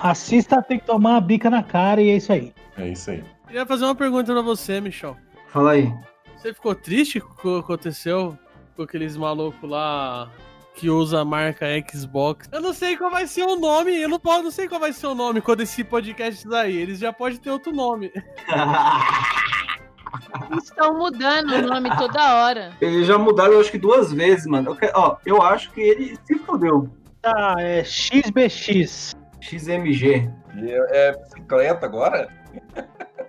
Assista, tem que tomar uma bica na cara e é isso aí. É isso aí. Queria fazer uma pergunta pra você, Michel. Fala aí. Você ficou triste com o que aconteceu com aqueles malucos lá que usa a marca Xbox? Eu não sei qual vai ser o nome, eu não, posso, não sei qual vai ser o nome quando esse podcast sair. Eles já podem ter outro nome. Estão mudando o nome toda hora. Eles já mudaram, eu acho que duas vezes, mano. Eu, ó, eu acho que ele se fodeu. Tá, é XBX. XMG. É bicicleta agora?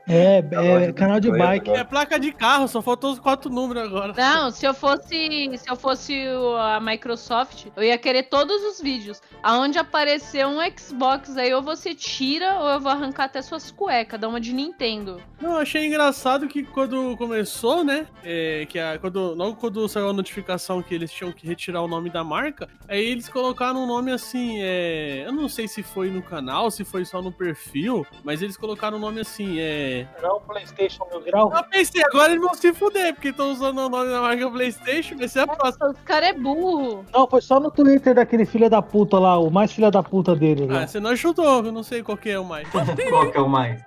É, Canal é de canal de bike. É placa de carro, só faltou os quatro números agora. Não, se eu fosse, se eu fosse a Microsoft, eu ia querer todos os vídeos. Aonde aparecer um Xbox aí, ou você tira, ou eu vou arrancar até suas cuecas, dá uma de Nintendo. Não, eu achei engraçado que quando começou, né? é, que a, quando, logo quando saiu a notificação que eles tinham que retirar o nome da marca, aí eles colocaram um nome assim, é, eu não sei se foi no canal, se foi só no perfil, mas eles colocaram um nome assim, é. Não, PlayStation Mil Grau. Eu pensei, agora eles vão se fuder, porque estão usando o nome da marca PlayStation, vai ser a próxima. Os caras é burro. Não, foi só no Twitter daquele filho da puta lá, o mais filho da puta dele. lá. Ah, você não ajudou, eu não sei qual que é o mais. Qual que é o mais?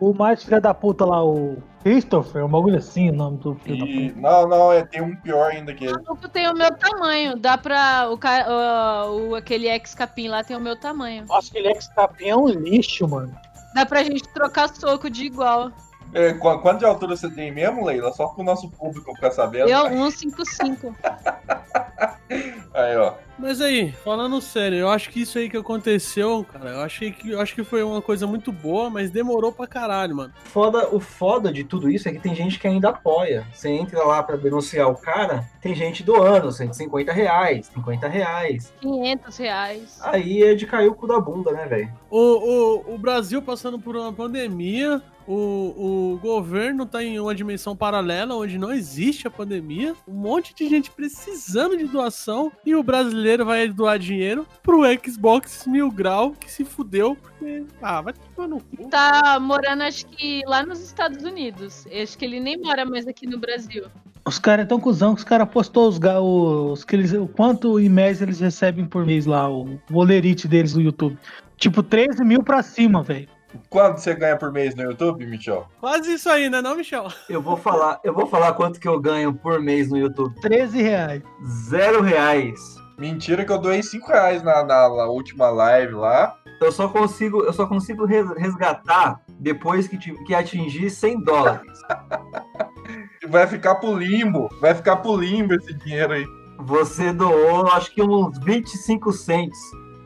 O mais filho da puta lá, o Christopher, um bagulho assim, o nome do filho da E, puta. não, não, é, tem um pior ainda que O ele. maluco tem o meu tamanho. Dá pra. O, ca- o, o- aquele ex-capim lá tem o meu tamanho. Nossa, aquele ex-capim é um lixo, mano. Dá pra gente trocar soco de igual. É, qu- quanto de altura você tem mesmo, Leila? Só pro nosso público ficar sabendo. Eu, 155. Aí, ó. Mas aí, falando sério, eu acho que isso aí que aconteceu, cara, eu achei que eu acho que foi uma coisa muito boa, mas demorou pra caralho, mano. Foda, o foda de tudo isso é que tem gente que ainda apoia. Você entra lá pra denunciar o cara, tem gente doando 150 reais, 50 reais. 500 reais. Aí é de cair o cu da bunda, né, velho? O, o, o Brasil passando por uma pandemia, o, o governo tá em uma dimensão paralela onde não existe a pandemia, um monte de gente precisando de doação e o brasileiro vai doar dinheiro pro Xbox Mil Grau que se fudeu porque, ah, vai tomar no cu. Tá morando, acho que lá nos Estados Unidos. Acho que ele nem mora mais aqui no Brasil. Os caras é tão cuzão que os caras postou os, os que eles, o quanto em média eles recebem por mês lá, o volerite deles no YouTube. Tipo, 13 mil pra cima, velho. Quanto você ganha por mês no YouTube, Michel? Quase isso aí, né, não, Michel? Eu vou falar, eu vou falar quanto que eu ganho por mês no YouTube. 13 reais. Zero reais. Mentira que eu doei 5 reais na, na- na última live lá. Eu só consigo, eu só consigo res- resgatar depois que, que atingir 100 dólares. Vai ficar pro limbo. Vai ficar pro limbo esse dinheiro aí. Você doou, acho que uns 25 cents.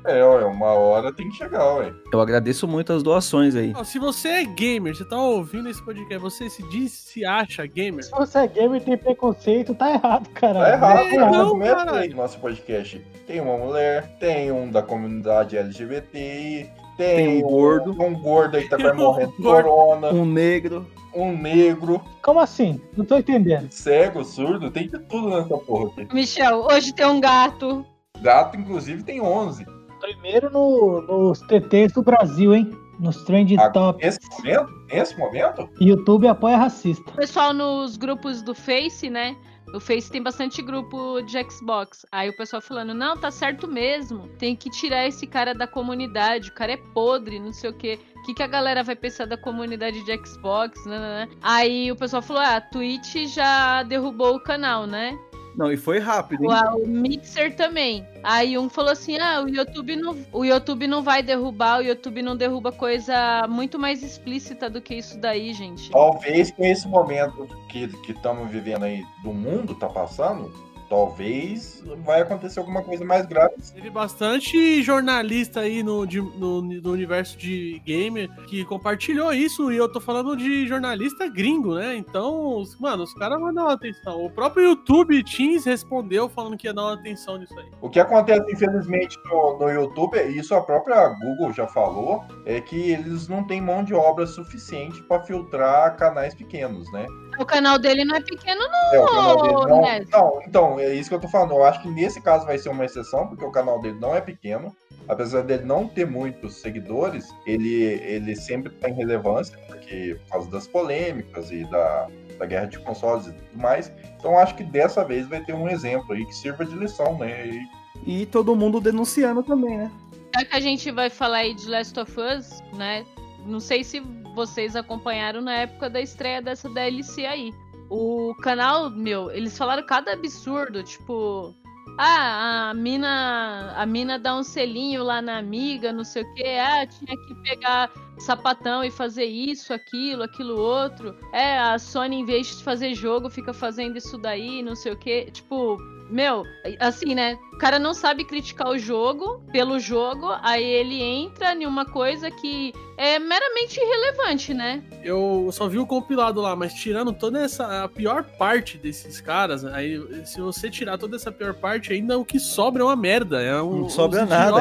É, ué, uma hora tem que chegar, ué. Eu agradeço muito as doações aí. Se você é gamer, você tá ouvindo esse podcast, você se diz, se acha gamer, Se você é gamer e tem preconceito, tá errado, cara. Tá errado, É, né? não, é aí no nosso podcast. Tem uma mulher, tem um da comunidade LGBTI, tem, Tem um gordo. um gordo aí que tá quase um morrendo de corona, Um negro. um negro, Como assim? Não tô entendendo. cego, surdo, tem de tudo nessa porra aqui. Michel, hoje tem um gato. Gato, inclusive, tem 11. Primeiro no, nos TTs do Brasil, hein? Nos trend Ah, top. Nesse momento? Nesse momento? YouTube apoia racista. O pessoal nos grupos do Face, né? O Face tem bastante grupo de Xbox. Aí o pessoal falando, não, tá certo mesmo. Tem que tirar esse cara da comunidade. O cara é podre, não sei o quê. O que, que a galera vai pensar da comunidade de Xbox? Né, né, né? Aí o pessoal falou, ah, a Twitch já derrubou o canal, né? Não, e foi rápido, hein? O, Mixer também. Aí um falou assim: ah, o YouTube não, o YouTube não vai derrubar, o YouTube não derruba coisa muito mais explícita do que isso daí, gente. Talvez com esse momento que estamos vivendo aí do mundo tá passando, talvez vai acontecer alguma coisa mais grave. Teve bastante jornalista aí no, de- no, no universo de gamer que compartilhou isso, e eu tô falando de jornalista gringo, né? Então, mano, os caras vão dar uma atenção. O próprio YouTube Teams respondeu falando que ia dar uma atenção nisso aí. O que acontece, infelizmente, no, no YouTube, e isso a própria Google já falou, é que eles não têm mão de obra suficiente para filtrar canais pequenos, né? O canal dele não é pequeno, É, o canal dele não, Ness. não, então, é isso que eu tô falando. Eu acho que nesse caso vai ser uma exceção, porque o canal dele não é pequeno. Apesar dele não ter muitos seguidores, ele, ele sempre tem relevância, porque por causa das polêmicas e da, da guerra de consoles e tudo mais. Então eu acho que dessa vez vai ter um exemplo aí que sirva de lição, né? E E todo mundo denunciando também, né? Já que a gente vai falar aí de Last of Us, né? Não sei se vocês acompanharam na época da estreia dessa DLC aí. O canal, meu, eles falaram cada absurdo, tipo. Ah, a mina, a mina dá um selinho lá na amiga, não sei o que. Ah, tinha que pegar sapatão e fazer isso, aquilo, aquilo outro. É, a Sony, em vez de fazer jogo, fica fazendo isso daí, não sei o que. Tipo, meu, assim, né? O cara não sabe criticar o jogo pelo jogo, aí ele entra em uma coisa que é meramente irrelevante, né? Eu só vi o compilado lá, mas tirando toda essa a pior parte desses caras, aí se você tirar toda essa pior parte, ainda o que sobra é uma merda. É um, Não sobra uns nada,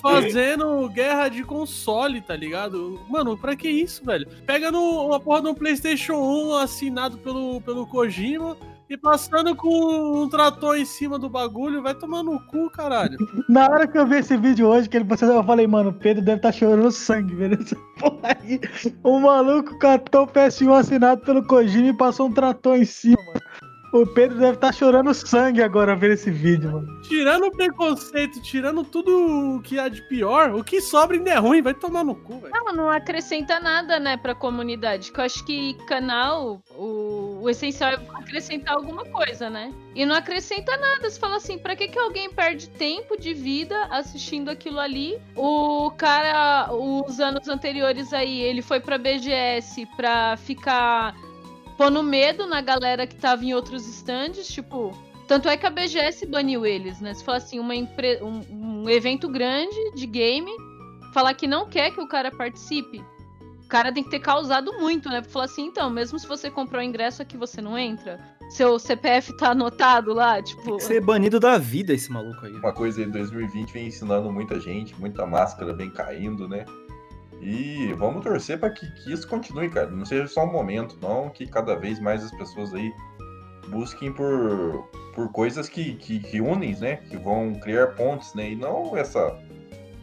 Fazendo guerra de console, tá ligado? Mano, pra que isso, velho? Pega no, uma porra de um PlayStation 1 assinado pelo, pelo Kojima e passando com um trator em cima do bagulho, vai tomar no cu, caralho. Na hora que eu vi esse vídeo hoje, que ele passou, eu falei, mano, o Pedro deve estar chorando sangue, velho. Essa porra aí. O maluco catou o PS1 assinado pelo Kojima e passou um trator em cima, mano. O Pedro deve estar chorando sangue agora vendo esse vídeo, mano. Tirando o preconceito, tirando tudo o que há de pior, o que sobra ainda é ruim, vai tomar no cu, velho. Não, não acrescenta nada, né, pra comunidade. Que eu acho que canal, o, o essencial é acrescentar alguma coisa, né? E não acrescenta nada. Você fala assim, pra que, que alguém perde tempo de vida assistindo aquilo ali? O cara, os anos anteriores aí, ele foi pra BGS pra ficar pondo medo na galera que tava em outros stands, tipo. Tanto é que a BGS baniu eles, né? Se fala assim, uma empre... um, um evento grande de game, falar que não quer que o cara participe. O cara tem que ter causado muito, né? Pra falar assim, então, mesmo se você comprou o ingresso aqui, você não entra. Seu CPF tá anotado lá, tipo. Tem que ser banido da vida esse maluco aí. Uma coisa aí, 2020 vem ensinando muita gente, muita máscara vem caindo, né? E vamos torcer para que, que, isso continue, cara. Não seja só um momento, não que cada vez mais as pessoas aí busquem por, por coisas que, que, que unem, né? Que vão criar pontes, né? E não essa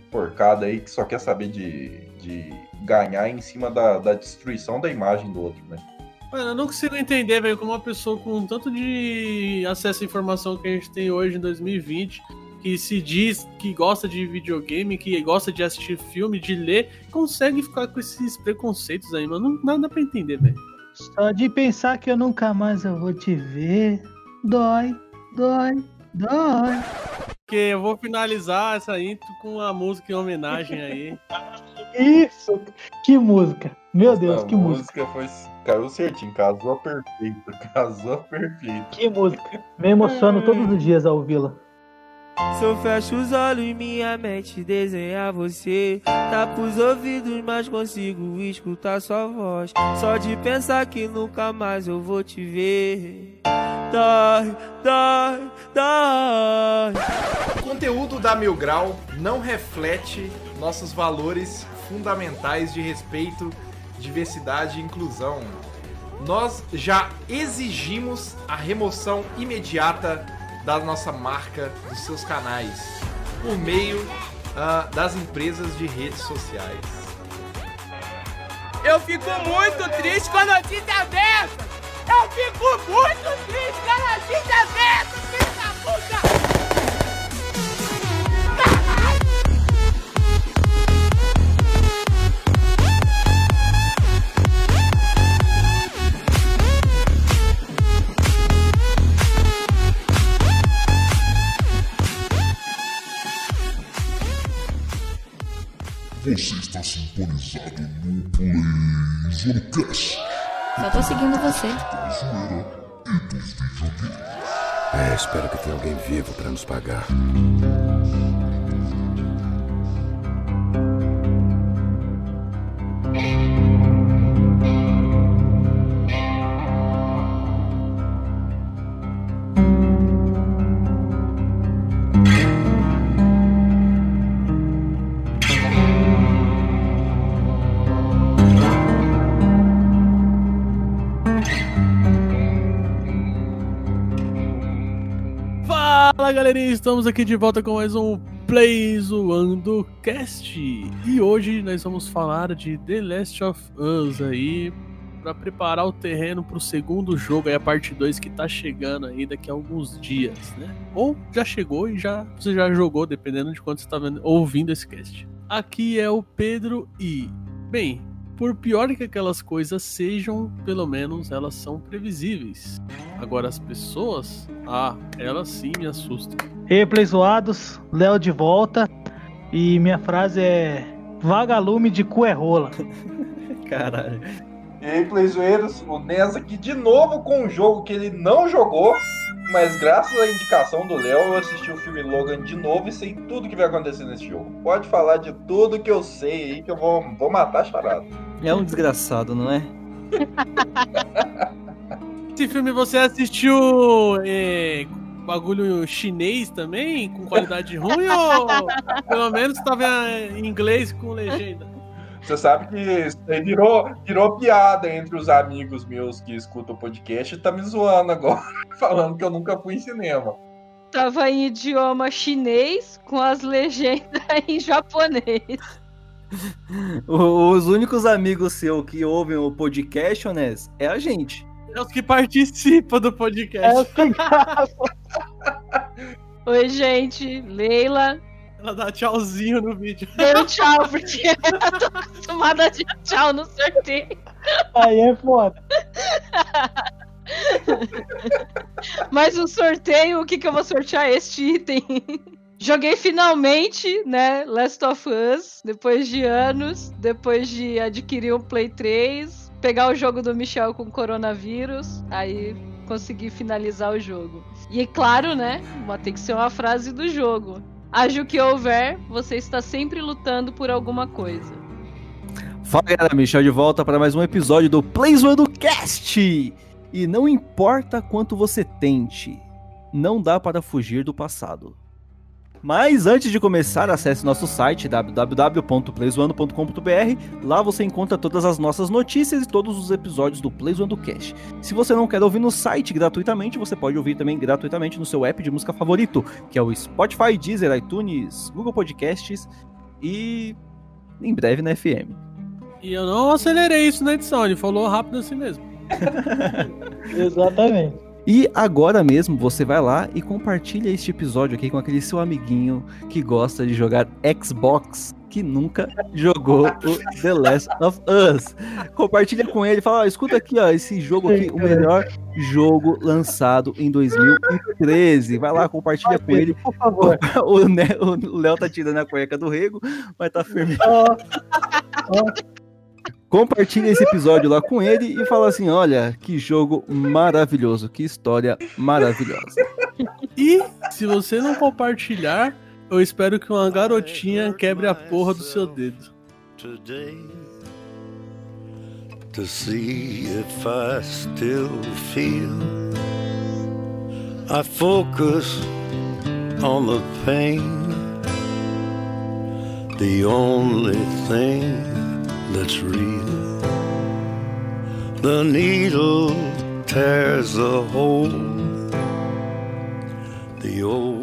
porcada aí que só quer saber de, de ganhar em cima da, da destruição da imagem do outro, né? Mano, eu não consigo entender, velho, como uma pessoa com tanto de acesso à informação que a gente tem hoje em 2020 que se diz que gosta de videogame, que gosta de assistir filme, de ler, consegue ficar com esses preconceitos aí, mano. Não dá pra entender, velho. Só de pensar que eu nunca mais eu vou te ver, dói, dói, dói. Porque eu vou finalizar essa intro com a música em homenagem aí. Isso! Que música! Meu Essa Deus, que música! música foi. Caiu certinho, casou perfeito, casou perfeito. Que música! Me emociono todos os dias ao ouvi-la. Se eu fecho os olhos minha mente desenha você. Tapa os ouvidos, mas consigo escutar sua voz. Só de pensar que nunca mais eu vou te ver. Dói, dói, dói. O conteúdo da Mil Grau não reflete nossos valores fundamentais de respeito, diversidade e inclusão. Nós já exigimos a remoção imediata da nossa marca dos seus canais por meio uh, das empresas de redes sociais. Eu fico muito triste com a notícia dessa Eu fico muito triste com a notícia dessa, filho da puta Você está sintonizado no Play Zonecast. Só tô seguindo você. É, espero que tenha alguém vivo para nos pagar. Fala galerinha, estamos aqui de volta com mais um Play Zoando Cast. E hoje nós vamos falar de The Last of Us aí. pra preparar o terreno pro segundo jogo, aí a parte 2 que tá chegando aí daqui a alguns dias, né? Ou já chegou e já você já jogou, dependendo de quando você tá vendo, ouvindo esse cast. Aqui é o Pedro e, bem, por pior que aquelas coisas sejam, pelo menos elas são previsíveis. Agora as pessoas, ah, elas sim me assustam. Replay zoados, Léo de volta. E minha frase é: Vagalume de cu é rola. Caralho. E aí, playzoeiros, o Nes aqui de novo com um jogo que ele não jogou, mas graças à indicação do Léo, eu assisti o filme Logan de novo e sei tudo que vai acontecer nesse jogo. Pode falar de tudo que eu sei aí, que eu vou, vou matar a charada. É um desgraçado, não é? Esse filme você assistiu é, bagulho chinês também, com qualidade ruim, ou pelo menos tava em inglês com legenda? Você sabe que virou, virou piada entre os amigos meus que escutam o podcast e tá me zoando agora, falando que eu nunca fui em cinema. Tava em idioma chinês com as legendas em japonês. Os únicos amigos seus que ouvem o podcast, Onés, é a gente. É os que participam do podcast. É o que Oi, gente. Leila. Ela dá tchauzinho no vídeo. Deu tchau, porque eu tô acostumada a dar tchau no sorteio. Aí é foda. Mas o sorteio, o que, que eu vou sortear? Este item. Joguei finalmente, né? Last of Us, depois de anos, depois de adquirir um Play 3, pegar o jogo do Michel com coronavírus, aí consegui finalizar o jogo. E claro, né? Tem que ser uma frase do jogo. Haja o que houver, você está sempre lutando por alguma coisa. Fala galera, Michel de volta para mais um episódio do Plays do Cast. E não importa quanto você tente, não dá para fugir do passado. Mas antes de começar, acesse nosso site www.playzoando.com.br. Lá você encontra todas as nossas notícias e todos os episódios do Playzoando Cast. Se você não quer ouvir no site gratuitamente, você pode ouvir também gratuitamente no seu app de música favorito, que é o Spotify, Deezer, iTunes, Google Podcasts e em breve na FM. E eu não acelerei isso na edição, ele falou rápido assim mesmo. Exatamente. E agora mesmo você vai lá e compartilha este episódio aqui com aquele seu amiguinho que gosta de jogar Xbox, que nunca jogou o The Last of Us. Compartilha com ele, fala, ó, escuta aqui, ó, esse jogo aqui, o melhor jogo lançado em 2013. Vai lá, compartilha com ele. Por favor. O Léo tá tirando a cueca do rego, mas tá firme. Ó, Compartilha esse episódio lá com ele e fala assim: olha, que jogo maravilhoso, que história maravilhosa. E se você não compartilhar, eu espero que uma garotinha quebre a porra do seu dedo. today to see if I still feel. I focus on the pain, the only thing that's real. The needle tears the hole, the old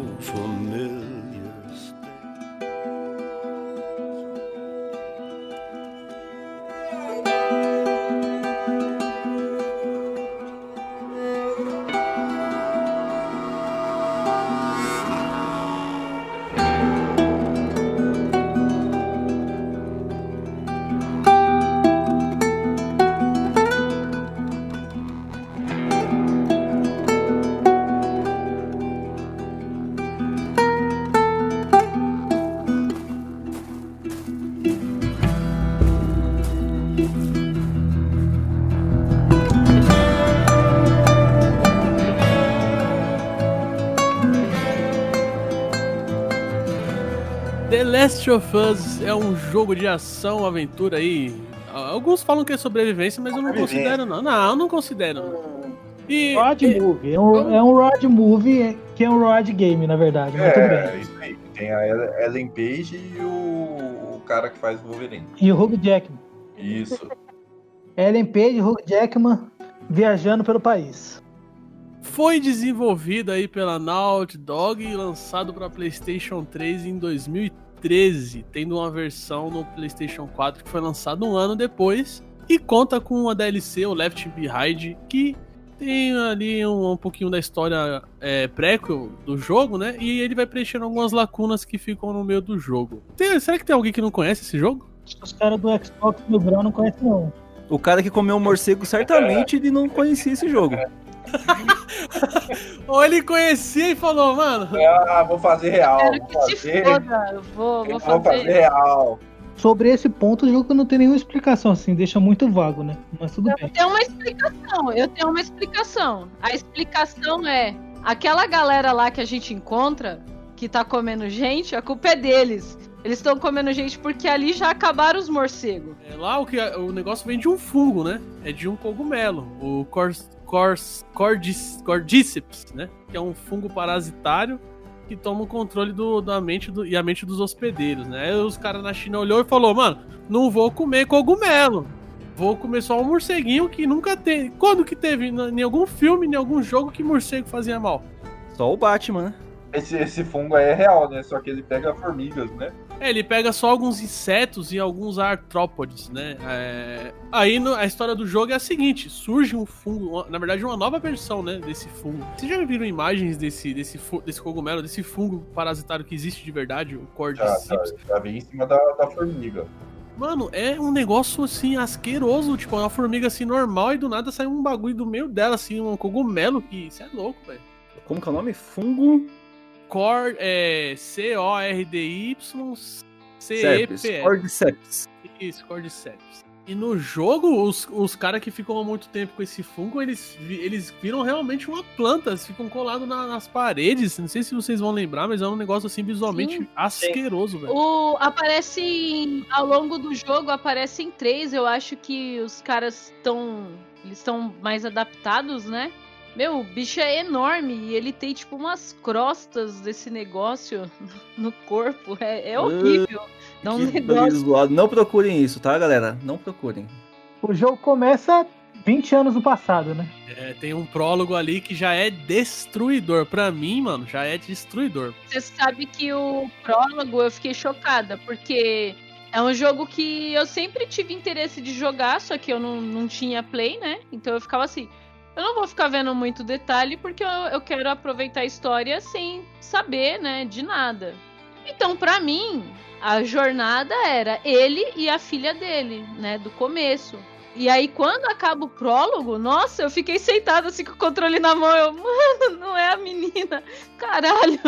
of Us é um jogo de ação, aventura aí. Alguns falam que é sobrevivência, mas eu não considero, não. Não, eu não considero. não. E, road e- movie. É um, é um road movie que é um road game, na verdade. Mas tudo É, bem. isso aí. Tem a Ellen Page e o, o cara que faz o Wolverine. E o Hugh Jackman. Isso. Ellen Page e Hugh Jackman viajando pelo país. foi desenvolvido aí pela Naughty Dog e lançado para PlayStation 3 em 2013, tendo uma versão no PlayStation 4 que foi lançado um ano depois. E conta com a DLC, o Left Behind, que tem ali um, um pouquinho da história é, prequel do jogo, né? E ele vai preenchendo algumas lacunas que ficam no meio do jogo. Tem- será que tem alguém que não conhece esse jogo? Os caras do Xbox do Grau não conhecem, não. O cara que comeu um morcego, certamente ele não conhecia esse jogo. Ou ele conhecia e falou, mano. Ah, vou fazer real. Quero Vou que se fazer, foda. Eu vou, eu vou vou fazer fazer. real. Sobre esse ponto, o jogo não tem nenhuma explicação, assim, deixa muito vago, né? Mas tudo Eu bem. tenho uma explicação. Eu tenho uma explicação. A explicação é: aquela galera lá que a gente encontra, que tá comendo gente, a culpa é deles. Eles estão comendo gente porque ali já acabaram os morcegos. É, lá o, que, o negócio vem de um fungo, né? É de um cogumelo. O cors, cordis, Cordyceps, né? Que é um fungo parasitário que toma o controle do, da mente do- e a mente dos hospedeiros, né? Aí os caras na China olhou e falou, mano, não vou comer cogumelo. Vou comer só um morceguinho que nunca tem. Quando que teve em algum filme, em algum jogo que morcego fazia mal? Só o Batman, né? Esse, esse fungo aí é real, né? Só que ele pega formigas, né? É, ele pega só alguns insetos e alguns artrópodes, né? É, Aí no- a história do jogo é a seguinte: surge um fungo, uma- na verdade, uma nova versão, né? Desse fungo. Vocês já viram imagens desse, desse, desse cogumelo, desse fungo parasitário que existe de verdade, o Já, Cordyceps? já, já vem em cima da, da formiga. Mano, é um negócio assim asqueroso, tipo, uma formiga assim normal e do nada sai um bagulho do meio dela, assim, um cogumelo que. Isso é louco, velho. Como que é o nome? Fungo Cor, é, Sepsis. C-O-R-D-Y-C-E-P. Cordyceps. Isso, Cordyceps. E no jogo, os, os caras que ficam há muito tempo com esse fungo, eles, eles viram realmente uma planta, eles ficam colados na- nas paredes. Não sei se vocês vão lembrar, mas é um negócio assim visualmente Sim. asqueroso, velho. O, aparece em- ao longo do jogo, aparecem três. Eu acho que os caras estão. Eles estão mais adaptados, né? Meu, o bicho é enorme e ele tem tipo umas crostas desse negócio no corpo. É, é horrível. Dá um negócio. Não procurem isso, tá, galera? Não procurem. O jogo começa 20 anos no passado, né? É, tem um prólogo ali que já é destruidor. Pra mim, mano, já é destruidor. Você sabe que o prólogo eu fiquei chocada, porque é um jogo que eu sempre tive interesse de jogar, só que eu não, não tinha play, né? Então eu ficava assim. Eu não vou ficar vendo muito detalhe, porque eu, eu quero aproveitar a história sem saber, né, de nada. Então, pra mim, a jornada era ele e a filha dele, né, do começo. E aí, quando acaba o prólogo, nossa, eu fiquei sentada assim com o controle na mão. Eu, mano, não é a menina. Caralho.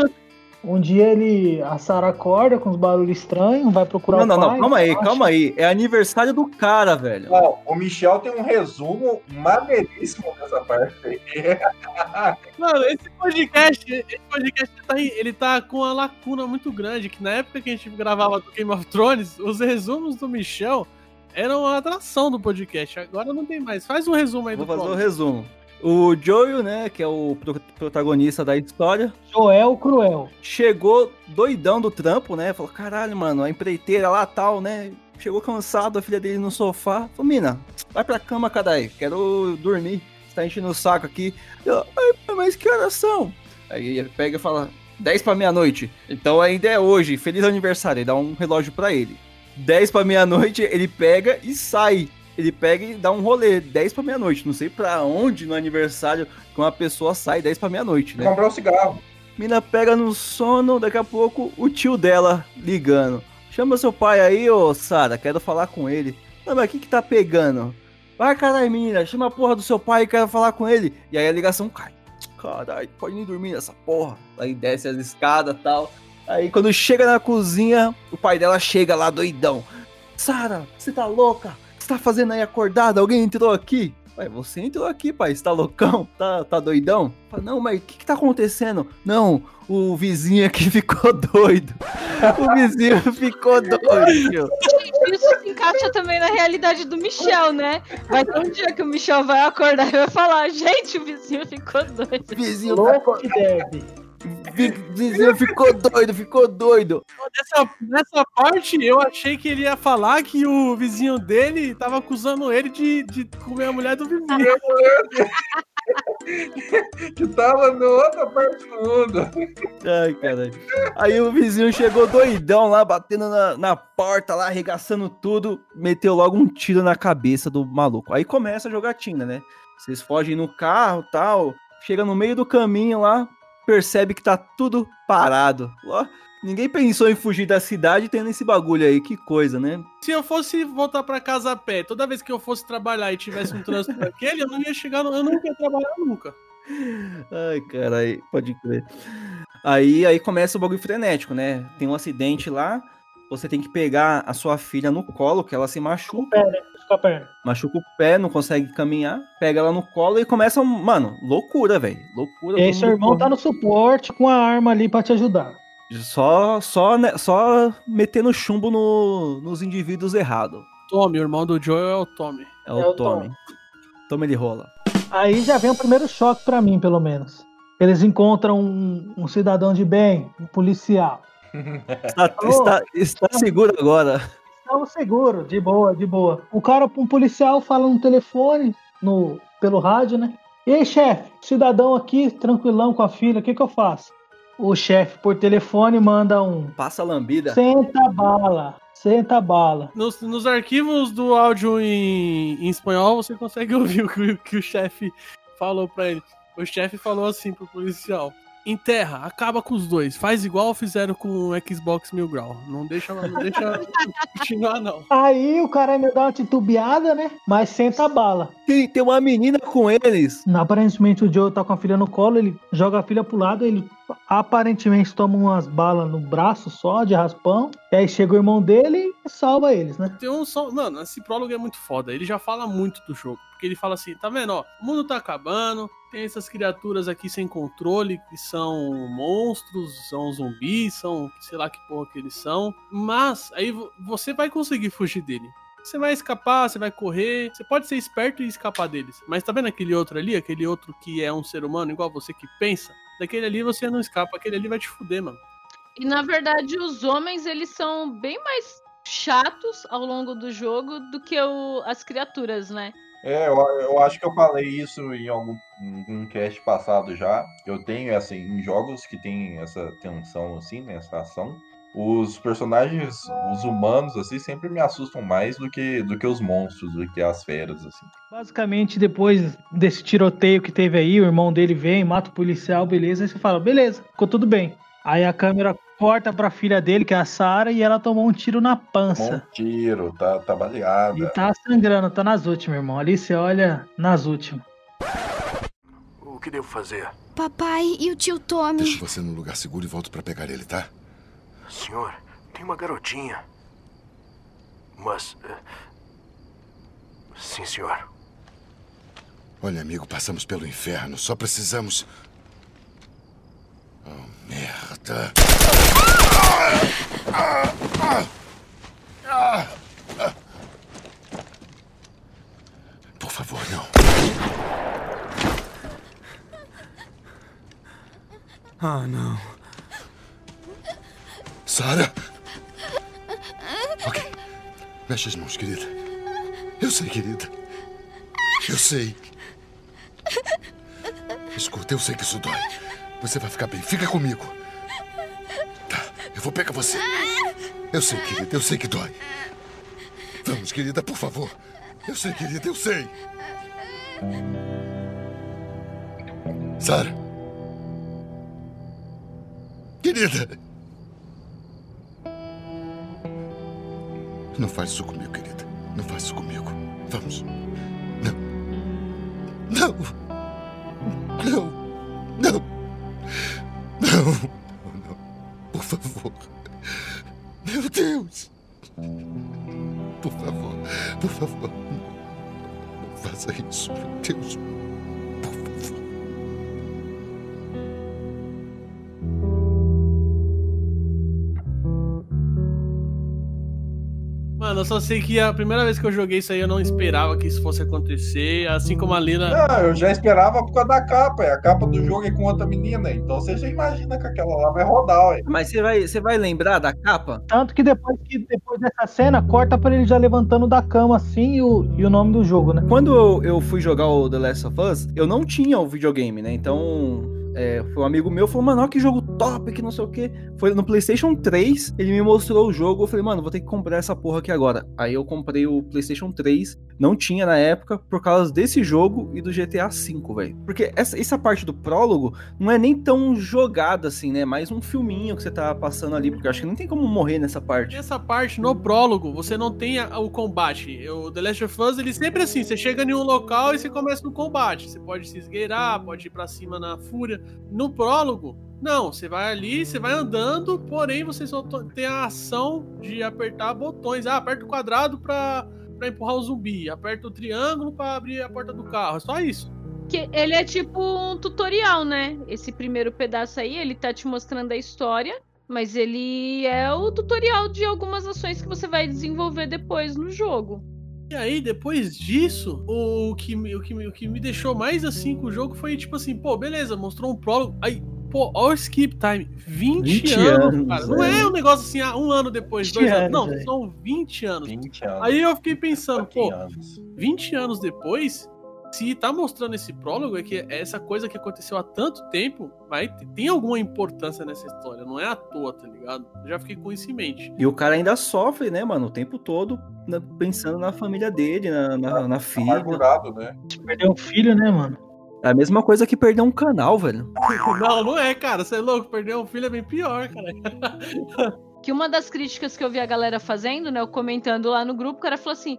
Um dia ele, a Sarah acorda com uns barulhos estranhos, vai procurar Não, o não, pai. não, calma aí, acha- calma aí. É aniversário do cara, velho. Ó, o Michel tem um resumo maneiríssimo dessa parte aí. Mano, esse podcast, esse podcast tá, em- ele tá com uma lacuna muito grande, que na época que a gente gravava do Game of Thrones, os resumos do Michel eram uma atração do podcast. Agora não tem mais. Faz um resumo aí Vou do fazer o prólogo. resumo. O Joel, né, que é o pro- protagonista da história, Joel Cruel. chegou doidão do trampo, né? Falou, caralho, mano, a empreiteira lá tal, né? Chegou cansado, a filha dele no sofá. Falou, mina, vai pra cama, cadê? Quero dormir. Você tá enchendo o saco aqui. Eu, mas que horas são? Aí ele pega e fala, 10 pra meia-noite. Então ainda é hoje, feliz aniversário. Ele dá um relógio pra ele. 10 pra meia-noite, ele pega e sai. Ele pega e dá um rolê, 10 pra meia-noite. Não sei pra onde no aniversário que uma pessoa sai 10 pra meia-noite, né? Comprar um cigarro. Mina pega no sono, daqui a pouco o tio dela ligando. Chama seu pai aí, ô Sara, quero falar com ele. Não, mas o que que tá pegando? Vai, caralho, menina, chama a porra do seu pai, quero falar com ele. E aí a ligação cai. Caralho, pode nem dormir nessa porra. Aí desce as escadas e tal. Aí quando chega na cozinha, o pai dela chega lá doidão. Sara, você tá louca? O que você tá fazendo aí acordada? Alguém entrou aqui? Ué, você entrou aqui, pai. Você tá loucão? Tá, tá doidão? Fala, não, mas o que que tá acontecendo? Não, o vizinho aqui ficou doido. O vizinho ficou doido. Isso se encaixa também na realidade do Michel, né? Vai ter um dia que o Michel vai acordar e vai falar: gente, o vizinho ficou doido. Vizinho Louco que deve. Vizinho ficou doido, ficou doido. Nessa, nessa parte, eu achei que ele ia falar que o vizinho dele tava acusando ele de, de comer a mulher do vizinho. que tava na outra parte do mundo. Ai, caralho. Aí o vizinho chegou doidão lá, batendo na, na porta lá, arregaçando tudo, meteu logo um tiro na cabeça do maluco. Aí começa a jogatina, né? Vocês fogem no carro tal, chega no meio do caminho lá, percebe que tá tudo parado. Ó, ninguém pensou em fugir da cidade tendo esse bagulho aí, que coisa, né? Se eu fosse voltar pra casa a pé, toda vez que eu fosse trabalhar e tivesse um trânsito daquele, eu não ia chegar, no- eu não ia trabalhar nunca. Ai, caralho, pode crer. Aí, aí começa o bagulho frenético, né? Tem um acidente lá, você tem que pegar a sua filha no colo, que ela se machuca. Fica a perna. machuca o pé, não consegue caminhar, pega ela no colo e começa, mano, loucura, velho. Loucura. E aí seu irmão tá no suporte com a arma ali pra te ajudar. Só, só, né, só metendo chumbo no- nos indivíduos errados. Tommy, o irmão do Joel é o Tommy. É o É o Tommy. Tommy ele rola. Aí já vem o primeiro choque pra mim, pelo menos. Eles encontram um, um cidadão de bem, um policial. Está, está, está seguro agora. Estamos seguros, de boa, de boa. O cara, um policial, fala no telefone, no, pelo rádio, né? E aí, chefe, cidadão aqui, tranquilão com a filha, o que que eu faço? O chefe, por telefone, manda um Passa a lambida. senta bala, senta bala. Nos, nos arquivos do áudio em, em espanhol, você consegue ouvir o que, o que o chefe falou pra ele. O chefe falou assim pro policial: Enterra, acaba com os dois. Faz igual fizeram com o Xbox Mil Grau. Não deixa, não deixa continuar, não. Aí o cara ainda dá uma titubeada, né? Mas senta a bala. Tem, tem uma menina com eles. Aparentemente o Joe tá com a filha no colo, ele joga a filha pro lado, ele aparentemente toma umas balas no braço só, de raspão. E aí chega o irmão dele e salva eles, né? Tem um som. Mano, esse prólogo é muito foda. Ele já fala muito do jogo. Porque ele fala assim: tá vendo, ó? O mundo tá acabando. Tem essas criaturas aqui sem controle, que são monstros, são zumbis, são sei lá que porra que eles são. Mas aí vo- você vai conseguir fugir dele. Você vai escapar, você vai correr, você pode ser esperto e escapar deles. Mas tá vendo aquele outro ali? Aquele outro que é um ser humano igual você que pensa? Daquele ali você não escapa, aquele ali vai te fuder, mano. E na verdade, os homens eles são bem mais chatos ao longo do jogo do que o- as criaturas, né? É, eu, eu acho que eu falei isso em algum um cast passado já. Eu tenho, assim, em jogos que tem essa tensão, assim, né, essa ação, os personagens, os humanos, assim, sempre me assustam mais do que, do que os monstros, do que as feras, assim. Basicamente, depois desse tiroteio que teve aí, o irmão dele vem, mata o policial, beleza. Aí você fala, beleza, ficou tudo bem. Aí a câmera corta pra filha dele, que é a Sarah, e ela tomou um tiro na pança. tiro, tá, tá baleada. E tá sangrando, tá nas últimas, irmão. Ali você olha nas últimas. O que devo fazer? Papai e o tio Tommy. Deixo você no lugar seguro e volto pra pegar ele, tá? Senhor, tem uma garotinha. Mas. eh, Sim, senhor. Olha, amigo, passamos pelo inferno. Só precisamos. Oh, merda. Por favor, não. Ah, não. Sara? Ok. Mexe as mãos, querida. Eu sei, querida. Eu sei. Escuta, eu sei que isso dói. Você vai ficar bem. Fica comigo. Tá, eu vou pegar você. Eu sei, querida, eu sei que dói. Vamos, querida, por favor. Eu sei, querida, eu sei. Sara. Querida. Não faz isso comigo, querida. Não faz isso comigo. Vamos. Não. Não. Sei que a primeira vez que eu joguei isso aí eu não esperava que isso fosse acontecer. Assim como a Lina. Não, eu já esperava por causa da capa. A capa do jogo é com outra menina. Então você já imagina que aquela lá vai rodar, ué. Mas você vai, você vai lembrar da capa? Tanto que depois, que depois dessa cena, corta pra ele já levantando da cama assim e o, e o nome do jogo, né? Quando eu, eu fui jogar o The Last of Us, eu não tinha o videogame, né? Então. É, foi um amigo meu, falou, mano, olha que jogo top, que não sei o que. Foi no PlayStation 3, ele me mostrou o jogo. Eu falei, mano, vou ter que comprar essa porra aqui agora. Aí eu comprei o PlayStation 3, não tinha na época, por causa desse jogo e do GTA V, velho. Porque essa, essa parte do prólogo não é nem tão jogada assim, né? Mais um filminho que você tá passando ali, porque eu acho que não tem como morrer nessa parte. Nessa parte, no prólogo, você não tem a- o combate. O The Last of Us, ele sempre assim, você chega em um local e você começa no combate. Você pode se esgueirar, pode ir pra cima na fúria. No prólogo, não, você vai ali, você vai andando, porém você só tem a ação de apertar botões. Ah, aperta o quadrado pra, pra empurrar o zumbi, aperta o triângulo pra abrir a porta do carro. É só isso. Que ele é tipo um tutorial, né? Esse primeiro pedaço aí, ele tá te mostrando a história, mas ele é o tutorial de algumas ações que você vai desenvolver depois no jogo. E aí, depois disso, o que, o, que, o que me deixou mais assim com o jogo foi tipo assim, pô, beleza, mostrou um prólogo. Aí, pô, ó o skip time. 20, 20 anos, anos, cara. Não é. é um negócio assim, ah, um ano depois, 20 dois anos. anos, Não, velho. são 20 anos. 20 anos. Aí eu fiquei pensando, pô, 20 anos. 20 anos depois, se tá mostrando esse prólogo, é que essa coisa que aconteceu há tanto tempo vai tem alguma importância nessa história. Não é à toa, tá ligado? Eu já fiquei com isso em mente. E o cara ainda sofre, né, mano, o tempo todo pensando na família dele, na, na, na filha. Amargurado, né? Perdeu um filho, né, mano? É a mesma coisa que perder um canal, velho. Não, não é, cara. Você é louco. Perder um filho é bem pior, cara. Que uma das críticas que eu vi a galera fazendo, né, eu comentando lá no grupo, o cara falou assim: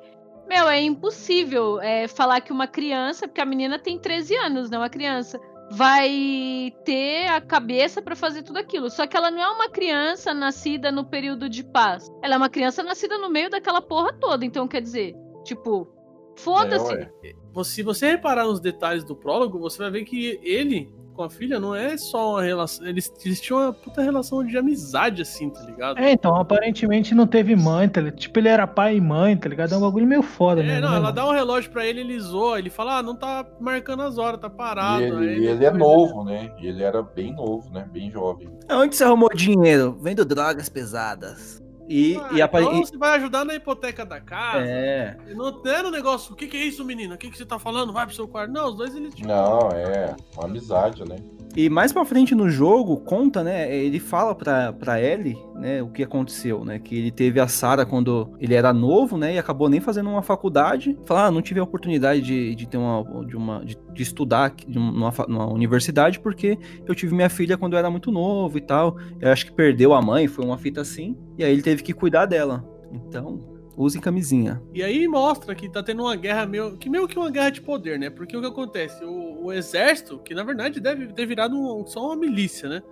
Meu, é impossível é, falar que uma criança, porque a menina tem 13 anos, né? Uma criança, vai ter a cabeça pra fazer tudo aquilo. Só que ela não é uma criança nascida no período de paz. Ela é uma criança nascida no meio daquela porra toda. Então, quer dizer, tipo, foda-se. É, ué. Você- Se você reparar nos detalhes do prólogo, você vai ver que ele com a filha não é só uma relação. Eles, eles tinham uma puta relação de amizade, assim, tá ligado? É, então, aparentemente não teve mãe, tá ligado? Tipo, ele era pai e mãe, tá ligado? É um bagulho meio foda, É, né? não, né, ela dá um relógio pra ele, ele zoa, ele fala, ah, não tá marcando as horas, tá parado. E ele, Aí e ele é novo, né? E ele era bem novo, né? Bem jovem. Onde você arrumou dinheiro? Vendo drogas pesadas. E, Ah, e, apare- então você vai ajudar na hipoteca da casa. É. Não um negócio, o que, que é isso, menina? O que, que você tá falando? Vai pro seu quarto. Não, os dois eles. Não, é uma amizade, né? E mais pra frente no jogo, conta, né? Ele fala pra, pra Ellie, né, o que aconteceu, né? Que ele teve a Sarah quando ele era novo, né? E acabou nem fazendo uma faculdade. Fala, ah, não tive a oportunidade de, de ter uma. de, uma de, de estudar numa, numa universidade, porque eu tive minha filha quando eu era muito novo e tal. Eu acho que perdeu a mãe, foi uma fita assim. E aí ele teve que cuidar dela. Então, use camisinha. E aí mostra que tá tendo uma guerra meio. Que meio que uma guerra de poder, né? Porque o que acontece? O, o exército, que na verdade deve ter virado um- só uma milícia, né?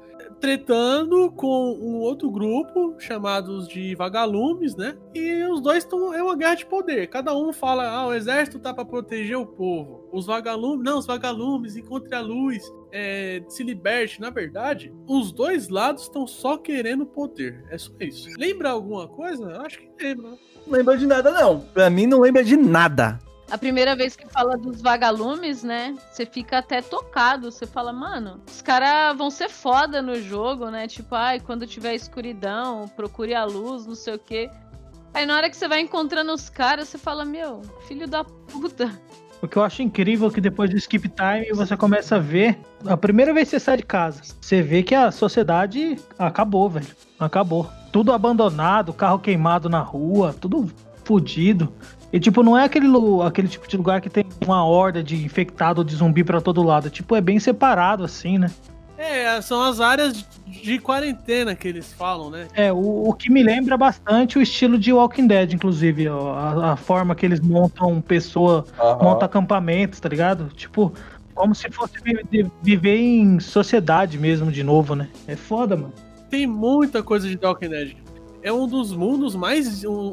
Tretando com um outro grupo, chamados de vagalumes, né? E os dois estão. É uma guerra de poder. Cada um fala, ah, o exército tá pra proteger o povo. Os vagalumes. Não, os vagalumes, encontre a luz. É, se liberte. Na verdade, os dois lados estão só querendo poder. É só isso. Lembra alguma coisa? Acho que lembra. Não lembra de nada, não. Pra mim, não lembra de nada. A primeira vez que fala dos vagalumes, né? Você fica até tocado. Você fala, mano, os caras vão ser foda no jogo, né? Tipo, ai, quando tiver escuridão, procure a luz, não sei o quê. Aí na hora que você vai encontrando os caras, você fala, meu, filho da puta. O que eu acho incrível é que depois do skip time você começa a ver. A primeira vez que você sai de casa, você vê que a sociedade acabou, velho. Acabou. Tudo abandonado, carro queimado na rua, tudo fudido. E tipo, não é aquele, aquele tipo de lugar que tem uma horda de infectado ou de zumbi pra todo lado. Tipo, é bem separado assim, né? É, são as áreas de, de quarentena que eles falam, né? É, o, o que me lembra bastante o estilo de Walking Dead, inclusive, ó, a, a forma que eles montam pessoa, Aham. montam acampamentos, tá ligado? Tipo, como se fosse vi- viver em sociedade mesmo de novo, né? É foda, mano. Tem muita coisa de Walking Dead. É um dos mundos mais. Um,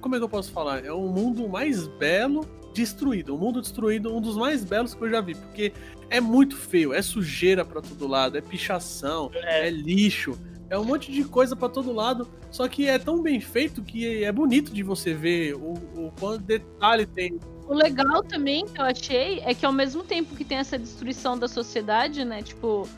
como é que eu posso falar? É um mundo mais belo destruído. Um mundo destruído, um dos mais belos que eu já vi. Porque é muito feio, é sujeira pra todo lado, é pichação, é, lixo. é um monte de coisa pra todo lado. Só que é tão bem feito que é bonito de você ver o, o quanto detalhe tem. O legal também que eu achei é que ao mesmo tempo que tem essa destruição da sociedade, né? Tipo,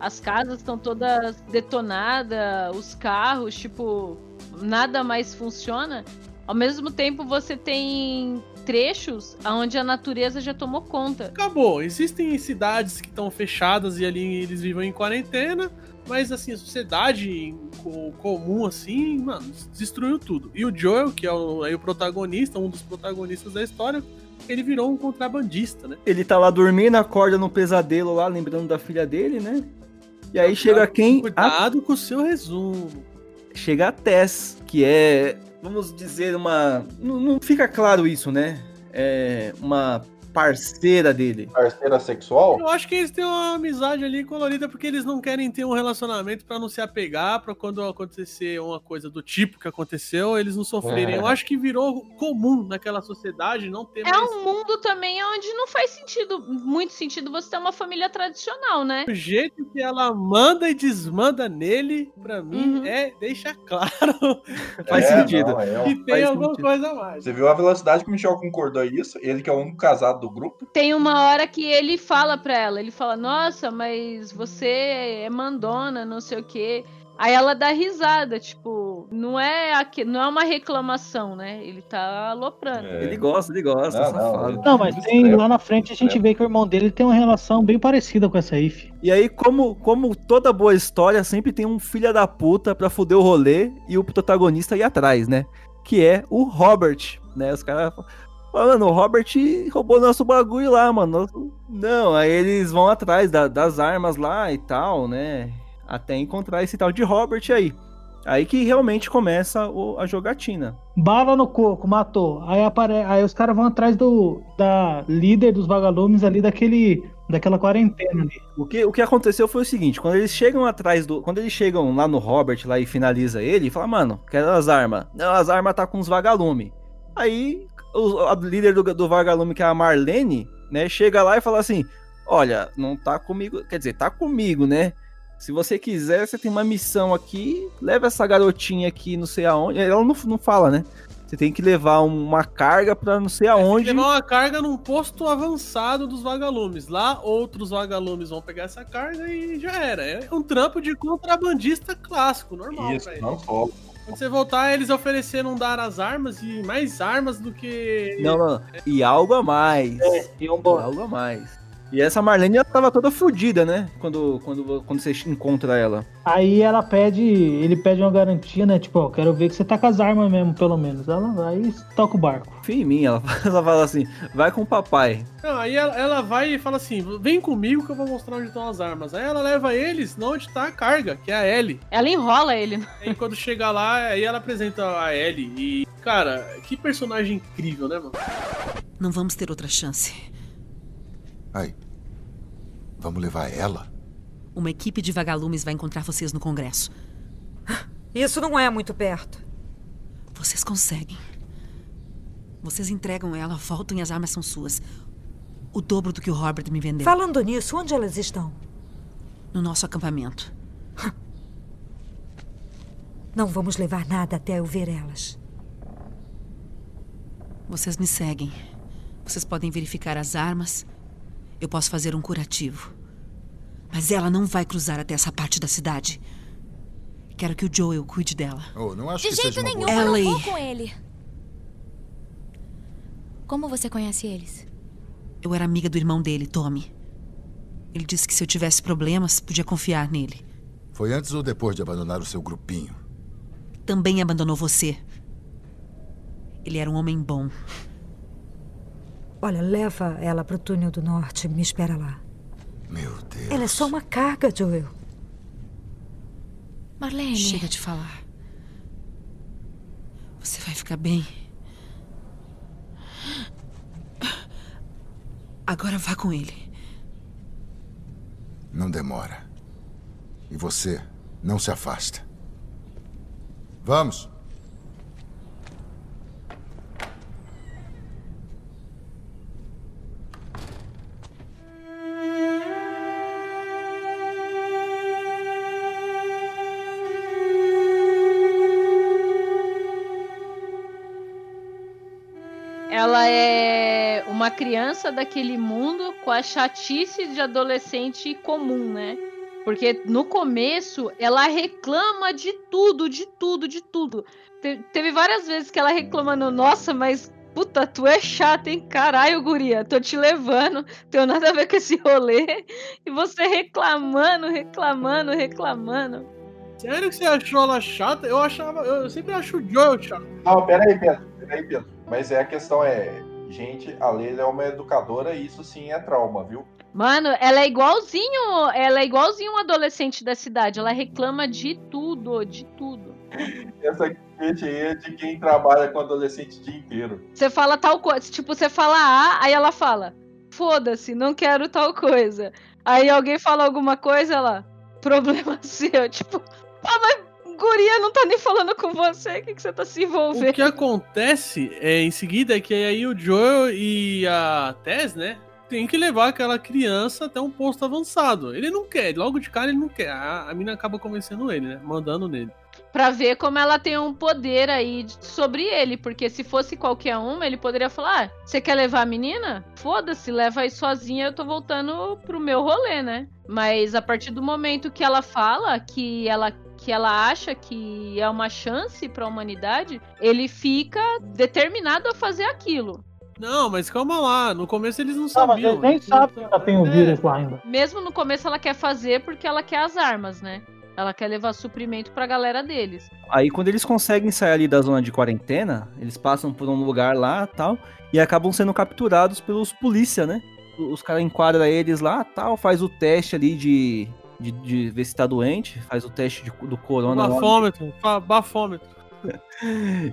as casas estão todas detonadas, os carros, tipo, nada mais funciona. Ao mesmo tempo você tem trechos onde a natureza já tomou conta. Acabou. Existem cidades que estão fechadas e ali eles vivem em quarentena. Mas assim, a sociedade co- comum, assim, mano, destruiu tudo. E o Joel, que é o, é o protagonista, um dos protagonistas da história, ele virou um contrabandista, né? Ele tá lá dormindo, acorda no pesadelo lá, lembrando da filha dele, né? E aí chega quem? A Cuidado com o seu resumo. chega a Tess, que é, vamos dizer, uma. Não, não fica claro isso, né? É uma parceira dele. Parceira sexual? Eu acho que eles têm uma amizade ali colorida porque eles não querem ter um relacionamento pra não se apegar pra quando acontecer uma coisa do tipo que aconteceu, eles não sofrerem. É. Eu acho que virou comum naquela sociedade não ter É mais um mundo também onde não faz sentido, muito sentido você ter uma família tradicional, né? o jeito que ela manda e desmanda nele, pra mim, Uhum. é deixa claro Faz É, sentido. não, é um- que tem faz alguma sentido. coisa a mais. Você viu a velocidade que o Michel concordou isso? Ele que é o único casado do grupo. Tem uma hora que ele fala pra ela, ele fala, nossa, mas você é mandona, não sei o quê. Aí ela dá risada, tipo, não é, aque- não é uma reclamação, né? Ele tá aloprando. É. Ele gosta, ele gosta, Não, safado. Não, mas tem, Extremo, lá na frente a gente extremo. vê que o irmão dele tem uma relação bem parecida com essa If. E aí, como, como toda boa história, sempre tem um filho da puta pra fuder o rolê e o protagonista ir atrás, né? Que é o Robert, né? Os caras falam, mano, o Robert roubou nosso bagulho lá, mano. Não, aí eles vão atrás da- das armas lá e tal, né? Até encontrar esse tal de Robert aí. Aí que realmente começa o- a jogatina. Bala no coco, matou. Aí, apare... aí os caras vão atrás do da líder dos vagalumes ali daquele daquela quarentena ali. O que, o que aconteceu foi o seguinte, quando eles chegam atrás do. Quando eles chegam lá no Robert lá e finaliza ele, fala, mano, quero as armas. Não, as armas tá com os vagalume. Aí a líder do, do vagalume, que é a Marlene, né, chega lá e fala assim: Olha, não tá comigo. Quer dizer, tá comigo, né? Se você quiser, você tem uma missão aqui, leva essa garotinha aqui, não sei aonde. Ela não, não fala, né? Você tem que levar uma carga pra não sei Tem que aonde. levar uma carga num posto avançado dos vagalumes. Lá, outros vagalumes vão pegar essa carga e já era. É um trampo de contrabandista clássico, normal Isso, pra eles. não só. Quando você voltar, eles ofereceram dar as armas e mais armas do que. Não, não. E algo a mais. E um E algo a mais. E essa Marlene ela tava toda fodida, né? Quando, quando, quando você encontra ela. Aí ela pede, ele pede uma garantia, né? Tipo, ó, quero ver que você tá com as armas mesmo, pelo menos. Ela vai e toca o barco. Fim em mim, ela, ela fala assim: vai com o papai. Não, aí ela, ela vai e fala assim: vem comigo que eu vou mostrar onde estão as armas. Aí ela leva eles onde tá a carga, que é a Ellie. Ela enrola ele. né? Aí quando chega lá, aí ela apresenta a Ellie. E, cara, que personagem incrível, né, mano? Não vamos ter outra chance. Aí. Vamos levar ela? Uma equipe de vagalumes vai encontrar vocês no Congresso. Isso não é muito perto. Vocês conseguem. Vocês entregam ela, voltam e as armas são suas. O dobro do que o Robert me vendeu. Falando nisso, onde elas estão? No nosso acampamento. Não vamos levar nada até eu ver elas. Vocês me seguem. Vocês podem verificar as armas. Eu posso fazer um curativo. Mas ela não vai cruzar até essa parte da cidade. Quero que o Joel cuide dela. Oh, não acho De que jeito nenhum, boa... eu não vou com ele. Como você conhece eles? Eu era amiga do irmão dele, Tommy. Ele disse que se eu tivesse problemas, podia confiar nele. Foi antes ou depois de abandonar o seu grupinho? Também abandonou você. Ele era um homem bom. Olha, leva ela pro túnel do norte. Me espera lá. Meu Deus. Ela é só uma carga, Joel. Marlene. Chega de falar. Você vai ficar bem. Agora vá com ele. Não demora. E você não se afasta. Vamos. Ela é uma criança daquele mundo com a chatice de adolescente comum, né? Porque no começo ela reclama de tudo, de tudo, de tudo. Te- teve várias vezes que ela reclamando, nossa, mas puta, tu é chata, hein? Caralho, guria, tô te levando, tenho nada a ver com esse rolê. E você reclamando, reclamando, reclamando. Sério que você achou ela chata? Eu achava. Eu sempre acho o Joel chato. Não, peraí, Pedro. Peraí, Pedro. Mas é a questão é. Gente, a Leila é uma educadora e isso sim é trauma, viu? Mano, ela é igualzinho, ela é igualzinho um adolescente da cidade. Ela reclama de tudo, de tudo. Essa gente aí é de quem trabalha com adolescente o dia inteiro. Você fala tal coisa, tipo, você fala A, aí ela fala, foda-se, não quero tal coisa. Aí alguém fala alguma coisa, ela, problema seu, tipo, ah, mas guria não tá nem falando com você, o que, que você tá se envolvendo? O que acontece é, em seguida é que aí o Joel e a Tess, né? Tem que levar aquela criança até um posto avançado. Ele não quer, logo de cara ele não quer. A, a mina acaba convencendo ele, né? Mandando nele. Pra ver como ela tem um poder aí sobre ele, porque se fosse qualquer uma, ele poderia falar: ah, você quer levar a menina? Foda-se, leva aí sozinha, eu tô voltando pro meu rolê, né? Mas a partir do momento que ela fala que ela que ela acha que é uma chance pra humanidade, ele fica determinado a fazer aquilo. Não, mas calma lá. No começo eles não Não, mas sabiam. eles nem sabem que ela tem o vírus lá ainda. Mesmo no começo ela quer fazer porque ela quer as armas, né? Ela quer levar suprimento pra galera deles. Aí quando eles conseguem sair ali da zona de quarentena, eles passam por um lugar lá tal, e acabam sendo capturados pelos polícia, né? Os caras enquadram eles lá tal, faz o teste ali de, de, de ver se tá doente, faz o teste de- do corona lá. Bafômetro, fa- bafômetro.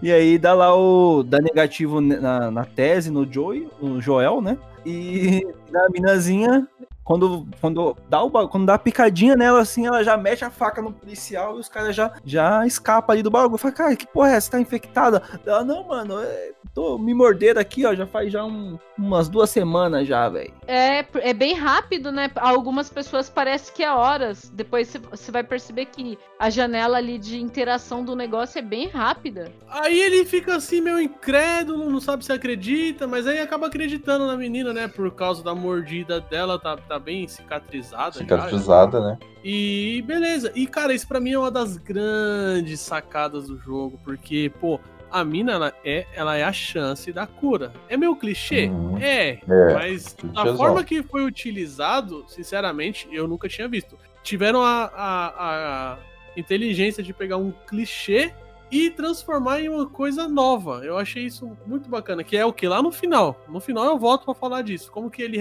E aí dá lá o. dá negativo na, na tese, no Joey, no Joel, né? E na minazinha, quando, quando, dá o, quando dá a picadinha nela, assim, ela já mete a faca no policial e os caras já, já escapam ali do bagulho. Fala, cara, que porra é essa? Tá infectada? Ela, não, mano, é, tô me morderam aqui, ó, já faz já um- umas duas semanas já, velho. É, é bem rápido, né? Algumas pessoas parece que é horas. Depois você- você vai perceber que a janela ali de interação do negócio é bem rápida. Aí ele fica assim, meio incrédulo, não sabe se acredita, mas aí acaba acreditando na menina, né? Por causa da mordida dela, tá, tá bem cicatrizada. já, Cicatrizada, né? E beleza. E, cara, isso pra mim é uma das grandes sacadas do jogo, porque, pô, a mina, ela é, ela é a chance da cura. É meio clichê? Uhum. É, É, mas da forma que foi utilizado, sinceramente, eu nunca tinha visto. Tiveram a, a, a inteligência de pegar um clichê e transformar em uma coisa nova. Eu achei isso muito bacana, que é o que lá no final. No final eu volto pra falar disso, como que ele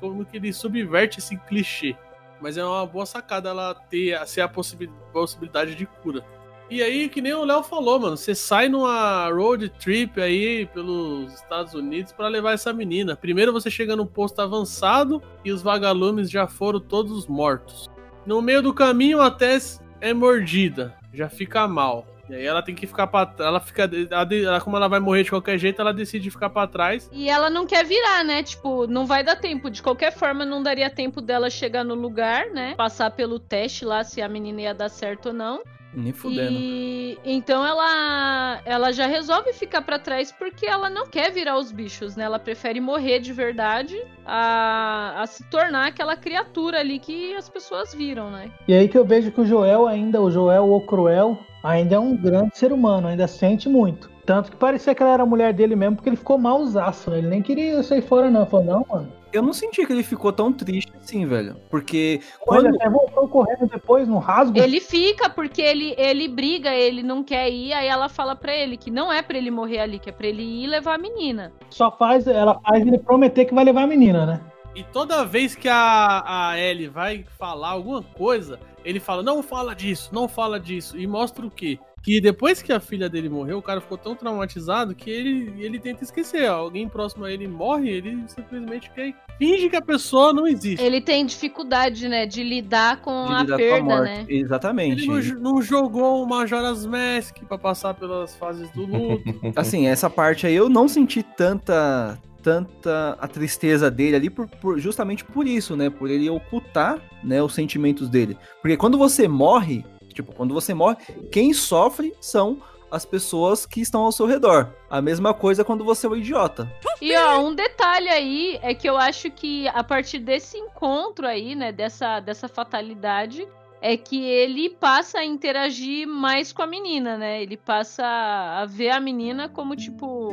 como que ele subverte esse clichê. Mas é uma boa sacada ela ter ser a possibi- possibilidade de cura. E aí, que nem o Léo falou, mano, você sai numa road trip aí pelos Estados Unidos pra levar essa menina. Primeiro você chega no posto avançado e os vagalumes já foram todos mortos. No meio do caminho a Tess é mordida, já fica mal. E aí ela tem que ficar pra trás. Ela fica. ela- como ela vai morrer de qualquer jeito, ela decide ficar pra trás. E ela não quer virar, né? Tipo, não vai dar tempo. De qualquer forma, não daria tempo dela chegar no lugar, né? Passar pelo teste lá se a menina ia dar certo ou não. Nem fudendo. E então ela ela já resolve ficar pra trás porque ela não quer virar os bichos, né? Ela prefere morrer de verdade a, a se tornar aquela criatura ali que as pessoas viram, né? E aí que eu vejo que o Joel ainda, o Joel o Cruel, ainda é um grande ser humano, ainda sente muito. Tanto que parecia que ela era a mulher dele mesmo, porque ele ficou mausaço, né? Ele nem queria sair fora, não. Falou, não, mano. Eu não senti que ele ficou tão triste assim, velho. Porque Quando... quando. Ele até voltou correndo depois no rasgo. Ele fica porque ele, ele briga, ele não quer ir, aí ela fala pra ele que não é pra ele morrer ali, que é pra ele ir levar a menina. Só faz, ela faz ele prometer que vai levar a menina, né? E toda vez que a, a Ellie vai falar alguma coisa, ele fala: não fala disso, não fala disso. E mostra o quê? Que depois que a filha dele morreu, o cara ficou tão traumatizado que ele, ele tenta esquecer. Alguém próximo a ele morre, ele simplesmente quer, finge que a pessoa não existe. Ele tem dificuldade, né, de lidar com de a lidar perda, com a morte. né? Exatamente. Ele não, não jogou o Majora's Mask pra passar pelas fases do luto. Assim, essa parte aí eu não senti tanta tanta a tristeza dele ali por, por- justamente por isso, né? Por ele ocultar, né, os sentimentos dele. Porque quando você morre, tipo, quando você morre, quem sofre são as pessoas que estão ao seu redor. A mesma coisa quando você é um idiota. E ó, um detalhe aí é que eu acho que a partir desse encontro aí, né, dessa, dessa fatalidade, é que ele passa a interagir mais com a menina, né? Ele passa a ver a menina como, tipo,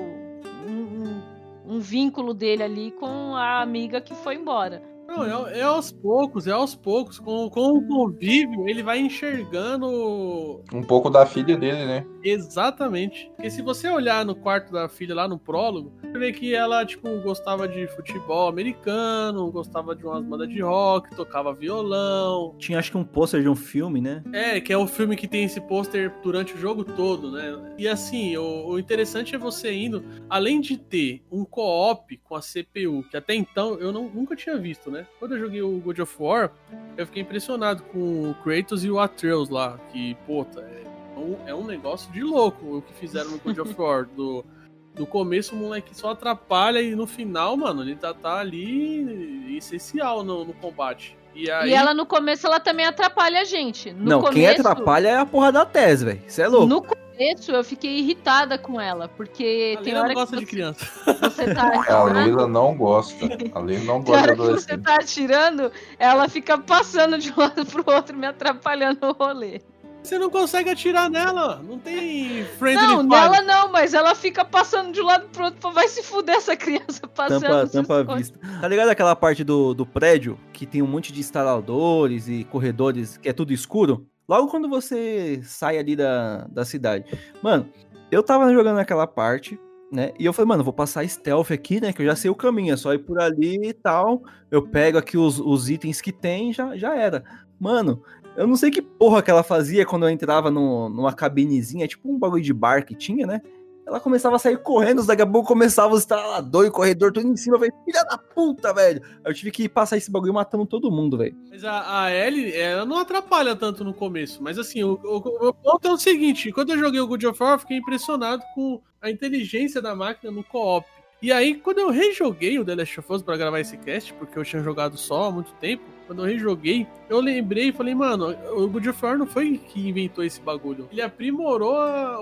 um, um- um vínculo dele ali com a amiga que foi embora. Não, é, é aos poucos, é aos poucos. Com, com o convívio, ele vai enxergando Um pouco da filha dele, né? Exatamente. Porque se você olhar no quarto da filha lá no prólogo, você vê que ela, tipo, gostava de futebol americano, gostava de umas bandas de rock, tocava violão. Tinha acho que um pôster de um filme, né? É, que é o filme que tem esse pôster durante o jogo todo, né? E assim, o, o interessante é você indo, além de ter um co-op com a CPU, que até então eu não- nunca tinha visto, né? Quando eu joguei o God of War, eu fiquei impressionado com o Kratos e o Atreus lá, que, puta, é um, é um negócio de louco o que fizeram no God of War. Do, do começo o moleque só atrapalha e no final, mano, ele tá, tá ali essencial no, no combate. E, aí, E ela no começo ela também atrapalha a gente. No não, quem começo, atrapalha é a porra da tese, velho. Você é louco. No começo eu fiquei irritada com ela, porque a tem hora não gosta que de você, criança. você tá A Leila não gosta. A Leila não gosta de você tá atirando, ela fica passando de um lado pro outro, me atrapalhando o rolê. Você não consegue atirar nela. Não tem friendly Não, fire. nela não, mas ela fica passando de um lado pro outro. Vai se fuder essa criança passando. Tampa, tampa a vista. Tá ligado aquela parte do, do prédio que tem um monte de instaladores e corredores que é tudo escuro? Logo quando você sai ali da, da cidade. Mano, eu tava jogando aquela parte, né? E eu falei, mano, vou passar stealth aqui, né? Que eu já sei o caminho, é só ir por ali e tal. Eu pego aqui os, os itens que tem já, já era. Mano, eu não sei que porra que ela fazia quando eu entrava no, numa cabinezinha, tipo um bagulho de bar que tinha, né? Ela começava a sair correndo, daqui a pouco começava os instaladores, corredor, tudo em cima, velho. Filha da puta, velho. Eu tive que passar esse bagulho matando todo mundo, velho. Mas a, a Ellie, ela não atrapalha tanto no começo. Mas assim, o, o, o ponto é o seguinte: quando eu joguei o God of War, eu fiquei impressionado com a inteligência da máquina no co-op. E aí, quando eu rejoguei o The Last of Us pra gravar esse cast, porque eu tinha jogado só há muito tempo, quando eu rejoguei, eu lembrei e falei, mano, o God of War não foi que inventou esse bagulho. Ele aprimorou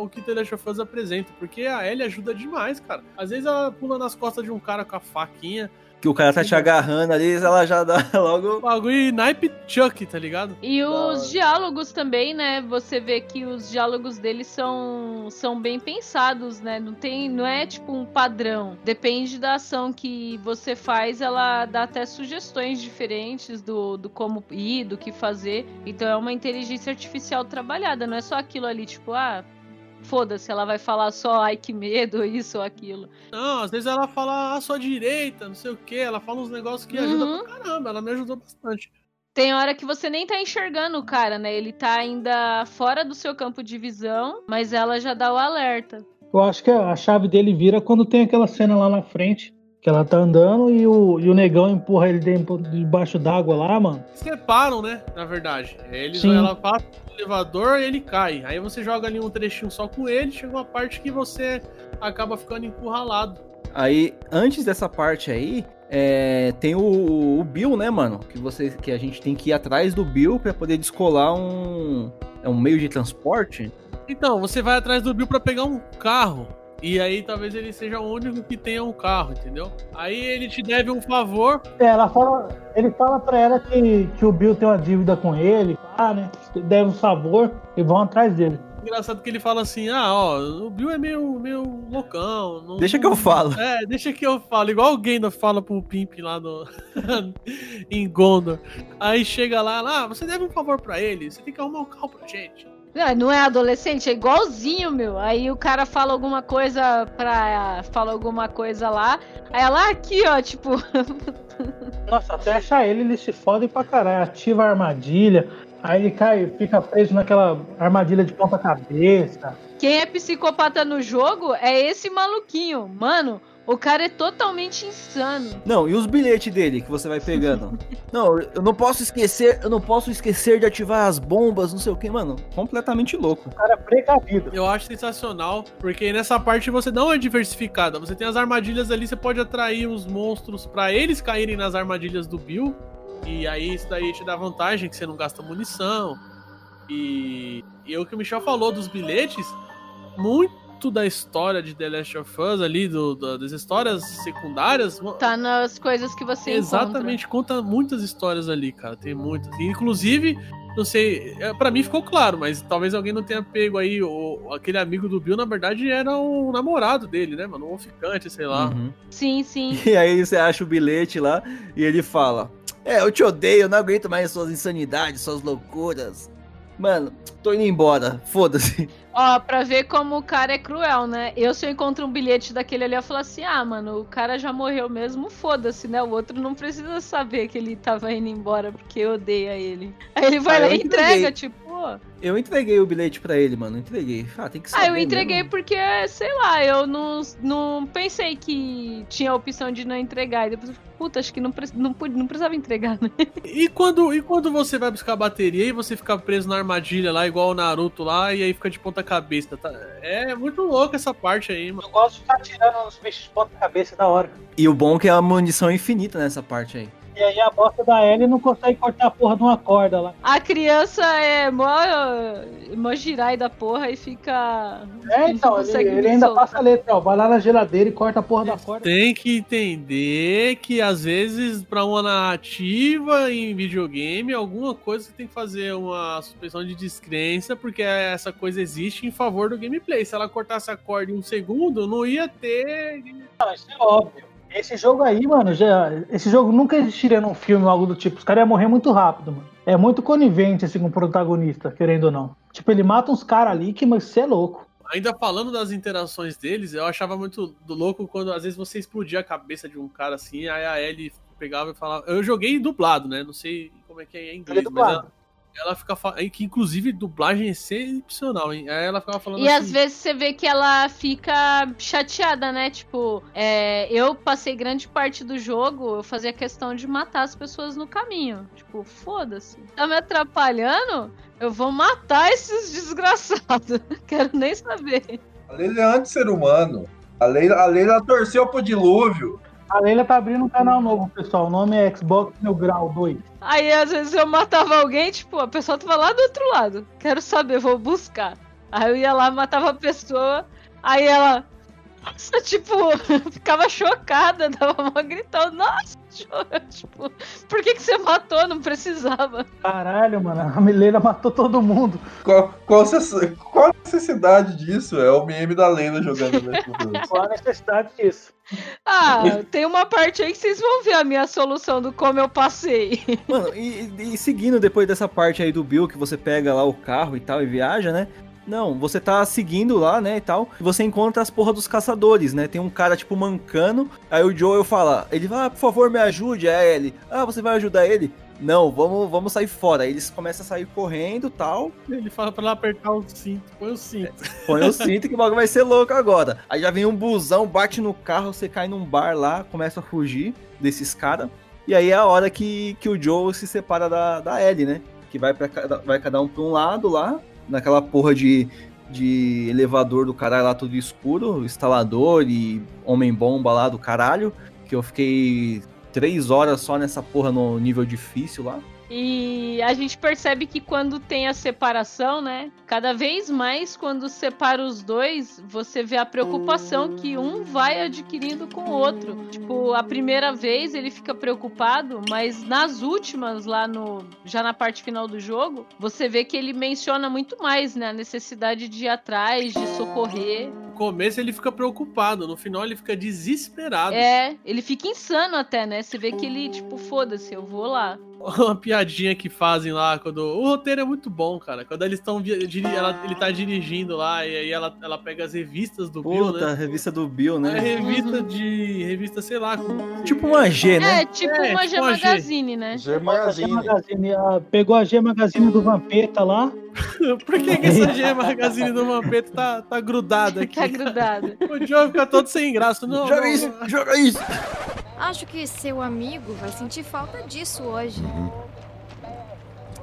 o que The Last of Us apresenta, porque a Ellie ajuda demais, cara. Às vezes ela pula nas costas de um cara com a faquinha, Que o cara tá te agarrando ali, ela já dá logo. bagulho naipe Chuck, tá ligado? E os diálogos também, né? Você vê que os diálogos deles são, são bem pensados, né? Não tem, não é tipo um padrão. Depende da ação que você faz, ela dá até sugestões diferentes do, do como ir, do que fazer. Então é uma inteligência artificial trabalhada, não é só aquilo ali, tipo, ah, foda-se, ela vai falar só ai que medo, isso ou aquilo. Não, às vezes ela fala a sua direita, não sei o que, ela fala uns negócios que ajudam Uhum. pra caramba, ela me ajudou bastante. Tem hora que você nem tá enxergando o cara, né? Ele tá ainda fora do seu campo de visão, mas ela já dá o alerta. Eu acho que a chave dele vira quando tem aquela cena lá na frente, que ela tá andando e o, e o negão empurra ele dentro- debaixo d'água lá, mano. Separam, né? Na verdade. Eles, Sim. ela passa no elevador e ele cai. Aí você joga ali um trechinho só com ele, chega uma parte que você acaba ficando encurralado. Aí, antes dessa parte aí, é, tem o, o Bill, né, mano? Que, você, que a gente tem que ir atrás do Bill pra poder descolar um, é um meio de transporte. Então, você vai atrás do Bill pra pegar um carro. E aí talvez ele seja o único que tenha um carro, entendeu? Aí ele te deve um favor. É, ela fala, ele fala pra ela que, que o Bill tem uma dívida com ele, ah, né? Deve um favor e vão atrás dele. Engraçado que ele fala assim: ah, ó, o Bill é meio, meio loucão. não- Deixa que eu falo. É, deixa que eu falo. Igual o Gandalf fala pro Pimp lá no... em Gondor. Aí chega lá, ah, você deve um favor pra ele, você tem que arrumar um carro pra gente. Não, é adolescente, é igualzinho, meu. Aí o cara fala alguma coisa pra. fala alguma coisa lá. Aí ela aqui, ó, tipo. Nossa, até achar ele, eles se fodem pra caralho. Ativa a armadilha, aí ele cai, fica preso naquela armadilha de ponta cabeça. Quem é psicopata no jogo é esse maluquinho. Mano, o cara é totalmente insano. Não, e os bilhetes dele que você vai pegando? não, eu não posso esquecer, eu não posso esquecer de ativar as bombas, não sei o que, mano. Completamente louco. O cara é precavido. Eu acho sensacional, porque nessa parte você não é diversificada. Você tem as armadilhas ali, você pode atrair os monstros pra eles caírem nas armadilhas do Bill. E aí isso daí te dá vantagem, que você não gasta munição. E, e o que o Michel falou dos bilhetes, muito da história de The Last of Us ali, do, do- das histórias secundárias. Tá nas coisas que você Exatamente, conta muitas histórias ali, cara. Tem muitas. Inclusive, não sei, é, pra mim ficou claro, mas talvez alguém não tenha pego aí. O, aquele amigo do Bill, na verdade, era o namorado dele, né, mano? Um ficante, sei lá. Uhum. Sim, sim. E aí você acha o bilhete lá e ele fala: É, eu te odeio, eu não aguento mais suas insanidades, suas loucuras. Mano, tô indo embora, foda-se. Ó, pra ver como o cara é cruel, né? Eu, se eu encontro um bilhete daquele ali, eu falo assim: ah, mano, o cara já morreu mesmo, foda-se, né? O outro não precisa saber que ele tava indo embora porque odeia ele. Aí ele vai Ah, lá e entrega, tipo, pô. Eu entreguei o bilhete pra ele, mano. Entreguei. Ah, tem que saber. Ah, eu entreguei mesmo. porque, sei lá, eu não, não pensei que tinha a opção de não entregar. E depois, eu falei, puta, acho que não, pre- não, pude- não precisava entregar, né? E quando, e quando você vai buscar a bateria e você fica preso na armadilha lá, igual o Naruto lá, e aí fica de ponta cabeça, tá? É muito louco essa parte aí, mano. Eu gosto de ficar tirando os bichos de ponta cabeça da hora. E o bom é que é a munição infinita nessa parte aí. E aí a bosta da Ellie não consegue cortar a porra de uma corda lá. A criança é mó, mó girai da porra e fica. É, então, ele, ele ainda passa a letra, ó. Vai lá na geladeira e corta a porra da corda. Tem que entender que às vezes, pra uma narrativa em videogame, alguma coisa você tem que fazer uma suspensão de descrença, porque essa coisa existe em favor do gameplay. Se ela cortasse a corda em um segundo, não ia ter. Não, isso é óbvio. Esse jogo aí, mano, já, esse jogo nunca existiria num filme ou algo do tipo. Os caras iam morrer muito rápido, mano. É muito conivente, assim, com o protagonista, querendo ou não. Tipo, ele mata uns caras ali que, mas você é louco. Ainda falando das interações deles, eu achava muito do louco quando às vezes você explodia a cabeça de um cara assim, aí a Ellie pegava e falava. Eu joguei dublado, né? Não sei como é que é em inglês, mas ela, ela fica falando. Que inclusive dublagem é excepcional, hein? Aí ela ficava falando E assim. às vezes você vê que ela fica chateada, né? Tipo, é, eu passei grande parte do jogo, eu fazia questão de matar as pessoas no caminho. Tipo, foda-se. Tá me atrapalhando? Eu vou matar esses desgraçados. Quero nem saber. A Leila é anti-ser humano. A Leila, a Leila torceu pro dilúvio. A Leila tá abrindo um canal novo, pessoal. O nome é Xbox Mil Grau 2. Aí às vezes eu matava alguém, tipo, a pessoa tava lá do outro lado. Quero saber, vou buscar. Aí eu ia lá, matava a pessoa, aí ela. Nossa, tipo, ficava chocada, dava uma gritão, nossa, tipo, por que, que você matou? Não precisava. Caralho, mano. A Leila matou todo mundo. Qual, qual, a necessidade disso? É o meme da Leila jogando jogo. Qual a necessidade disso? Ah, tem uma parte aí que vocês vão ver a minha solução do como eu passei. Mano, e, e seguindo depois dessa parte aí do Bill, que você pega lá o carro e tal e viaja, né? Não, você tá seguindo lá, né, e tal, e você encontra as porra dos caçadores, né? Tem um cara, tipo, mancando, aí o Joel fala, ele vai, ah, por favor, me ajude, aí ele, ah, você vai ajudar ele? Não, vamos, vamos sair fora. Aí eles começam a sair correndo tal. Ele fala pra ela apertar o cinto, põe o cinto. Põe o cinto que o bagulho vai ser louco agora. Aí já vem um busão, bate no carro, você cai num bar lá, começa a fugir desses caras. E aí é a hora que, que o Joe se separa da, da Ellie, né? Que vai, pra, vai cada um pra um lado lá, naquela porra de, de elevador do caralho lá, tudo escuro, instalador e homem-bomba lá do caralho. Que eu fiquei três horas só nessa porra no nível difícil lá. E a gente percebe que quando tem a separação, né? Cada vez mais, quando separa os dois, você vê a preocupação que um vai adquirindo com o outro. Tipo, a primeira vez ele fica preocupado, mas nas últimas, lá no. Já na parte final do jogo, você vê que ele menciona muito mais, né? A necessidade de ir atrás, de socorrer. No começo ele fica preocupado, no final ele fica desesperado. É, ele fica insano até, né? Você vê que ele, tipo, foda-se, eu vou lá. Uma piadinha que fazem lá quando. O roteiro é muito bom, cara. Quando eles estão. Ele tá dirigindo lá e aí ela, ela pega as revistas do Bill, Puta, né? revista do Bill, É né? revista de. Revista, sei lá. com- Tipo uma G, né? É, tipo É, uma tipo G uma G. Magazine, né? G A G Magazine. Magazine, ah, pegou a G Magazine do Vampeta lá. Por que, que essa G Magazine do Vampeta tá, tá grudada aqui? Tá grudado. O Joe fica todo sem graça. Não, Joga não, isso, não. joga isso! Acho que seu amigo vai sentir falta disso hoje.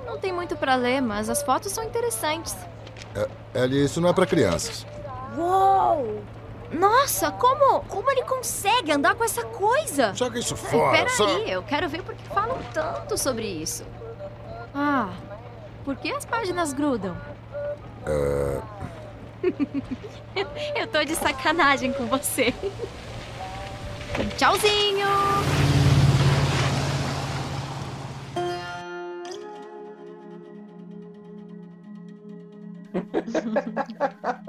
Não tem muito pra ler, mas as fotos são interessantes. Ellie, isso não é pra crianças. Uou! Nossa, como, como ele consegue andar com essa coisa? Joga isso fora. só- Peraí, eu quero ver por que falam tanto sobre isso. Ah, por que as páginas grudam? É, Eu tô de sacanagem com você. Tchauzinho!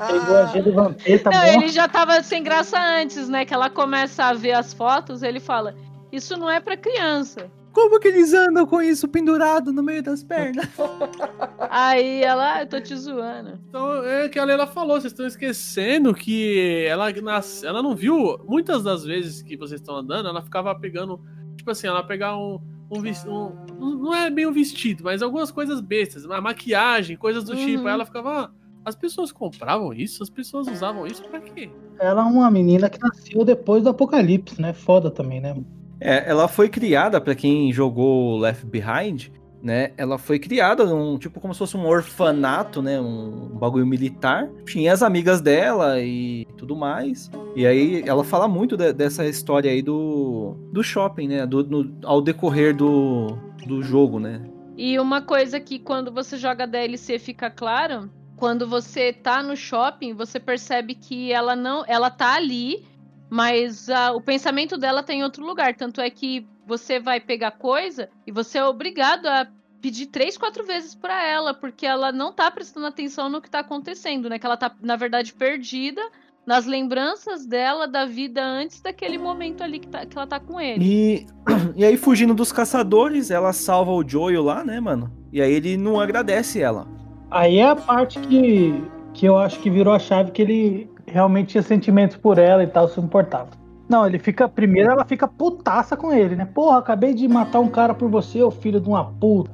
Pegou a G do Vampeta, Não, bom. ele já tava sem graça antes, né? Que ela começa a ver as fotos, ele fala: Isso não é pra criança. Como que eles andam com isso pendurado no meio das pernas? Aí ela, ah, eu tô te zoando. Então, é que a Leila falou, vocês estão esquecendo que ela, nas, ela não viu. Muitas das vezes que vocês estão andando, ela ficava pegando. Tipo assim, ela pegar um. um, um- um- não é bem um vestido, mas algumas coisas bestas, uma maquiagem, coisas do tipo. Uhum. Aí ela ficava. "Ah, as pessoas compravam isso? As pessoas usavam isso pra quê? Ela é uma menina que nasceu depois do apocalipse, né? Foda também, né? É, ela foi criada, pra quem jogou Left Behind, né? Ela foi criada um tipo como se fosse um orfanato, né? Um bagulho militar. Tinha as amigas dela e tudo mais. E aí ela fala muito de- dessa história aí do, do shopping, né? Do, no- ao decorrer do, do jogo, né? E uma coisa que quando você joga DLC fica claro, quando você tá no shopping, você percebe que ela não, ela tá ali, mas ah, o pensamento dela tá em outro lugar. Tanto é que você vai pegar coisa e você é obrigado a pedir três, quatro vezes pra ela, porque ela não tá prestando atenção no que tá acontecendo, né? Que ela tá, na verdade, perdida nas lembranças dela da vida antes daquele momento ali que, tá- que ela tá com ele. E, e aí, fugindo dos caçadores, ela salva o Joel lá, né, mano? E aí ele não agradece ela. Aí é a parte que, que eu acho que virou a chave que ele realmente tinha sentimentos por ela e tal, se importava. Não, ele fica. Primeiro ela fica putaça com ele, né? Porra, acabei de matar um cara por você, ô filho de uma puta.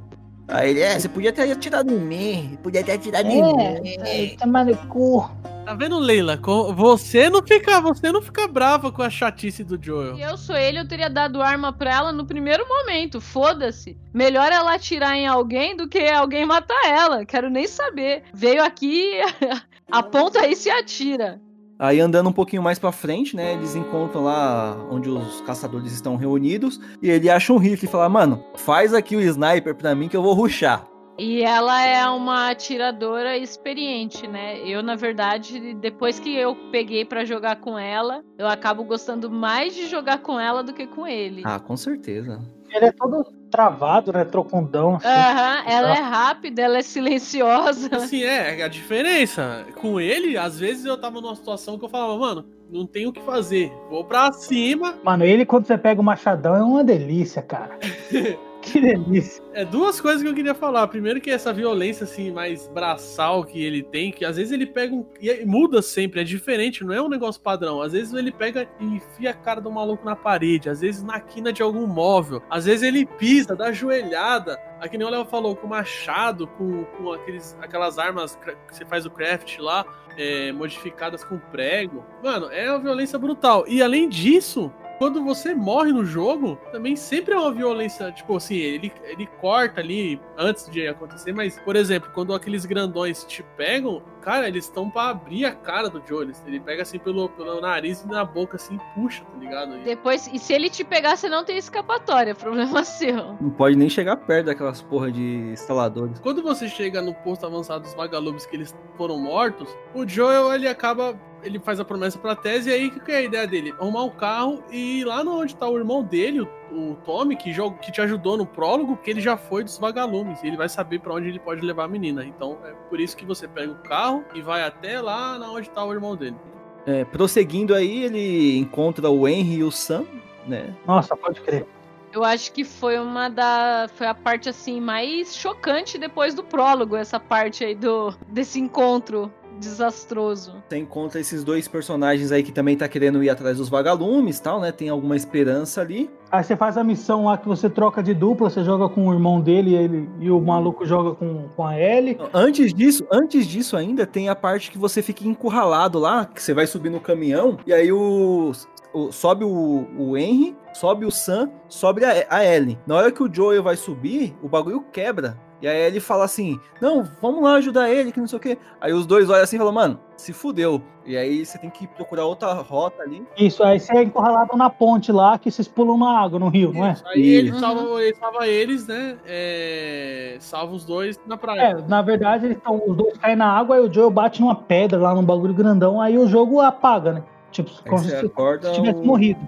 Aí ele, é, você podia ter atirado em mim, podia ter atirado É, tomar no cu. Tá vendo, Leila? Você não fica, você não fica brava com a chatice do Joel. Se eu sou ele, eu teria dado arma pra ela no primeiro momento. Foda-se. Melhor ela atirar em alguém do que alguém matar ela. Quero nem saber. Veio aqui, aponta aí e se atira. Aí andando um pouquinho mais pra frente, né, eles encontram lá onde os caçadores estão reunidos e ele acha um rifle e fala: "Mano, faz aqui o sniper pra mim que eu vou ruxar". E ela é uma atiradora experiente, né? Eu, na verdade, depois que eu peguei pra jogar com ela, eu acabo gostando mais de jogar com ela do que com ele. Ah, com certeza. Ele é todo travado, né? Trocundão. Assim. Aham, ela é rápida, ela é silenciosa. Assim, é, a diferença. Com ele, às vezes eu tava numa situação que eu falava, mano, não tenho o que fazer. Vou pra cima. Mano, ele quando você pega o machadão é uma delícia, cara. que delícia. É duas coisas que eu queria falar. Primeiro que essa violência, assim, mais braçal que ele tem, que às vezes ele pega um. E aí muda sempre, é diferente, não é um negócio padrão. Às vezes ele pega e enfia a cara do maluco na parede, às vezes na quina de algum móvel, às vezes ele pisa, dá joelhada. Aqui nem o Léo falou, com machado, com, com aqueles, aquelas armas que você faz o craft lá, é, modificadas com prego. Mano, é uma violência brutal. E além disso, quando você morre no jogo, também sempre é uma violência, tipo assim, ele, ele corta ali antes de acontecer, mas, por exemplo, quando aqueles grandões te pegam, cara, eles estão pra abrir a cara do Joe. Eles- Ele pega assim pelo, pelo nariz e na boca assim e puxa, tá ligado? E- Depois, e se ele te pegar, você não tem escapatória, problema seu. Não pode nem chegar perto daquelas porra de instaladores. Quando você chega no posto avançado dos vagalumes que eles foram mortos, o Joel ele acaba. Ele faz a promessa pra Tese e aí o que que é a ideia dele? Arrumar um carro e ir lá no onde tá o irmão dele, o, o Tommy, que, joga, que te ajudou no prólogo, que ele já foi dos vagalumes. E ele vai saber pra onde ele pode levar a menina. Então é por isso que você pega o carro e vai até lá na onde tá o irmão dele. É, prosseguindo aí, ele encontra o Henry e o Sam, né? Nossa, pode crer. Eu acho que foi uma da. Foi a parte assim mais chocante depois do prólogo, essa parte aí do desse encontro desastroso. Você encontra esses dois personagens aí que também tá querendo ir atrás dos vagalumes e tal, né? Tem alguma esperança ali. Aí você faz a missão lá que você troca de dupla, você joga com o irmão dele e, ele, e o maluco joga com, com a Ellie. Antes disso, antes disso ainda, tem a parte que você fica encurralado lá, que você vai subir no caminhão, e aí o, o- sobe o, o Henry, sobe o Sam, sobe a, a Ellie. Na hora que o Joel vai subir, o bagulho quebra. E aí ele fala assim: Não, vamos lá ajudar ele, que não sei o quê. Aí os dois olham assim e falam, mano, se fudeu. E aí você tem que procurar outra rota ali. Isso, aí você é encurralado na ponte lá, que vocês pulam na água, no rio, não é? Aí ele salva, ele salva eles, né? É, salva os dois na praia. É, na verdade, eles tão, os dois caem na água, aí o Joel bate numa pedra lá num bagulho grandão, aí o jogo apaga, né? Tipo, como você se acorda tivesse o- morrido.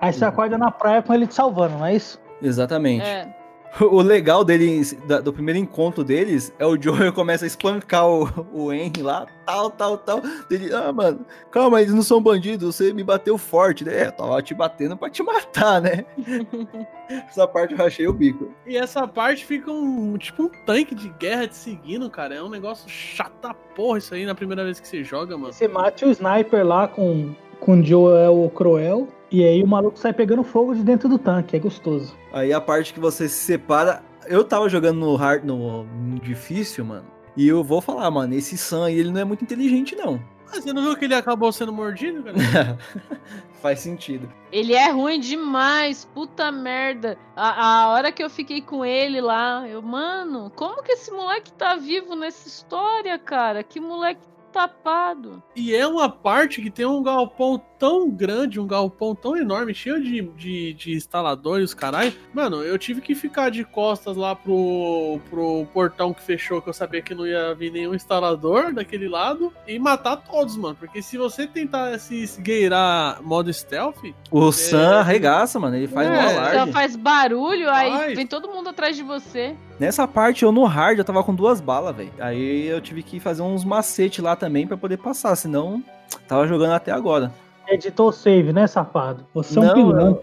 Aí você acorda na praia com ele te salvando, não é isso? Exatamente. É. O legal dele, da- do primeiro encontro deles, é o Joel começa a espancar o, o Henry lá, tal, tal, tal. Ele, ah, mano, calma, eles não são bandidos, você me bateu forte, né? É, eu tava te batendo pra te matar, né? Essa parte eu rachei o bico. E essa parte fica um tipo um tanque de guerra te seguindo, cara. É um negócio chato da porra isso aí na primeira vez que você joga, mano. Você mate o sniper lá com, com o Joel o Cruel, e aí o maluco sai pegando fogo de dentro do tanque, é gostoso. Aí a parte que você se separa. Eu tava jogando no hard, no, no difícil, mano. E eu vou falar, mano, esse Sam aí, ele não é muito inteligente, não. Ah, você não viu que ele acabou sendo mordido, cara? Faz sentido. Ele é ruim demais, puta merda. A, a hora que eu fiquei com ele lá, eu, mano, como que esse moleque tá vivo nessa história, cara? Que moleque tapado. E é uma parte que tem um galpão tão grande, um galpão tão enorme, cheio de, de, de instaladores, caralho. Mano, eu tive que ficar de costas lá pro, pro portão que fechou, que eu sabia que não ia vir nenhum instalador daquele lado, e matar todos, mano. Porque se você tentar se esgueirar modo stealth, O Sam arregaça, mano, ele faz É, um alarde. faz barulho, aí Faz. vem todo mundo atrás de você. Nessa parte, eu no hard, eu tava com duas balas, velho. Aí eu tive que fazer uns macetes lá também pra poder passar, senão tava jogando até agora. Editou o save, né, safado? Você é um Não, pilantra.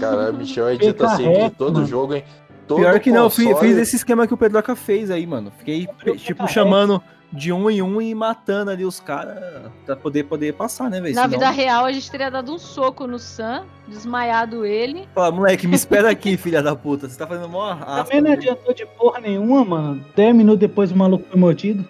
Caralho, Michel edita Fica sempre de reto, todo mano. jogo, hein? Todo Pior que não, console- fiz esse esquema que o Pedroca fez aí, mano. Fiquei, tipo, chamando de um em um e matando ali os caras pra poder, poder passar, né, velho? Na Senão- vida real, a gente teria dado um soco no Sam, desmaiado ele. Fala, moleque, me espera aqui, filha da puta. Você tá fazendo mó arrasto. Também não adiantou de porra nenhuma, mano. 10 minutos depois o maluco foi mordido.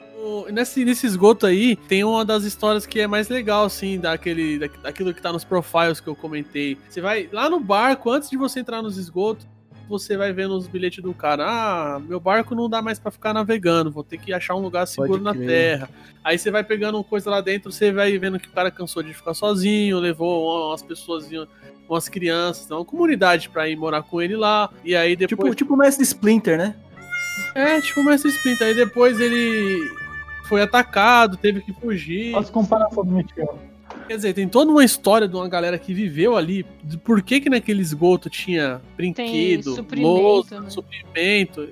Nesse, nesse esgoto aí, tem uma das histórias que é mais legal, assim, daquele, da, daquilo que tá nos profiles que eu comentei. Você vai lá no barco, antes de você entrar nos esgotos, você vai vendo os bilhetes do cara. Ah, meu barco não dá mais pra ficar navegando, vou ter que achar um lugar seguro na terra. Aí você vai pegando coisa lá dentro, você vai vendo que o cara cansou de ficar sozinho, levou umas pessoas, umas crianças, então, uma comunidade pra ir morar com ele lá. E aí depois. Tipo, tipo o mestre Splinter, né? É, tipo o Mestre Splinter. Aí depois ele foi atacado, teve que fugir. Posso comparar com o Michel. Quer dizer, tem toda uma história de uma galera que viveu ali, de por que que naquele esgoto tinha brinquedo, suprimento, louça, né? suprimento,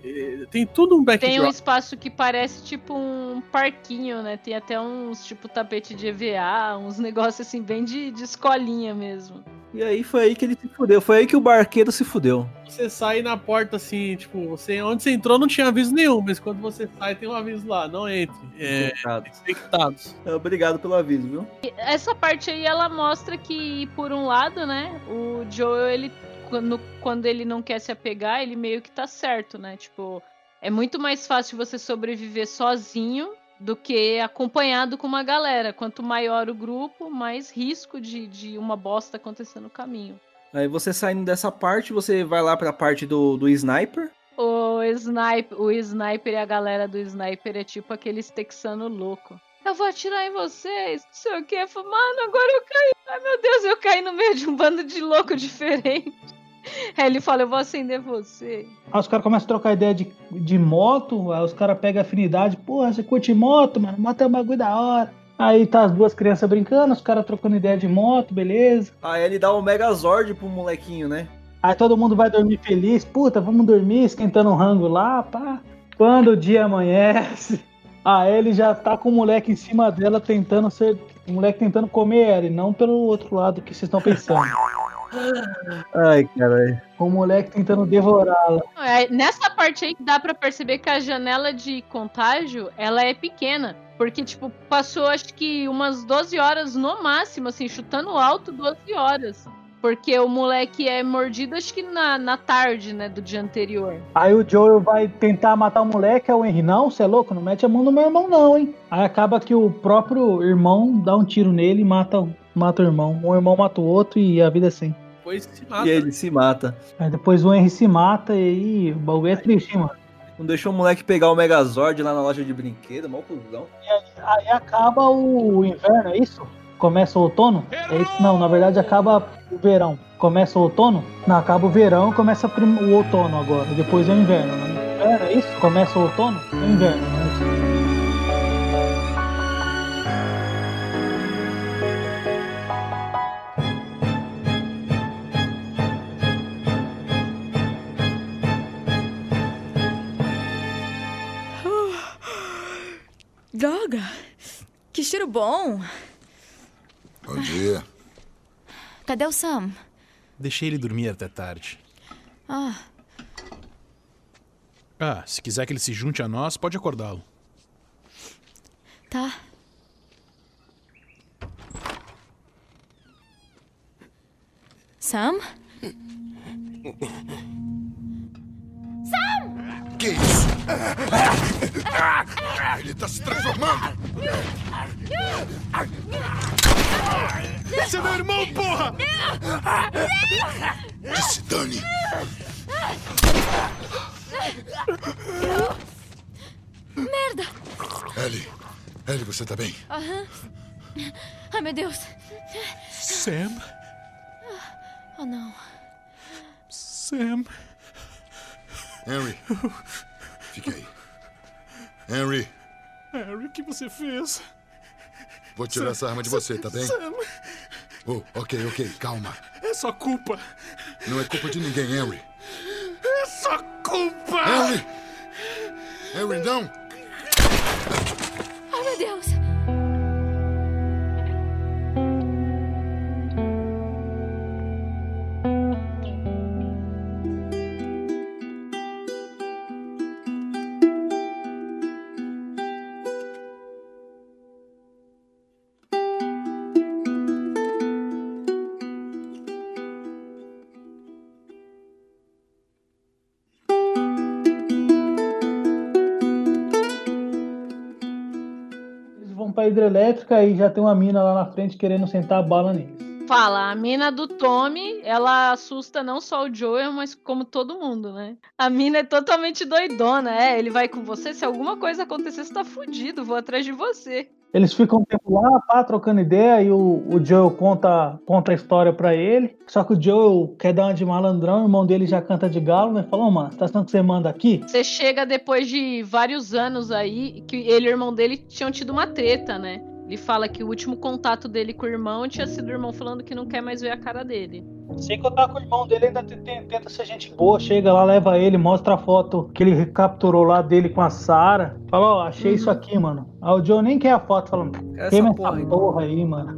tem tudo um backdrop. Tem um espaço que parece tipo um parquinho, né? Tem até uns tipo tapete de EVA, uns negócios assim, bem de, de escolinha mesmo. E aí foi aí que ele se fudeu. Foi aí que o barqueiro se fudeu. Você sai na porta assim, tipo, você, onde você entrou não tinha aviso nenhum, mas quando você sai tem um aviso lá, não entre. É, Infectados. infectados. Obrigado pelo aviso, viu? Essa parte aí ela mostra que, por um lado, né, o Joel, ele quando, quando ele não quer se apegar, ele meio que tá certo, né? Tipo, é muito mais fácil você sobreviver sozinho do que acompanhado com uma galera. Quanto maior o grupo, mais risco de, de uma bosta acontecer no caminho. Aí você saindo dessa parte, você vai lá pra parte do, do sniper. O sniper, o sniper e a galera do sniper é tipo aqueles texano louco. Eu vou atirar em vocês, não sei o que. Mano, agora eu caí. Ai meu Deus, eu caí no meio de um bando de louco diferente. Aí ele fala, eu vou acender você. Aí os caras começam a trocar ideia de, de moto, aí os caras pegam afinidade. Porra, você curte moto, mano? Moto é um bagulho da hora. Aí tá as duas crianças brincando, os caras trocando ideia de moto, beleza. Aí ele dá o Megazord pro molequinho, né? Aí todo mundo vai dormir feliz. Puta, vamos dormir, esquentando um rango lá, pá. Quando o dia amanhece, aí ele já tá com o moleque em cima dela tentando ser. O moleque tentando comer ela, e não pelo outro lado que vocês estão pensando. Ai, caralho. O moleque tentando devorá-la. É, Nessa parte aí dá pra perceber que a janela de contágio, ela é pequena. Porque, tipo, passou acho que umas 12 horas no máximo, assim, chutando alto 12 horas. Porque o moleque é mordido, acho que na, na tarde, né, do dia anterior. Aí o Joel vai tentar matar o moleque, aí o Henry, não, você é louco, não mete a mão no meu irmão não, hein. Aí acaba que o próprio irmão dá um tiro nele e mata, o- mata o irmão. Um irmão mata o outro e a vida é assim. Depois se mata. E ele se mata. Aí depois o Henry se mata e aí o bagulho é triste, mano. Não deixou o moleque pegar o Megazord lá na loja de brinquedo, mal cuzão. Aí acaba o inverno, é isso? Começa o outono? É isso? Não, na verdade acaba o verão. Começa o outono? Não, acaba o verão e começa o outono agora. Depois é o inverno, né? Inverno, é isso? Começa o outono? É o inverno, é isso? Droga! Que cheiro bom! Bom dia. Cadê o Sam? Deixei ele dormir até tarde. Ah, Ah, se quiser que ele se junte a nós, pode acordá-lo. tá. Sam? Sam! Que isso? Ele tá se transformando! Esse é meu irmão, porra! Que se dane! Merda! Ellie, Ellie, você tá bem? Aham. Ai, meu Deus. Sam? Oh, não. Sam? Henry, fique aí. Henry, Harry, o que você fez? Vou tirar essa arma de você, tá bem? Sam, Oh, ok, ok, calma. é sua culpa. Não é culpa de ninguém, Henry. É sua culpa! Henry! Henry, não! Ai, meu Deus. Pra hidrelétrica e já tem uma mina lá na frente querendo sentar a bala neles. Fala, a mina do Tommy, ela assusta não só o Joel, mas como todo mundo, né? A mina é totalmente doidona, é, ele vai com você, se alguma coisa acontecer, você tá fudido, vou atrás de você. Eles ficam um tempo lá, pá, trocando ideia, e o, o Joel conta, conta a história pra ele. Só que o Joel quer dar uma de malandrão, o irmão dele já canta de galo, né? Falou, mano, tá achando que você manda aqui? Você chega depois de vários anos aí, que ele e o irmão dele tinham tido uma treta, né? Ele fala que o último contato dele com o irmão tinha sido o irmão falando que não quer mais ver a cara dele. Sem contar com o irmão dele, ainda tenta ser gente boa, chega lá, leva ele, mostra a foto que ele capturou lá dele com a Sara. Fala, ó, achei isso aqui, mano. Aí o Joe nem quer a foto, falando, essa queima porra essa aí." porra aí, mano.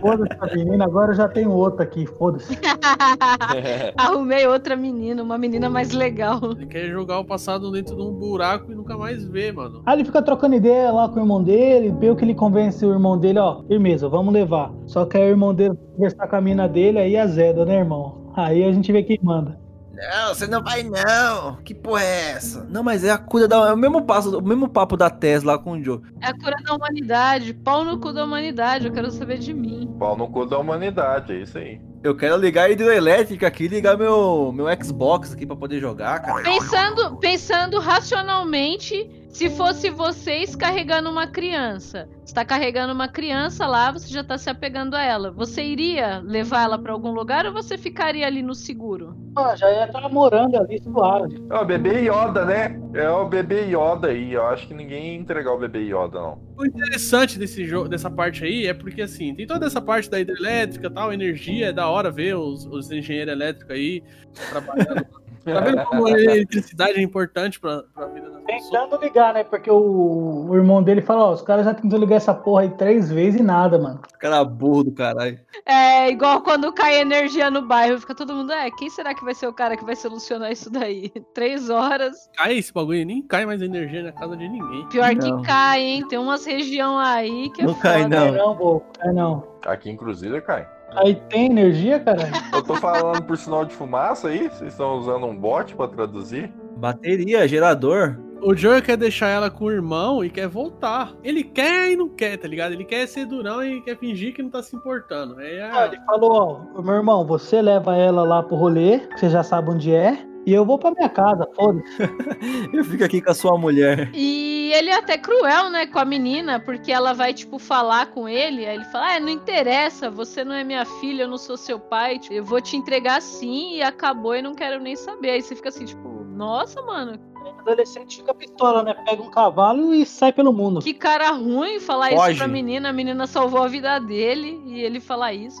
Foda-se a menina, agora eu já tenho outro aqui, foda-se. Arrumei outra menina, uma menina mais legal. Ele quer jogar o passado dentro de um buraco e nunca mais ver, mano. Aí ele fica trocando ideia lá com o irmão dele, pelo que ele convence o irmão dele, ó, firmeza, vamos levar. Só que aí o irmão dele conversar com a mina dele, aí azeda, né, irmão? Aí a gente vê quem manda. Não, você não vai não. Que porra é essa? Não, mas é a cura da. É o mesmo, passo, o mesmo papo da Tesla lá com o Joe. É a cura da humanidade, pau no cu da humanidade, eu quero saber de mim. Pau no cu da humanidade, é isso aí. Eu quero ligar a hidroelétrica aqui e ligar meu, meu Xbox aqui pra poder jogar, cara. Pensando, pensando racionalmente, se fosse vocês carregando uma criança, você tá carregando uma criança lá, você já tá se apegando a ela. Você iria levar ela pra algum lugar ou você ficaria ali no seguro? Ah, já ia estar morando ali, suave. É o bebê Yoda, né? É o bebê Yoda aí. Eu acho que ninguém ia entregar o bebê Yoda, não. O interessante desse jogo, dessa parte aí é porque assim, tem toda essa parte da hidrelétrica e tal, energia, é da hora ver os, os engenheiros elétricos aí trabalhando. tá vendo como a eletricidade é importante pra, pra vida das pessoas? Tentando ligar, né? Porque o, o irmão dele fala, ó, os caras já tentou ligar essa porra aí três vezes e nada, mano. Cara burro do caralho. É igual quando cai energia no bairro, fica todo mundo, é, quem será que vai ser o cara que vai solucionar isso daí? Três horas. Cai esse bagulho, nem cai mais energia na casa de ninguém. Pior Não. que cai, hein? Tem umas região aí que é Não cai, foda. não. Não, pô, é não. Aqui em Cruzeiro cai. Aí tem energia, cara? Eu tô falando por sinal de fumaça aí? Vocês estão usando um bot pra traduzir? Bateria, gerador. O Joe quer deixar ela com o irmão e quer voltar. Ele quer e não quer, tá ligado? Ele quer ser durão e quer fingir que não tá se importando. É Ah, ele falou, ó, meu irmão, você leva ela lá pro rolê, que você já sabe onde é, E eu vou pra minha casa, foda-se. Eu fico aqui com a sua mulher. E ele é até cruel, né, com a menina, porque ela vai, tipo, falar com ele. Aí ele fala: Ah, não interessa, você não é minha filha, eu não sou seu pai. tipo, eu vou te entregar sim e acabou e não quero nem saber. Aí você fica assim, tipo, nossa, mano, Adolescente fica pistola, né? Pega um cavalo e sai pelo mundo. que cara ruim falar Foge. isso pra menina. A menina salvou a vida dele e ele falar isso.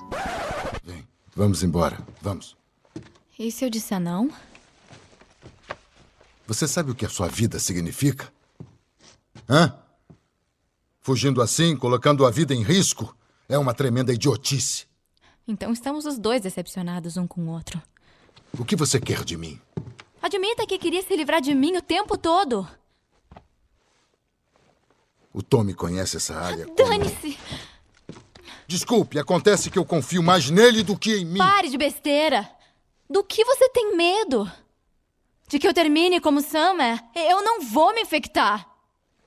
Vamos embora. Vamos. E se eu disser não? Você sabe o que a sua vida significa? Hã? Fugindo assim, colocando a vida em risco, é uma tremenda idiotice. Então estamos os dois decepcionados um com o outro. O que você quer de mim? Admita que queria se livrar de mim o tempo todo. O Tommy conhece essa área. como- Dane-se! Desculpe, acontece que eu confio mais nele do que em mim. Pare de besteira! Do que você tem medo? De que eu termine como Sam é? Eu não vou me infectar.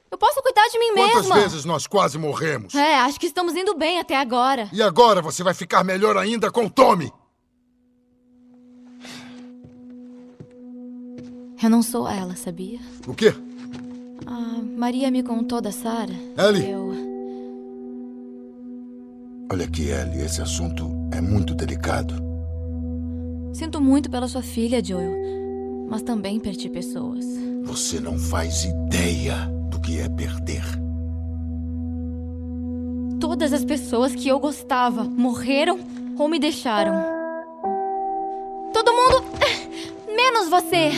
Eu posso cuidar de mim Quantas mesma. vezes nós quase morremos? É, acho que estamos indo bem até agora. E agora você vai ficar melhor ainda com o Tommy. Eu não sou ela, sabia? O quê? A Maria me contou da Sarah. Ellie. Eu. Olha aqui, Ellie, esse assunto é muito delicado. Sinto muito pela sua filha, Joel. Mas também perdi pessoas. Você não faz ideia do que é perder. Todas as pessoas que eu gostava morreram ou me deixaram. Todo mundo. menos você!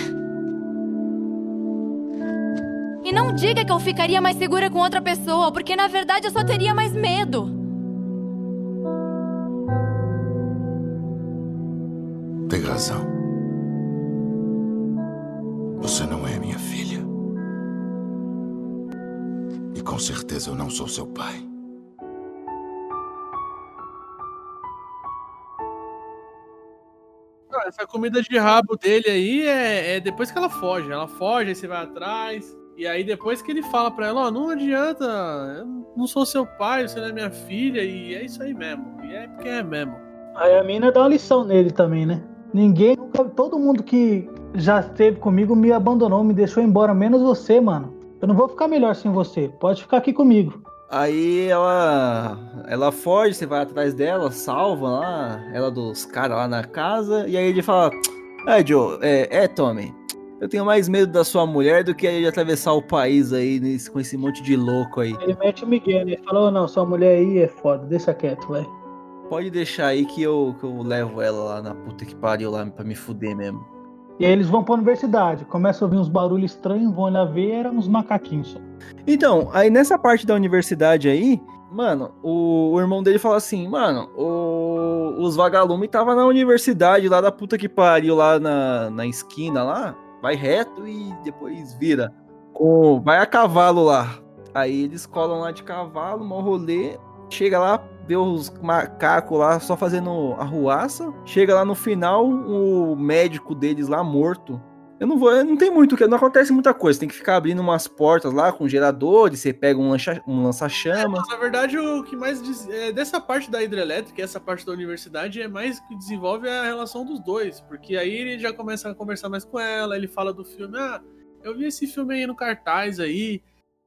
E não diga que eu ficaria mais segura com outra pessoa, porque na verdade eu só teria mais medo. Tem razão. Eu não sou seu pai. Essa comida de rabo dele aí é, é depois que ela foge. Ela foge, aí você vai atrás. E aí depois que ele fala pra ela, ó, não adianta, eu não sou seu pai, você não é minha filha, e é isso aí mesmo. E é porque é mesmo. Aí a mina dá uma lição nele também, né? Ninguém, nunca- todo mundo que já esteve comigo me abandonou, me deixou embora, menos você, mano. Eu não vou ficar melhor sem você. Pode ficar aqui comigo. Aí ela ela foge, você vai atrás dela, salva lá, ela dos caras lá na casa, e aí ele fala: É, Joe, é, é, Tommy, eu tenho mais medo da sua mulher do que de atravessar o país aí nesse- com esse monte de louco aí. Ele mete o Miguel? Ele falou, não, sua mulher aí é foda, deixa quieto, vai. Pode deixar aí que eu, que eu levo ela lá na puta que pariu lá pra me fuder mesmo. E aí eles vão pra universidade, começa a ouvir uns barulhos estranhos, vão olhar ver, eram uns macaquinhos só. Então, aí nessa parte da universidade aí, mano, o, o irmão dele fala assim, mano, o- os vagalumes tava na universidade lá da puta que pariu lá na, na esquina lá, vai reto e depois vira. Com, vai a cavalo lá. Aí eles colam lá de cavalo, mó rolê, chega lá, vê os macacos lá só fazendo arruaça, chega lá no final, o médico deles lá morto. Eu não vou, não tem muito, que não acontece muita coisa. Tem que ficar abrindo umas portas lá com geradores, você pega um, lancha, um lança-chamas. Mas, na verdade, o que mais diz, é, dessa parte da hidrelétrica, essa parte da universidade, é mais que desenvolve a relação dos dois. Porque aí ele já começa a conversar mais com ela, ele fala do filme, ah, eu vi esse filme aí no cartaz aí.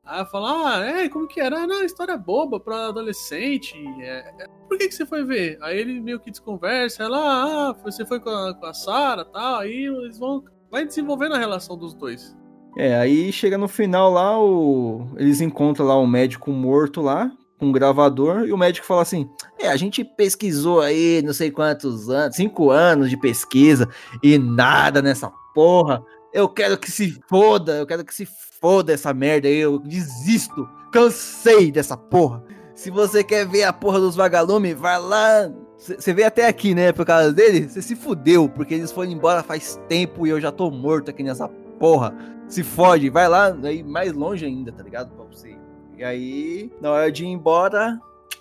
Aí fala, ah, é, como que era? Ah, não, história boba pra adolescente. é, é, por que, que você foi ver? Aí ele meio que desconversa, ela, ah, você foi com a, a Sarah e tal, aí eles vão. Vai desenvolvendo a relação dos dois. É, aí chega no final lá, o... eles encontram lá um médico morto lá, com um gravador, e o médico fala assim: É, a gente pesquisou aí não sei quantos anos, cinco anos de pesquisa, e nada nessa porra. Eu quero que se foda, eu quero que se foda essa merda aí, eu desisto, cansei dessa porra. Se você quer ver a porra dos vagalumes, vai lá. Você veio até aqui, né, por causa dele? Você se fudeu, porque eles foram embora faz tempo e eu já tô morto aqui nessa porra. Se fode, vai lá, aí mais longe ainda, tá ligado? Pra você. E aí, na hora de ir embora,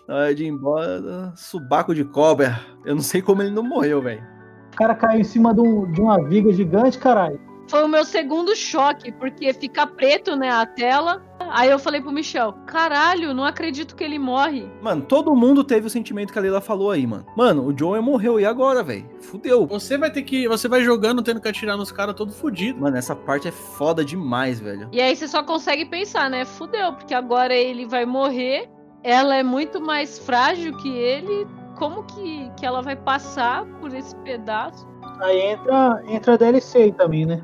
na hora de ir embora, subaco de cobra. Eu não sei como ele não morreu, velho. O cara caiu em cima de, um- de uma viga gigante, caralho. Foi o meu segundo choque, porque fica preto, né, a tela. Aí eu falei pro Michel, caralho, não acredito que ele morre. Mano, todo mundo teve o sentimento que a Leila falou aí, mano. Mano, o Joel morreu, e agora, velho? Fudeu. Você vai ter que. Você vai jogando, tendo que atirar nos caras todo fudido. Mano, essa parte é foda demais, velho. E aí você só consegue pensar, né? Fudeu, porque agora ele vai morrer. Ela é muito mais frágil que ele. Como que, que ela vai passar por esse pedaço? Aí entra, entra a DLC aí também, né?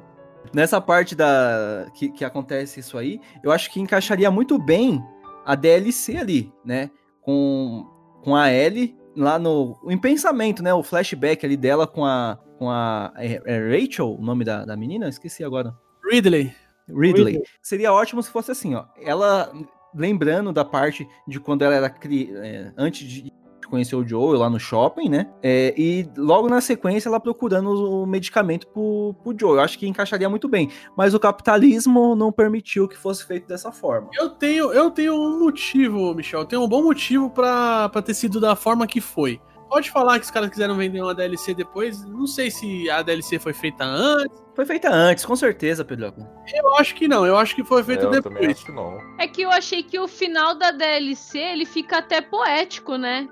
Nessa parte da que, que acontece isso aí, eu acho que encaixaria muito bem a DLC ali, né? Com, com a Ellie lá no em pensamento, né? O flashback ali dela com a com a é, é Rachel, o nome da, da menina, esqueci agora. Ridley. Ridley. Ridley. Seria ótimo se fosse assim, ó. Ela lembrando da parte de quando ela era cri... é, antes de conhecer o Joel lá no shopping, né? É, e logo na sequência ela procurando o medicamento pro, pro Joel. Eu acho que encaixaria muito bem. Mas o capitalismo não permitiu que fosse feito dessa forma. Eu tenho, eu tenho um motivo, Michel. Eu tenho um bom motivo pra, pra ter sido da forma que foi. Pode falar que os caras quiseram vender uma DLC depois. Não sei se a DLC foi feita antes. Foi feita antes, com certeza, Pedro. Eu acho que não. Eu acho que foi feita É, eu também depois. acho que não. É que eu achei que o final da DLC ele fica até poético, né?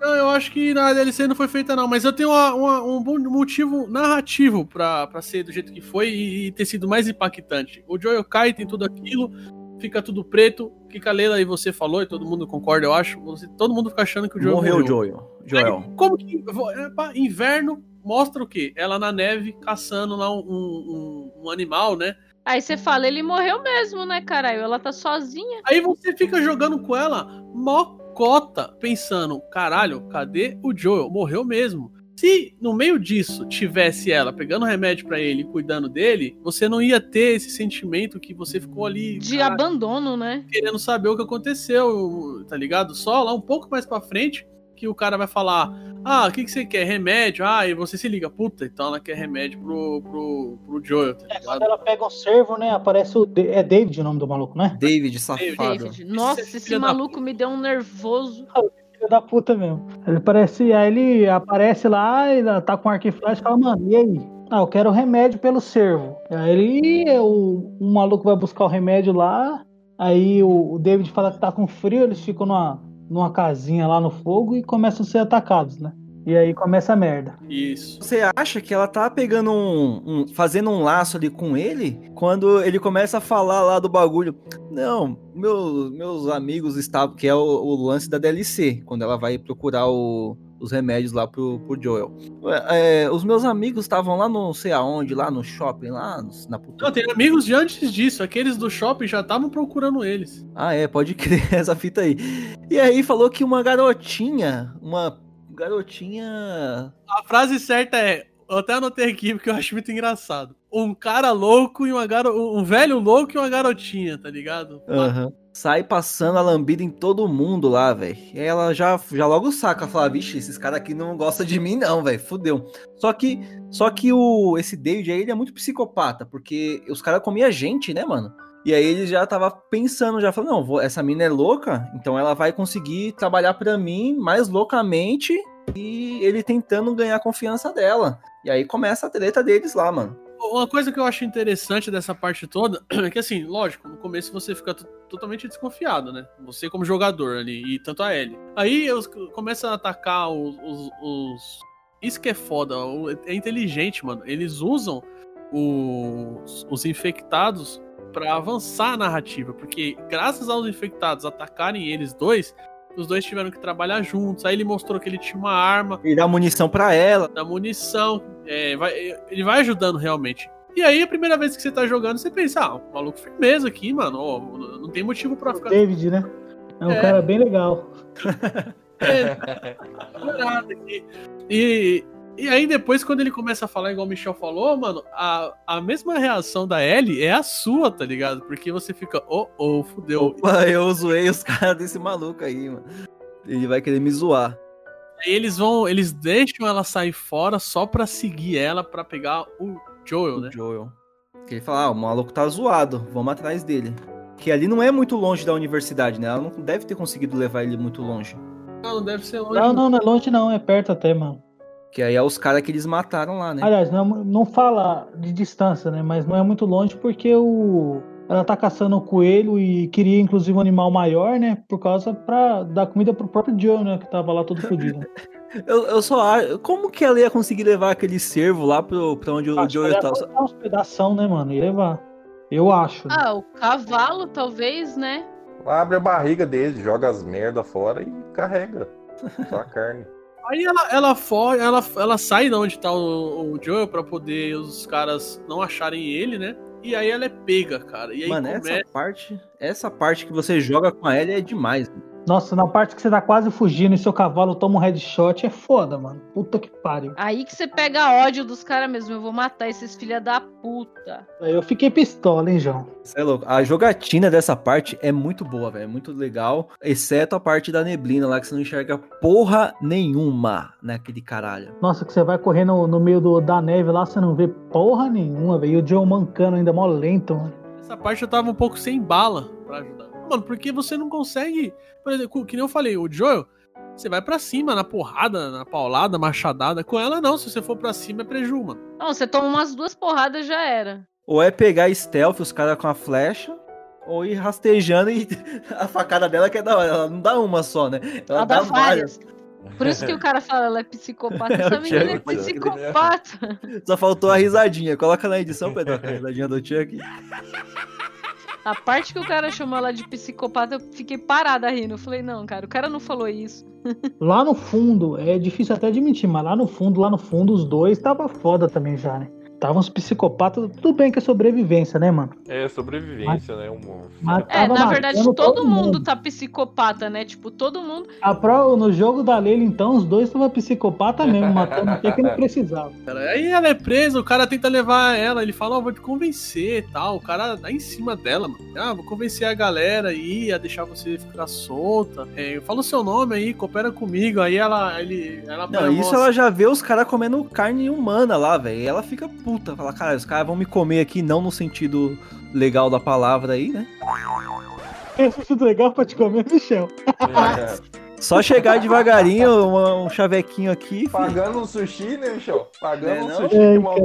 Não, eu acho que na DLC não foi feita, não. Mas eu tenho uma- uma- um bom motivo narrativo pra, pra ser do jeito que foi e, e ter sido mais impactante. O Joel cai, tem tudo aquilo, fica tudo preto. O que a Leila e você falou, e todo mundo concorda, eu acho. Você- todo mundo fica achando que o Joel Morreu morreu. o Joel. Joel. Aí, como que. Inverno mostra o quê? Ela na neve caçando lá um, um- um animal, né? Aí você fala, ele morreu mesmo, né, caralho? Ela tá sozinha. Aí você fica jogando com ela mocota, pensando, caralho, cadê o Joel? Morreu mesmo. Se no meio disso tivesse ela pegando remédio pra ele e cuidando dele, você não ia ter esse sentimento que você ficou ali De caralho, abandono, né? querendo saber o que aconteceu, tá ligado? Só lá um pouco mais pra frente que o cara vai falar: Ah, o que, que você quer? Remédio? Ah, e você se liga, puta, então ela quer remédio pro, pro, pro Joel, tá É, quando ela pega um servo, né? Aparece o. É David o nome do maluco, né? David, safado. David. Nossa, Esse esse maluco me deu um nervoso. Filho da puta mesmo. Ele parece. Aí ele aparece lá, ele tá com arco e flecha e fala, mano, e aí? Ah, eu quero remédio pelo servo. Aí ele. O, um maluco vai buscar o remédio lá. Aí o, o David fala que tá com frio, eles ficam numa, numa casinha lá no fogo e começam a ser atacados, né? E aí começa a merda. Isso. Você acha que ela tá pegando um, um- fazendo um laço ali com ele quando ele começa a falar lá do bagulho? Não, meus, meus amigos estavam, que é o, o lance da DLC, quando ela vai procurar o- os remédios lá pro, pro Joel. É, os meus amigos estavam lá no não sei aonde, lá no shopping, lá na puta. Não, tem amigos de antes disso, aqueles do shopping já estavam procurando eles. Ah, é, pode crer essa fita aí. E aí falou que uma garotinha, uma garotinha A frase certa é. Eu até anotei aqui porque eu acho muito engraçado. Um cara louco e uma garo... Um velho louco e uma garotinha, tá ligado? Aham. Sai passando a lambida em todo mundo lá, velho. E ela já, já logo saca, fala, vixe, esses caras aqui não gostam de mim não, velho, fudeu. Só que, só que o, esse David aí, ele é muito psicopata, porque os caras comiam gente, né, mano? E aí ele já tava pensando, já falou, não, vou- essa mina é louca, então ela vai conseguir trabalhar pra mim mais loucamente e ele tentando ganhar a confiança dela. E aí começa a treta deles lá, mano. Uma coisa que eu acho interessante dessa parte toda é que, assim, lógico, no começo você fica totalmente desconfiado, né? Você como jogador ali, e tanto a Ellie. Aí eles c- começam a atacar os, os- os- Isso que é foda, é inteligente, mano. Eles usam os, os infectados pra avançar a narrativa, porque graças aos infectados atacarem eles dois, os dois tiveram que trabalhar juntos. Aí ele mostrou que ele tinha uma arma, E dá munição pra ela. da munição. é, vai- ele vai ajudando realmente. E aí, a primeira vez que você tá jogando, você pensa, ah, maluco firmeza aqui, mano. ó, não tem motivo pra ficar. David, né? É um É. cara bem legal. aqui. E, e aí, depois, quando ele começa a falar, igual o Michel falou, mano, a, a mesma reação da Ellie é a sua, tá ligado? Porque você fica, oh, oh, fudeu. Opa, eu zoei os caras desse maluco aí, mano. Ele vai querer me zoar. Aí eles vão, eles deixam ela sair fora só pra seguir ela, pra pegar o Joel, né? Joel. Que ele fala, ah, o maluco tá zoado, vamos atrás dele. Que ali não é muito longe da universidade, né? Ela não deve ter conseguido levar ele muito longe. Não, não deve ser longe. Não, não, não é longe não, é perto até, mano. Que aí é os caras que eles mataram lá, né? Aliás, não, não fala de distância, né? Mas não é muito longe porque o. Ela tá caçando o coelho e queria inclusive um animal maior, né? Por causa pra dar comida pro próprio Joe, né? Que tava lá todo fodido. Eu, eu só acho. Como que ela ia conseguir levar aquele cervo lá pro, pra onde o Acho que Joe ela tá? ia uns pedação, né, mano? E levar. Eu acho. né? Ah, o cavalo, talvez, né? Abre a barriga dele, joga as merda fora e carrega. Só a carne. Aí ela, ela, foge, ela, ela sai de onde tá o, o Joel pra poder os caras não acharem ele, né? E aí ela é pega, cara. E aí Mano, começa... essa parte. Essa parte que você joga com a Ellie é demais. Nossa, na parte que você tá quase fugindo e seu cavalo toma um headshot é foda, mano. Puta que pariu. Aí que você pega ódio dos caras mesmo. Eu vou matar esses filha da puta. Aí eu fiquei pistola, hein, João? Cê é louco. A jogatina dessa parte é muito boa, velho. É muito legal. Exceto a parte da neblina lá, que você não enxerga porra nenhuma naquele caralho. Nossa, que você vai correndo no, no meio do- da neve lá, você não vê porra nenhuma, velho. E o Joe mancando ainda mó lento, mano. Essa parte eu tava um pouco sem bala pra ajudar. Mano, porque você não consegue. Por exemplo, que nem eu falei, o Joel, você vai pra cima, na porrada, na paulada, machadada. Com ela, não. Se você for pra cima, é preju, mano. Não, você toma umas duas porradas já era. Ou é pegar stealth, os caras com a flecha, ou ir rastejando e a facada dela que é da hora. Ela não dá uma só, né? Ela, Ela dá dá várias. várias. Por isso que o cara fala, ela é psicopata. É, Essa o menina é crer. psicopata. Só faltou a risadinha. Coloca na edição, Pedro, a risadinha do Chuck. A parte que o cara chamou ela de psicopata, eu fiquei parada rindo. Eu falei, não, cara, o cara não falou isso. Lá no fundo, é difícil até admitir, mas lá no fundo, lá no fundo, os dois tava foda também já, né? Tava uns psicopatas, tudo bem que é sobrevivência, né, mano? É sobrevivência, né? Um... Mas É, na verdade, matando todo mundo tá psicopata, né? Tipo, todo mundo. A pro, no jogo da Leila, então, os dois estavam psicopata mesmo, matando o que não precisava. Aí ela é presa, o cara tenta levar ela, ele fala, ó, vou te convencer e tal. O cara dá em cima dela, mano. Ah, vou convencer a galera aí a deixar você ficar solta. É, fala o seu nome aí, coopera comigo. Aí ela. Ele, ela Não, isso ela já vê os caras comendo carne humana lá, velho. E ela fica puta. Fala, cara, os caras vão me comer aqui, não no sentido legal da palavra aí, né? Esse tudo legal pra te comer, Michel. Só chegar devagarinho, um, um chavequinho aqui. fi. Pagando um sushi, né, Michel? Pagando É, um sushi Ai, que mal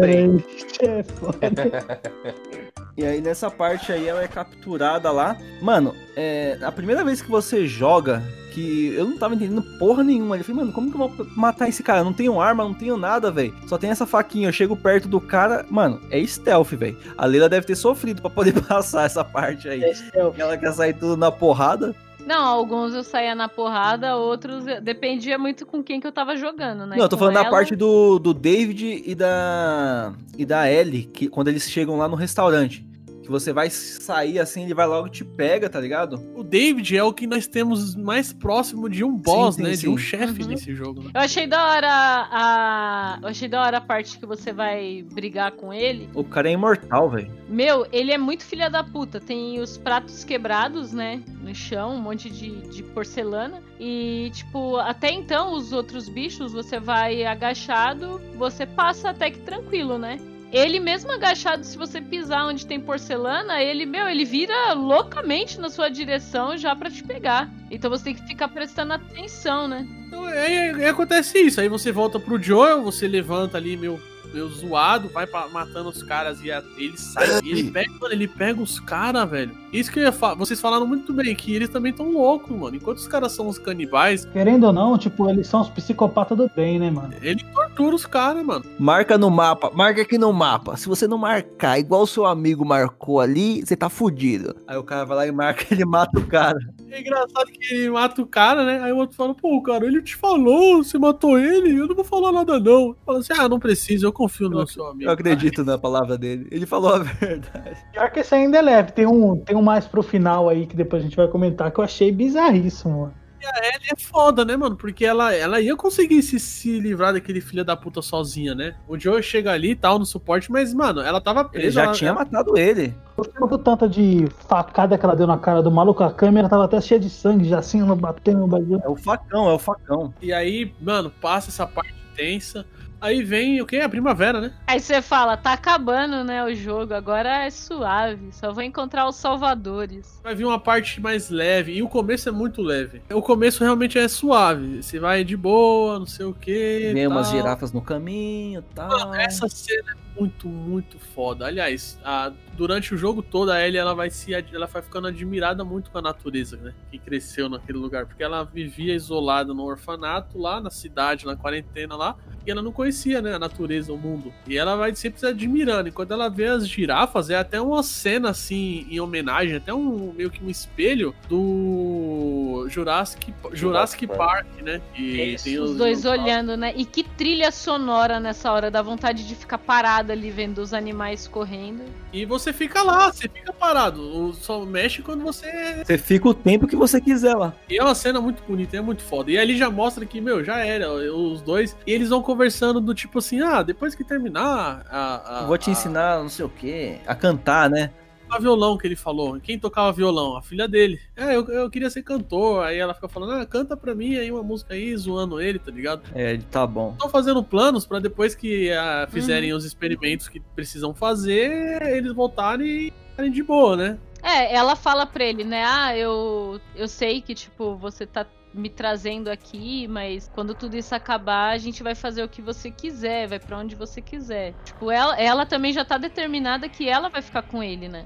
é foda. E aí nessa parte aí ela é capturada lá. Mano, é, a primeira vez que você joga, que eu não tava entendendo porra nenhuma. Eu falei, mano, como que eu vou matar esse cara? Eu não tenho arma, não tenho nada, velho. Só tem essa faquinha. Eu chego perto do cara, mano, é stealth, velho. A Leila deve ter sofrido pra poder passar essa parte aí. É stealth. Ela quer sair tudo na porrada. Não, alguns eu saía na porrada, outros eu- dependia muito com quem que eu tava jogando, né? Não, eu tô Com falando da ela- parte do, do David e da e da Ellie, que quando eles chegam lá no restaurante. Que você vai sair assim, ele vai logo e te pega, tá ligado? O David é o que nós temos mais próximo de um boss, sim, né? sim. De um chefe Uhum. nesse jogo. Né? Eu achei da hora a. Eu achei da hora a parte que você vai brigar com ele. O cara é imortal, velho. Meu, ele é muito filha da puta. Tem os pratos quebrados, né? No chão, um monte de, de porcelana. E, tipo, até então, os outros bichos, você vai agachado, você passa até que tranquilo, né? Ele mesmo agachado, se você pisar onde tem porcelana, ele, meu, ele vira loucamente na sua direção já pra te pegar. Então você tem que ficar prestando atenção, né? Então, aí, aí acontece isso. Aí você volta pro Joel, você levanta ali meio, meio zoado, vai pra- matando os caras e a- ele sai. E ele pega, mano, ele pega os caras, velho. Isso que eu ia falar. Vocês falaram muito bem, que eles também tão loucos, mano. Enquanto os caras são os canibais, Querendo ou não, tipo, eles são os psicopatas do bem, né, mano? ele tortura os caras, mano. Marca no mapa, marca aqui no mapa. Se você não marcar igual o seu amigo marcou ali, você tá fudido. Aí o cara vai lá e marca, ele mata o cara. É engraçado que ele mata o cara, né? Aí o outro fala, pô, cara, ele te falou, você matou ele, eu não vou falar nada, não. Fala assim, ah, não precisa, eu confio no seu amigo. Eu acredito na palavra dele. Ele falou a verdade. Pior que esse ainda é leve. Tem um, tem um mais pro final aí que depois a gente vai comentar que eu achei bizarríssimo, mano. E a Ellie é foda, né, mano? Porque ela, ela ia conseguir se, se livrar daquele filho da puta sozinha, né? O Joe chega ali e tal no suporte, mas, mano, ela tava presa. Ele já ela- tinha ela- matado ele. Eu do tanto de facada que ela deu na cara do maluco, a câmera tava até cheia de sangue, já assim, ela batendo no bagulho. É o facão, é o facão. E aí, mano, passa essa parte tensa. Aí vem o quê? A primavera, né? Aí você fala, tá acabando, né, o jogo, agora é suave, só vou encontrar os salvadores. Vai vir uma parte mais leve, e o começo é muito leve. O começo realmente é suave, você vai de boa, não sei o quê. Vem umas tal. girafas no caminho e tal. Mano, essa cena é muito, muito foda. Aliás, a- durante o jogo todo, a Ellie ela vai se ela vai ficando admirada muito com a natureza, né? Que cresceu naquele lugar. Porque ela vivia isolada no orfanato, lá na cidade, na quarentena lá. E ela não conhecia, né, a natureza, o mundo. E ela vai sempre se admirando. E quando ela vê as girafas, é até uma cena, assim, em homenagem, até um meio que um espelho do Jurassic, Jurassic Park, né? E tem Os dois olhando, né? E que trilha sonora nessa hora, dá vontade de ficar parado ali vendo os animais correndo. E você fica lá, você fica parado. Só mexe quando você. Você fica o tempo que você quiser lá. E é uma cena muito bonita, é muito foda. E ali já mostra que, meu, já era, os dois. E eles vão conversando do tipo assim: ah, depois que terminar a. a Eu vou te a- ensinar não sei o que, a cantar, né? A violão que ele falou. Quem tocava violão? A filha dele. É, eu, eu queria ser cantor. Aí ela fica falando, ah, canta pra mim aí uma música aí, zoando ele, tá ligado? É, tá bom. Estão fazendo planos pra depois que ah, Uhum. fizerem os experimentos que precisam fazer, eles voltarem e ficarem de boa, né? É, ela fala pra ele, né? Ah, eu, eu sei que, tipo, você tá me trazendo aqui, mas quando tudo isso acabar, a gente vai fazer o que você quiser, vai pra onde você quiser. Tipo, ela, ela também já tá determinada que ela vai ficar com ele, né?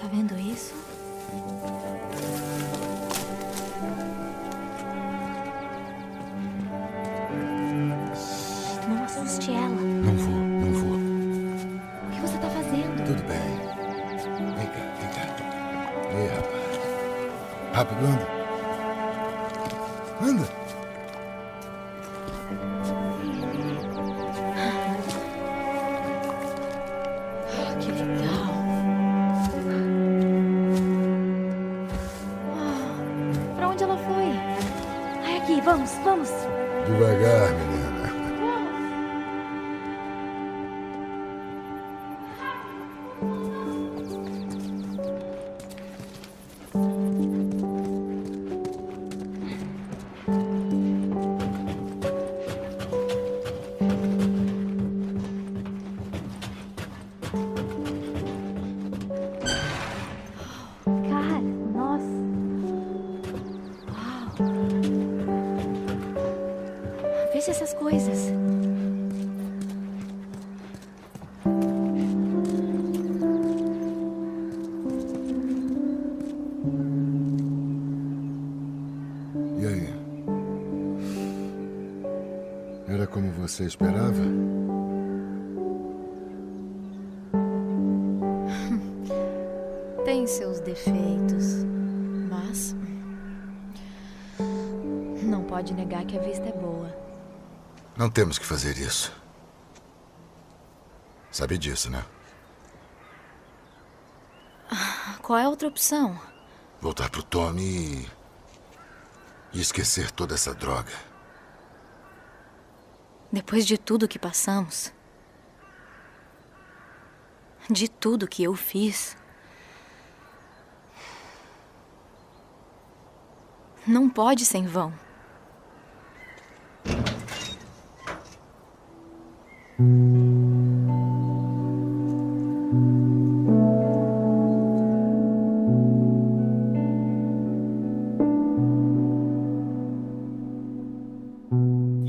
Tá vendo isso? Não assuste ela. Não vou, não vou. O que você tá fazendo? Tudo bem. Rápido, anda. Anda. Essas coisas. E aí? Era como você esperava? Tem seus defeitos, mas. Não pode negar que a vista é boa. Não temos que fazer isso. Sabe disso, né? Qual é a outra opção? Voltar pro Tommy e. e esquecer toda essa droga. Depois de tudo que passamos, de tudo que eu fiz, não pode ser em vão.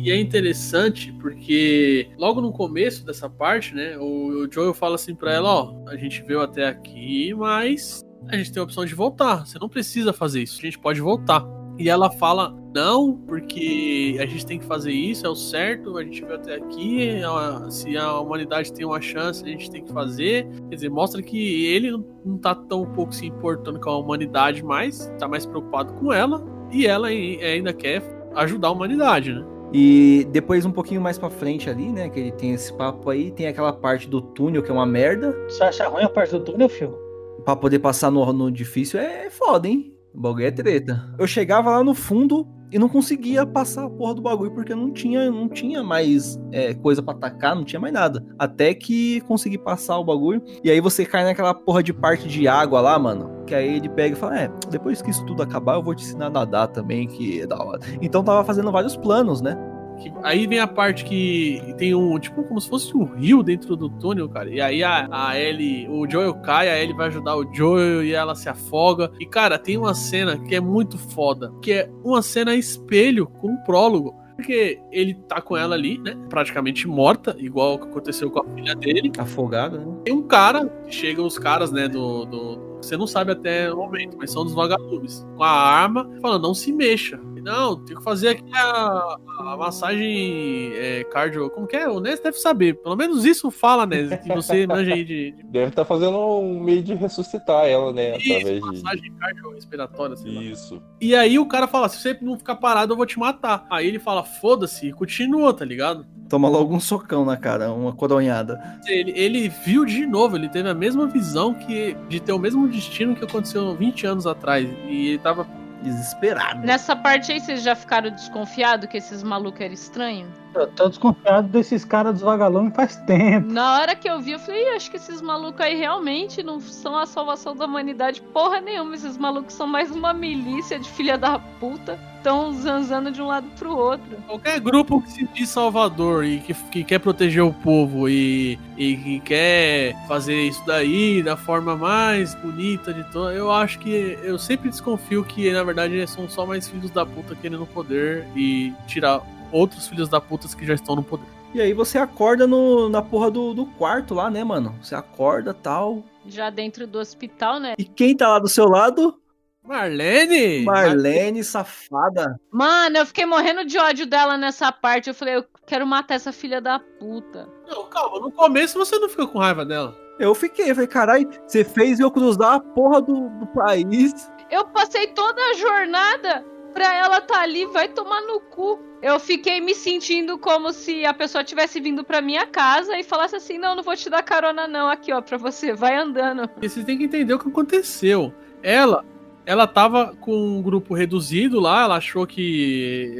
E é interessante porque logo no começo dessa parte, né, o, Joel fala assim pra ela, ó, a gente veio até aqui, mas a gente tem a opção de voltar. Você não precisa fazer isso, a gente pode voltar. E ela fala, não, porque a gente tem que fazer isso, é o certo, a gente veio até aqui, a- se a humanidade tem uma chance, a gente tem que fazer. Quer dizer, mostra que ele não- não tá tão pouco se importando com a humanidade mais, tá mais preocupado com ela, e ela ai- ainda quer ajudar a humanidade, né? E depois, um pouquinho mais pra frente ali, né? Que ele tem esse papo aí, tem aquela parte do túnel que é uma merda. Você acha ruim a parte do túnel, fio? Pra poder passar no, no difícil é foda, hein? O bagulho é treta. Eu chegava lá no fundo e não conseguia passar a porra do bagulho porque não tinha, não tinha mais é, coisa pra atacar, não tinha mais nada. Até que consegui passar o bagulho. E aí você cai naquela porra de parte de água lá, mano. Que aí ele pega e fala: É, depois que isso tudo acabar, eu vou te ensinar a nadar também, que é da hora. Então tava fazendo vários planos, né? Que- aí vem a parte que tem um, tipo, como se fosse um rio dentro do túnel, cara. E aí a, a Ellie, o Joel cai, a Ellie vai ajudar o Joel e ela se afoga. E, cara, tem uma cena que é muito foda, que é uma cena espelho com um prólogo. Porque ele tá com ela ali, né? Praticamente morta, igual o que aconteceu com a filha dele. Afogada, né? Tem um cara, chegam os caras, né, do, do- Você não sabe até o momento, mas são dos vagalumes. Com a arma, falando, não se mexa. Não, tem que fazer aqui a, a massagem é, cardio. Como que é? O Nes deve saber. Pelo menos isso fala, Nes, que você manja aí de. de Deve estar fazendo um meio de ressuscitar ela, né? Isso, Através de. massagem cardiorrespiratória, sei lá. Isso. E aí o cara fala: se você não ficar parado, eu vou te matar. Aí ele fala: foda-se, e continua, tá ligado? Toma logo um socão na cara, uma coronhada. Ele, ele viu de novo, ele teve a mesma visão que de ter o mesmo destino que aconteceu 20 anos atrás. E ele tava desesperado. Nessa parte aí, vocês já ficaram desconfiados que esses malucos eram estranhos? Eu tô desconfiado desses caras dos vagalumes faz tempo. Na hora que eu vi, eu falei, "Ih, acho que esses malucos aí realmente não são a salvação da humanidade porra nenhuma. Esses malucos são mais uma milícia de filha da puta. Estão zanzando de um lado pro outro. Qualquer grupo que se diz salvador e que, que quer proteger o povo e, e que quer fazer isso daí da forma mais bonita de toda, eu acho que eu sempre desconfio que na verdade são só mais filhos da puta querendo poder e tirar outros filhos da puta que já estão no poder. E aí você acorda no, na porra do, do quarto lá, né, mano? Você acorda tal. Já dentro do hospital, né? E quem tá lá do seu lado? Marlene! Marlene, safada. Mano, eu fiquei morrendo de ódio dela nessa parte. Eu falei, eu quero matar essa filha da puta. Não, calma, no começo você não fica com raiva dela. Eu fiquei, eu falei, caralho, você fez eu cruzar a porra do, do país. Eu passei toda a jornada pra ela tá ali, vai tomar no cu. Eu fiquei me sentindo como se a pessoa tivesse vindo pra minha casa e falasse assim: não, não vou te dar carona, não. Aqui, ó, pra você, vai andando. E vocês têm que entender o que aconteceu. Ela, ela tava com um grupo reduzido lá, ela achou que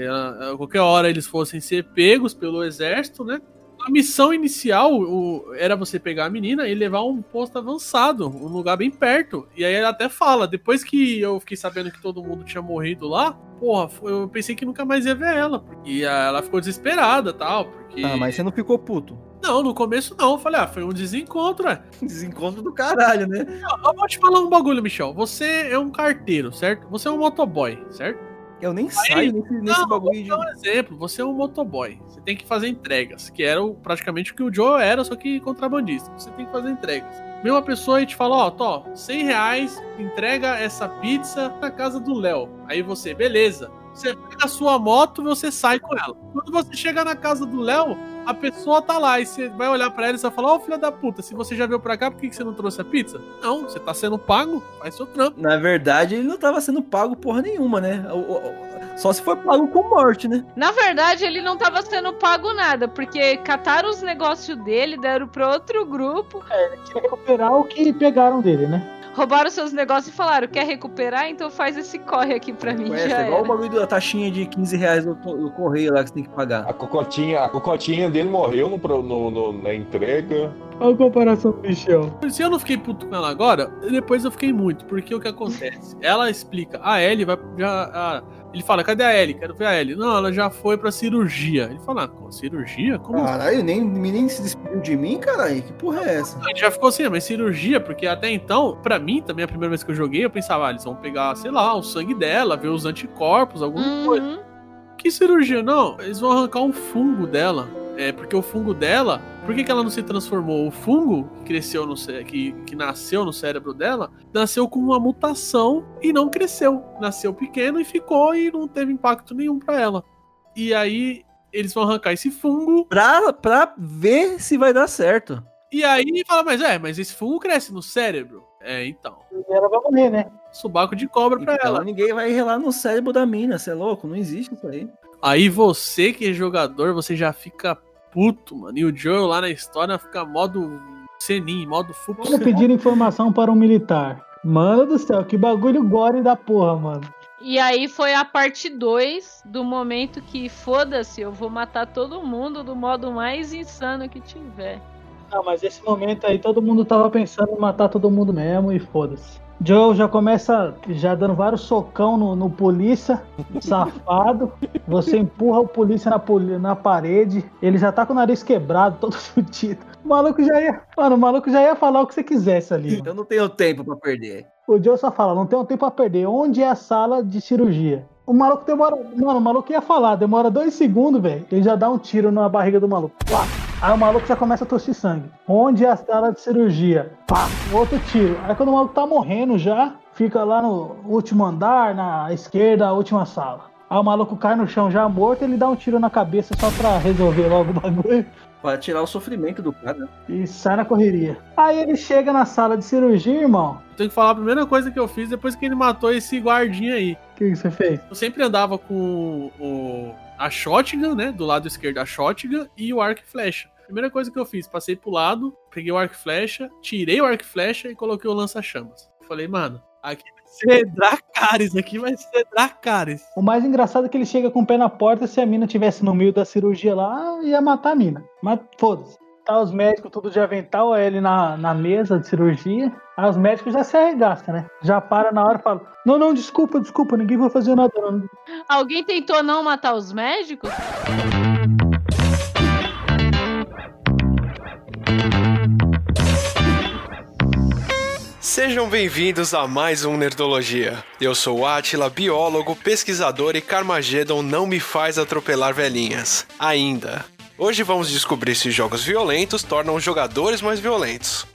a qualquer hora eles fossem ser pegos pelo exército, né? A missão inicial o- era você pegar a menina e levar um posto avançado, um lugar bem perto. E aí ela até fala, depois que eu fiquei sabendo que todo mundo tinha morrido lá, porra, eu pensei que nunca mais ia ver ela. E ela ficou desesperada tal, porque... Ah, mas você não ficou puto. Não, no começo não. Eu falei, ah, foi um desencontro, é. Desencontro do caralho, né? Eu, eu vou te falar um bagulho, Michel. Você é um carteiro, certo? Você é um motoboy, certo? Eu nem Aí- saio nesse, nesse Não, bagulho vou de. dar um exemplo. Você é um motoboy. Você tem que fazer entregas, que era o- praticamente o que o Joe era, só que contrabandista. Você tem que fazer entregas. Vem uma pessoa e te fala, ó, Tó, 100 reais, entrega essa pizza na casa do Léo. Aí você, beleza. Você pega a sua moto e você sai com ela. Quando você chega na casa do Léo, a pessoa tá lá e você vai olhar pra ela e você vai falar, ó, filha da puta, se você já veio pra cá, por que que você não trouxe a pizza? Não, você tá sendo pago, faz seu trampo. Na verdade, ele não tava sendo pago porra nenhuma, né? Só se for pago com morte, né? Na verdade, ele não tava sendo pago nada, porque cataram os negócios dele, deram pra outro grupo, Recuperar o que pegaram dele, né? Roubaram seus negócios e falaram: quer recuperar? Então faz esse corre aqui pra mim. É, já é igual o bagulho da taxinha de 15 reais do, do correio lá que você tem que pagar. A cocotinha, a cocotinha dele morreu no, no- no- na entrega. Olha a comparação do Michel. Se eu não fiquei puto com ela agora, depois eu fiquei muito, porque o que acontece? Ela explica, a Ellie vai já. a- ele fala, cadê a Ellie? Quero ver a Ellie. Não, ela já foi pra cirurgia. Ele fala, ah, cirurgia? Como assim? Caralho, nem, nem se despediu de mim, caralho. Que porra é essa? A gente já ficou assim, ah, mas cirurgia, porque até então, pra mim, também a primeira vez que eu joguei, eu pensava, ah, eles vão pegar, sei lá, o sangue dela, ver os anticorpos, alguma Uhum. coisa. Que cirurgia? Não, eles vão arrancar um fungo dela. É, porque o fungo dela, por que, que ela não se transformou? O fungo que cresceu no que, que nasceu no cérebro dela, nasceu com uma mutação e não cresceu. Nasceu pequeno e ficou e não teve impacto nenhum pra ela. E aí eles vão arrancar esse fungo. Pra, pra ver se vai dar certo. E aí fala, mas é, mas esse fungo cresce no cérebro. É, então. E ela vai morrer, né? Subaco de cobra pra Então ela. ninguém vai relar no cérebro da mina, você é louco? Não existe isso aí. Aí você que é jogador, você já fica puto, mano. E o Joel lá na história fica modo Senin, modo full Como pedir informação para um militar? Mano do céu, que bagulho gore da porra, mano. E aí foi a parte 2 do momento que, foda-se, eu vou matar todo mundo do modo mais insano que tiver. Não, mas esse momento aí todo mundo tava pensando em matar todo mundo mesmo e foda-se. Joe já começa já dando vários socão no, no polícia, safado. Você empurra o polícia na, na parede. Ele já tá com o nariz quebrado, todo fudido. O maluco já ia. Mano, o maluco já ia falar o que você quisesse ali. mano. Eu não tenho tempo pra perder. O Joe só fala, não tenho tempo pra perder. Onde é a sala de cirurgia? O maluco demora. Mano, o maluco ia falar, demora dois segundos, velho. Ele já dá um tiro na barriga do maluco. Pá. Aí o maluco já começa a tossir sangue. Onde é a sala de cirurgia? Pá, outro tiro. Aí quando o maluco tá morrendo já, fica lá no último andar, na esquerda, a última sala. Aí o maluco cai no chão já morto, ele dá um tiro na cabeça só pra resolver logo o bagulho. Pra tirar o sofrimento do cara. E sai na correria. Aí ele chega na sala de cirurgia, irmão. Eu tenho que falar a primeira coisa que eu fiz depois que ele matou esse guardinha aí. O que, que você fez? Eu sempre andava com o, a shotgun, né? Do lado esquerdo a shotgun e o arco e flecha. Primeira coisa que eu fiz, passei pro lado, peguei o arco e flecha, tirei o arco e flecha e coloquei o lança-chamas. Falei, mano, aqui ser Dracarys, aqui vai ser Dracarys. O mais engraçado é que ele chega com o pé na porta. Se a mina tivesse no meio da cirurgia lá, ia matar a mina. Mas foda-se. Tá os médicos tudo de avental, ele na, na mesa de cirurgia. Aí os médicos já se arregastam, né? Já para na hora e fala: Não, não, desculpa, desculpa, ninguém vai fazer nada. Não. Alguém tentou não matar os médicos? Sejam bem-vindos a mais um Nerdologia. Eu sou Atila, biólogo, pesquisador e Carmageddon não me faz atropelar velhinhas. Ainda. Hoje vamos descobrir se jogos violentos tornam os jogadores mais violentos.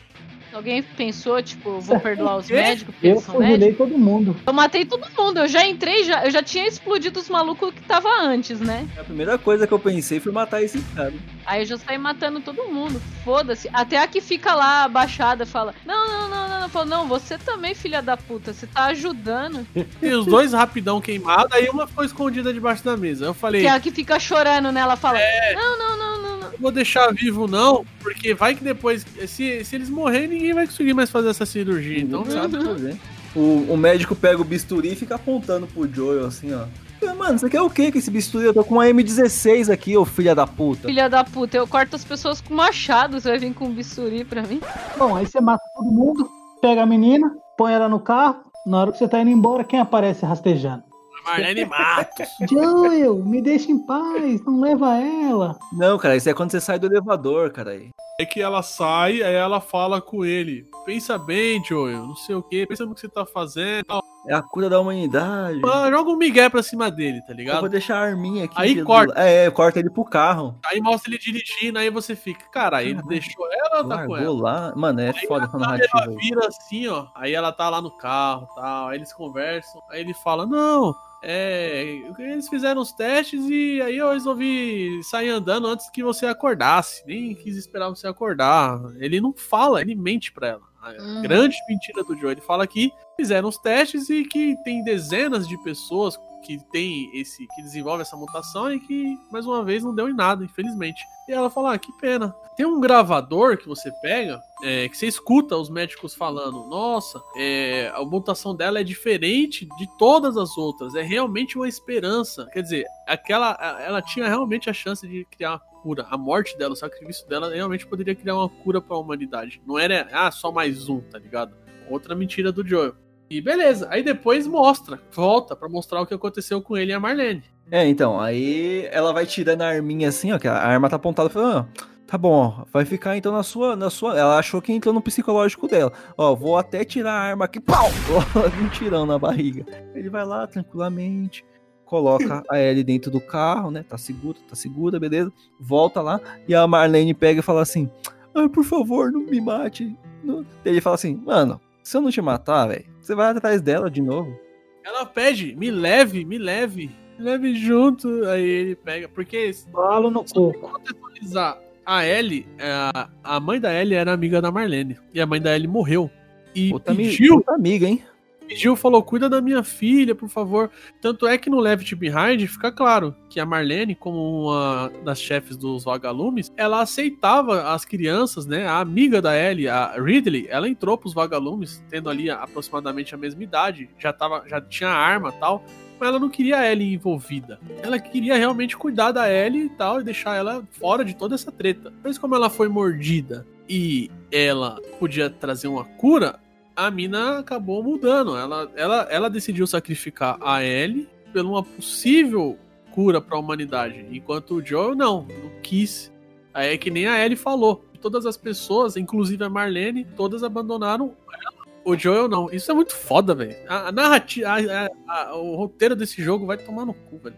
Alguém pensou, tipo, vou perdoar os médicos Eu médicos? todo mundo. Eu matei todo mundo, eu já entrei, já, eu já tinha explodido os malucos que tava antes, né? A primeira coisa que eu pensei foi matar esse cara. Aí eu já saí matando todo mundo, foda-se. Até a que fica lá abaixada fala: Não, não, não, não, não. Falo, não, você também, filha da puta, você tá ajudando. E os dois rapidão queimados, aí uma ficou escondida debaixo da mesa. Eu falei, Que é a que fica chorando, né? Ela fala: É. Não, não, não, não, não. não vou deixar vivo não, porque vai que depois, se, se eles morrerem, ninguém vai conseguir mais fazer essa cirurgia. Então, Não sabe fazer. O, o médico pega o bisturi e fica apontando pro Joel assim, ó. Mano, você quer o que com esse bisturi? Eu tô com uma M16 aqui, ô filha da puta. Filha da puta, eu corto as pessoas com machado, você vai vir com um bisturi pra mim? Bom, aí você mata todo mundo, pega a menina, põe ela no carro. Na hora que você tá indo embora, quem aparece rastejando? Marlene Matos. Joel, me deixa em paz, não leva ela. Não, cara, isso é quando você sai do elevador, cara. Aí. É que ela sai, aí ela fala com ele. Pensa bem, Joel, não sei o que, pensa no que você tá fazendo. É a cura da humanidade. Joga um migué pra cima dele, tá Eu ligado? vou deixar a arminha aqui. Aí do- corta. É, corta ele pro carro. Aí mostra ele dirigindo, aí você fica, cara, ele deixou ela ou tá com ela? Lá. Mano, é foda essa Ela narrativa aí. vira assim, ó. Aí ela tá lá no carro tal. Aí eles conversam. Aí ele fala: Não, é. Eles fizeram os testes e aí eu resolvi sair andando antes que você acordasse. Nem quis esperar você acordar. Ele não fala, ele mente pra ela. A Uhum. grande mentira do Joe. Ele fala que fizeram os testes e que tem dezenas de pessoas que tem esse que desenvolve essa mutação e que mais uma vez não deu em nada, infelizmente. E ela fala: ah, que pena. Tem um gravador que você pega, é, que você escuta os médicos falando: nossa, é, a mutação dela é diferente de todas as outras, é realmente uma esperança. Quer dizer, aquela, ela tinha realmente a chance de criar uma cura. A morte dela, o sacrifício dela realmente poderia criar uma cura para a humanidade. Não era, ah, só mais um, tá ligado? Outra mentira do Joel. E beleza, aí depois mostra, volta pra mostrar o que aconteceu com ele e a Marlene. É, então, aí ela vai tirando a arminha assim, ó, que a arma tá apontada, fala, ah, tá bom, ó, vai ficar então na sua, na sua, ela achou que entrou no psicológico dela, ó, vou até tirar a arma aqui, pau, um tirão na barriga. Ele vai lá tranquilamente, coloca a Ellie dentro do carro, né, tá segura, tá segura, beleza, volta lá, e a Marlene pega e fala assim, ah, por favor, não me mate. Não. Ele fala assim, mano, se eu não te matar, velho, você vai atrás dela de novo. Ela pede, me leve, me leve, me leve junto. Aí ele pega, porque Balo no coco. contextualizar, a Ellie, a, a mãe da Ellie era amiga da Marlene. E a mãe da Ellie morreu. E Puta, ami- pediu, puta amiga, hein? Pediu, falou, cuida da minha filha, por favor. Tanto é que no Left Behind fica claro que a Marlene, como uma das chefes dos vagalumes, ela aceitava as crianças, né? A amiga da Ellie, a Ridley, ela entrou pros vagalumes, tendo ali aproximadamente a mesma idade, já, tava, já tinha arma tal. Mas ela não queria a Ellie envolvida. Ela queria realmente cuidar da Ellie e tal, e deixar ela fora de toda essa treta. Mas como ela foi mordida e ela podia trazer uma cura, a mina acabou mudando. Ela, ela, ela decidiu sacrificar a Ellie por uma possível cura para a humanidade, enquanto o Joel não, não quis. Aí é que nem a Ellie falou. Todas as pessoas, inclusive a Marlene, todas abandonaram ela. O Joel não. Isso é muito foda, velho. A, a narrativa, a- a- a- o roteiro desse jogo vai tomar no cu, velho.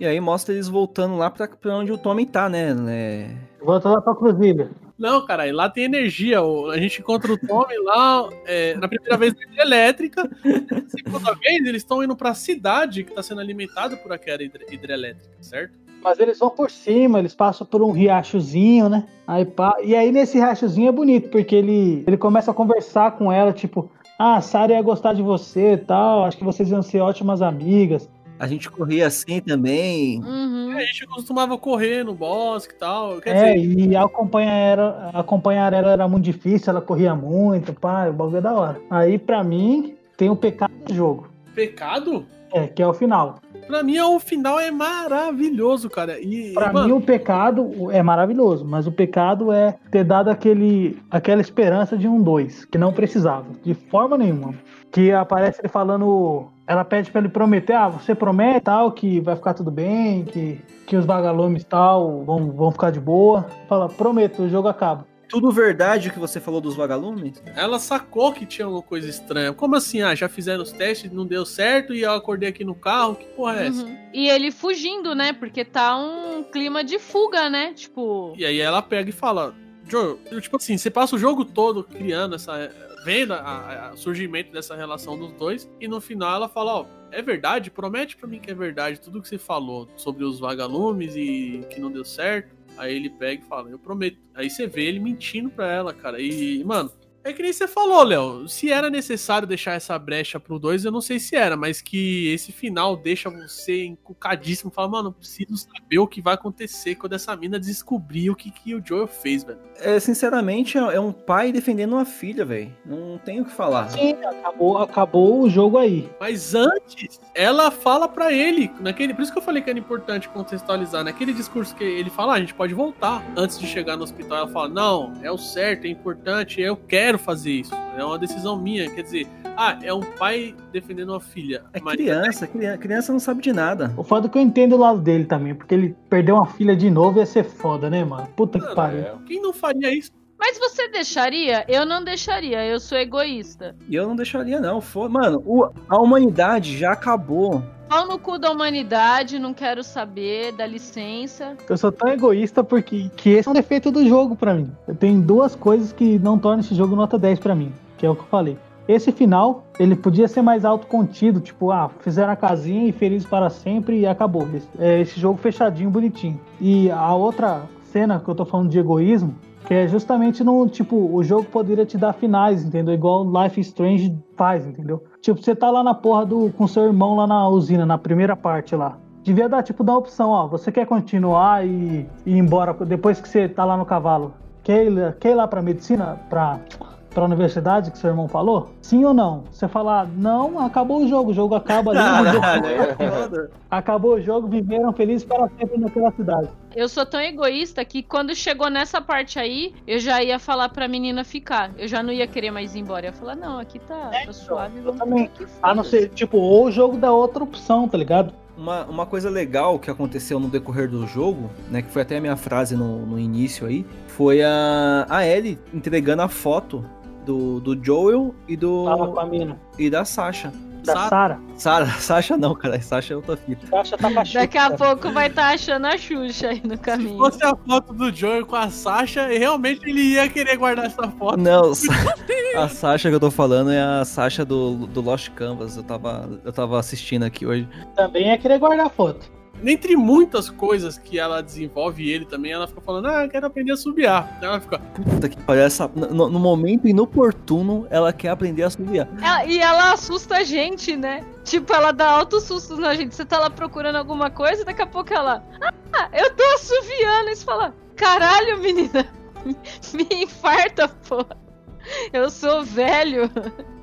E aí mostra eles voltando lá pra, pra onde o Tommy tá, né? né? Volta lá pra Cruzilha. Não, cara, lá tem energia. A gente encontra o Tommy lá, é, na primeira vez na elétrica. Na segunda vez, eles estão indo pra cidade que tá sendo alimentada por aquela hidre- hidrelétrica, certo? Mas eles vão por cima, eles passam por um riachozinho, né? Aí, e aí nesse riachozinho é bonito, porque ele, ele começa a conversar com ela, tipo, ah, a Sarah ia gostar de você e tal, acho que vocês iam ser ótimas amigas. A gente corria assim também. Uhum. A gente costumava correr no bosque e tal. Quer é, dizer, e acompanhar ela, acompanhar ela era muito difícil, ela corria muito, pá, o bagulho é da hora. Aí, pra mim, tem o pecado do jogo, pecado? é, que é o final. Pra mim, o final é maravilhoso, cara. E, Pra mano, mim, o pecado é maravilhoso, mas o pecado é ter dado aquele, aquela esperança de um dois, que não precisava, de forma nenhuma. Que aparece ele falando. Ela pede pra ele prometer: ah, você promete tal, que vai ficar tudo bem, que, que os vagalumes tal vão, vão ficar de boa. Fala, prometo, o jogo acaba. Tudo verdade o que você falou dos vagalumes? ela sacou que tinha alguma coisa estranha. Como assim? Ah, já fizeram os testes, não deu certo e eu acordei aqui no carro. Que porra é essa? Uhum. E ele fugindo, né? Porque tá um clima de fuga, né? Tipo. E aí ela pega e fala: Joe, eu, tipo assim, você passa o jogo todo criando essa. Vendo o surgimento dessa relação dos dois, e no final ela fala: Ó, é verdade? Promete pra mim que é verdade tudo que você falou sobre os vagalumes e que não deu certo. Aí ele pega e fala: Eu prometo. Aí você vê ele mentindo pra ela, cara. E, mano. É que nem você falou, Léo. Se era necessário deixar essa brecha pro 2, eu não sei se era, mas que esse final deixa você encucadíssimo. Fala, mano, eu preciso saber o que vai acontecer quando essa mina descobrir o que, que o Joel fez, velho. É, sinceramente, é é um pai defendendo uma filha, velho. Não tenho o que falar. Sim, acabou, acabou o jogo aí. Mas antes, ela fala pra ele, naquele, por isso que eu falei que era importante contextualizar, naquele discurso que ele fala, ah, a gente pode voltar. Antes de chegar no hospital, ela fala, não, é o certo, é importante, eu quero fazer isso. É uma decisão minha, quer dizer, ah, é um pai defendendo uma filha. É mas- criança, criança, criança não sabe de nada. O foda é que eu entendo o lado dele também, porque ele perdeu uma filha de novo ia ser foda, né, mano? Puta que pariu. Quem não faria isso? Mas você deixaria? Eu não deixaria, eu sou egoísta. E eu não deixaria, não. Mano, a humanidade já acabou. Pau no cu da humanidade, não quero saber, dá licença. Eu sou tão egoísta porque que esse é um defeito do jogo pra mim. Tem duas coisas que não tornam esse jogo nota 10 pra mim, que é o que eu falei. Esse final, ele podia ser mais autocontido, tipo, ah, fizeram a casinha e feliz para sempre e acabou. Esse, é, esse jogo fechadinho, bonitinho. E a outra cena que eu tô falando de egoísmo, que é justamente no, tipo, o jogo poderia te dar finais, entendeu? Igual Life Strange faz, entendeu? Tipo, você tá lá na porra do, com seu irmão lá na usina, na primeira parte lá. Devia dar, tipo, dar opção, ó, você quer continuar e, e ir embora depois que você tá lá no cavalo? Quer ir, quer ir lá pra medicina, pra, pra universidade que seu irmão falou? Sim ou não? Você falar, não, acabou o jogo, o jogo acaba ali. o jogo- Caralho. acabou o jogo, viveram felizes para sempre naquela cidade. Eu sou tão egoísta que quando chegou nessa parte aí, eu já ia falar pra menina ficar. Eu já não ia querer mais ir embora. Eu ia falar, não, aqui tá, tá suave, vamos também. aqui. A não ser, tipo, ou o jogo dá outra opção, tá ligado? Uma, uma coisa legal que aconteceu no decorrer do jogo, né? Que foi até a minha frase no, no início aí, foi a, a Ellie entregando a foto do, do Joel e do. Tava com a mina. E da Sasha. Da Sarah. Sara, Sasha não, cara. Sasha é outra fita. Sasha tá com a Daqui a pouco vai estar achando a Xuxa aí no caminho. Se fosse a foto do Joel com a Sasha, realmente ele ia querer guardar essa foto. Não, a Sasha que eu tô falando é a Sasha do, do Lost Canvas. Eu tava, eu tava assistindo aqui hoje. Também é querer guardar a foto. Dentre muitas coisas que ela desenvolve e ele também, ela fica falando, ah, eu quero aprender a subiar. Ela fica, Puta que pariu. essa- No, no momento inoportuno, ela quer aprender a subir. Ela- e ela assusta a gente, né? Tipo, ela dá altos sustos na gente. Você tá lá procurando alguma coisa, daqui a pouco ela. Ah, eu tô assoviando. E você fala: Caralho, menina. Me infarta, porra. Eu sou velho.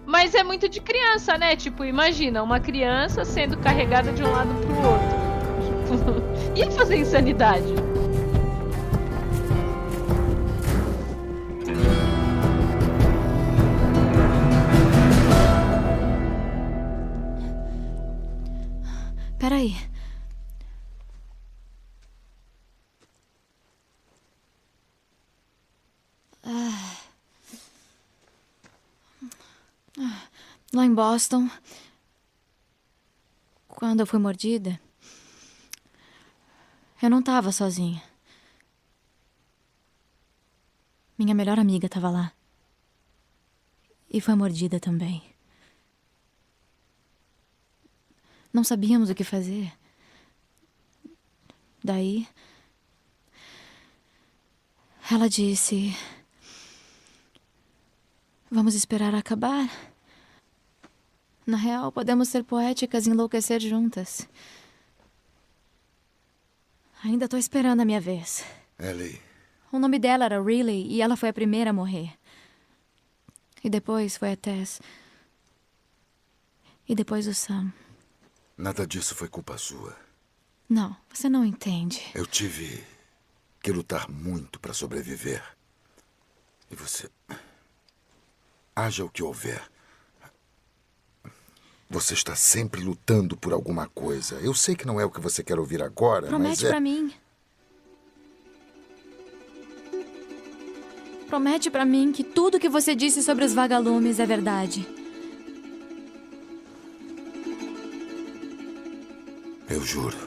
Mas é muito de criança, né? Tipo, imagina, uma criança sendo carregada de um lado pro outro. Ia fazer insanidade. Peraí. Ah. Ah. Lá em Boston, quando eu fui mordida eu não tava sozinha. Minha melhor amiga tava lá. E foi mordida também. Não sabíamos o que fazer. Daí. Ela disse. Vamos esperar acabar. Na real, podemos ser poéticas e enlouquecer juntas. Ainda tô esperando a minha vez. Ellie, O nome dela era Riley e ela foi a primeira a morrer. E depois foi a Tess. E depois o Sam. nada disso foi culpa sua. Não, você não entende. Eu tive que lutar muito para sobreviver. E você. Haja o que houver. Você está sempre lutando por alguma coisa. Eu sei que não é o que você quer ouvir agora, mas Promete é. pra mim. Promete pra mim que tudo que você disse sobre os vagalumes é verdade. Eu juro.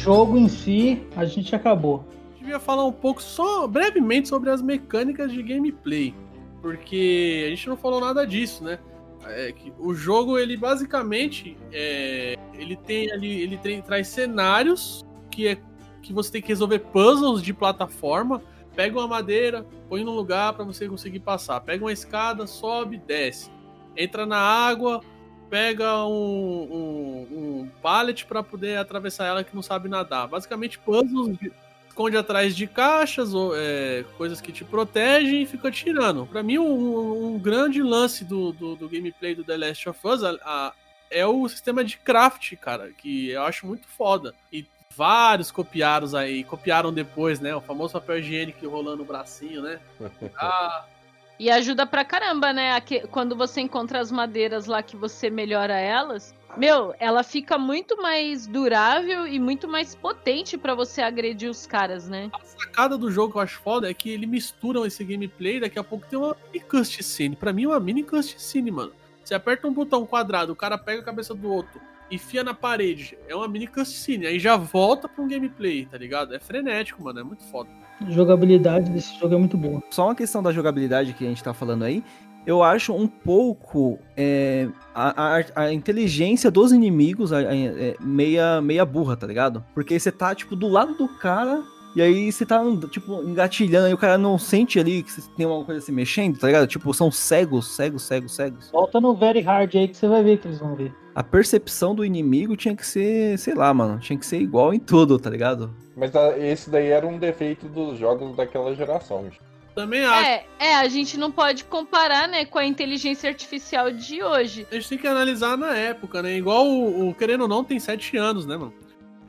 Jogo em si, a gente acabou. Devia falar um pouco, só brevemente, sobre as mecânicas de gameplay. Porque a gente não falou nada disso, né? É o jogo, ele basicamente. é, ele tem ali. Ele tem, traz cenários que, é, que você tem que resolver puzzles de plataforma. Pega uma madeira, põe num lugar para você conseguir passar. Pega uma escada, sobe, desce. Entra na água, pega um, um, um pallet para poder atravessar ela que não sabe nadar. Basicamente, puzzles de- esconde atrás de caixas ou é, coisas que te protegem e fica tirando. Pra mim, um, um grande lance do, do, do gameplay do The Last of Us a- a- é o sistema de craft, cara, que eu acho muito foda. E vários copiaram aí, copiaram depois, né? O famoso papel higiênico rolando o bracinho, né? Ah, E ajuda pra caramba, né? Quando você encontra as madeiras lá que você melhora elas, meu, ela fica muito mais durável e muito mais potente pra você agredir os caras, né? A sacada do jogo que eu acho foda é que eles misturam esse gameplay daqui a pouco tem uma mini cutscene. Pra mim é uma mini cutscene, mano. Você aperta um botão quadrado, o cara pega a cabeça do outro, enfia na parede. É uma mini cutscene. Aí já volta pra um gameplay, tá ligado? É frenético, mano. É muito foda. A jogabilidade desse jogo é muito boa. Só uma questão da jogabilidade que a gente tá falando aí. Eu acho um pouco é, a, a- a inteligência dos inimigos é meia, meia burra, tá ligado? Porque você tá, tipo, do lado do cara. E aí você tá, tipo, engatilhando e o cara não sente ali que tem uma coisa se mexendo, tá ligado? Tipo, são cegos, cegos, cegos, cegos. Volta no Very Hard aí que você vai ver que eles vão ver. A percepção do inimigo tinha que ser, sei lá, mano, tinha que ser igual em tudo, tá ligado? Mas esse daí era um defeito dos jogos daquela geração. gente. Também acho. É, é, a gente não pode comparar, né, com a inteligência artificial de hoje. A gente tem que analisar na época, né? Igual o, o Querendo ou Não tem 7 anos, né, mano?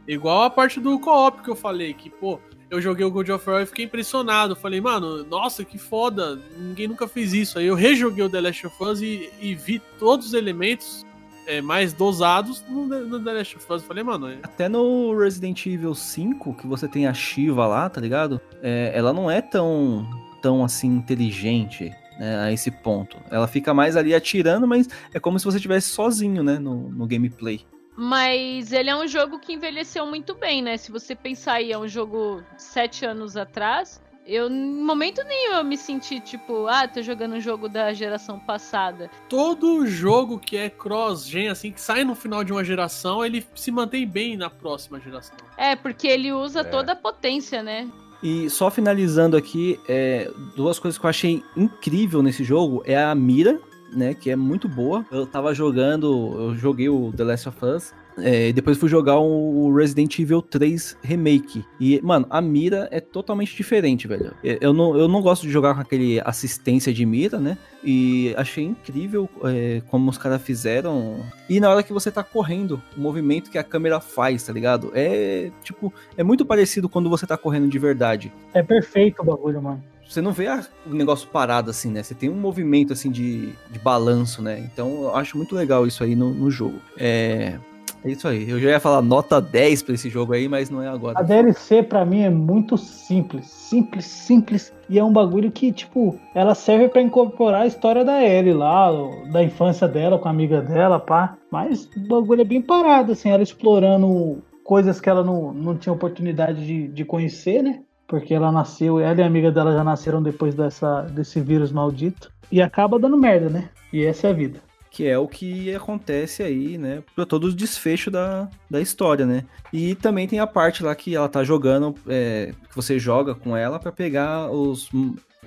Igual a parte do co-op que eu falei, que, pô, eu joguei o God of War e fiquei impressionado. Falei, mano, nossa, que foda, ninguém nunca fez isso. Aí eu rejoguei o The Last of Us e, e vi todos os elementos é, mais dosados no, no The Last of Us. Falei, mano, é- Até no Resident Evil 5, que você tem a Shiva lá, tá ligado? É, ela não é tão tão assim inteligente né, a esse ponto. Ela fica mais ali atirando, mas é como se você estivesse sozinho, né, no, no gameplay. Mas ele é um jogo que envelheceu muito bem, né? Se você pensar aí, é um jogo sete anos atrás. Eu, em momento nenhum, eu me senti tipo, ah, tô jogando um jogo da geração passada. Todo jogo que é cross-gen, assim, que sai no final de uma geração, ele se mantém bem na próxima geração. É, porque ele usa toda a potência, né? E só finalizando aqui, é, duas coisas que eu achei incrível nesse jogo é a mira, né, que é muito boa. Eu tava jogando, eu joguei o The Last of Us, é, depois fui jogar o Resident Evil 3 Remake. E, mano, a mira é totalmente diferente, velho. É, Eu não, eu não gosto de jogar com aquele assistência de mira, né? E achei incrível é, como os caras fizeram. E na hora que você tá correndo, o movimento que a câmera faz, tá ligado? É, tipo, é muito parecido quando você tá correndo de verdade. É perfeito o bagulho, mano. Você não vê a- o negócio parado assim, né? Você tem um movimento assim de, de balanço, né? Então eu acho muito legal isso aí no, no jogo. É. É isso aí. Eu já ia falar nota 10 pra esse jogo aí, mas não é agora. A DLC pra mim é muito simples, simples, simples e é um bagulho que tipo ela serve pra incorporar a história da Ellie lá, da infância dela com a amiga dela, pá. Mas o bagulho é bem parado, assim, ela explorando coisas que ela não, não tinha oportunidade de, de conhecer, né? Porque ela nasceu, ela e a amiga dela já nasceram depois dessa, desse vírus maldito e acaba dando merda, né? E essa é a vida. Que é o que acontece aí, né? Pra todo o desfecho da, da história, né? E também tem a parte lá que ela tá jogando, é, que você joga com ela pra pegar os,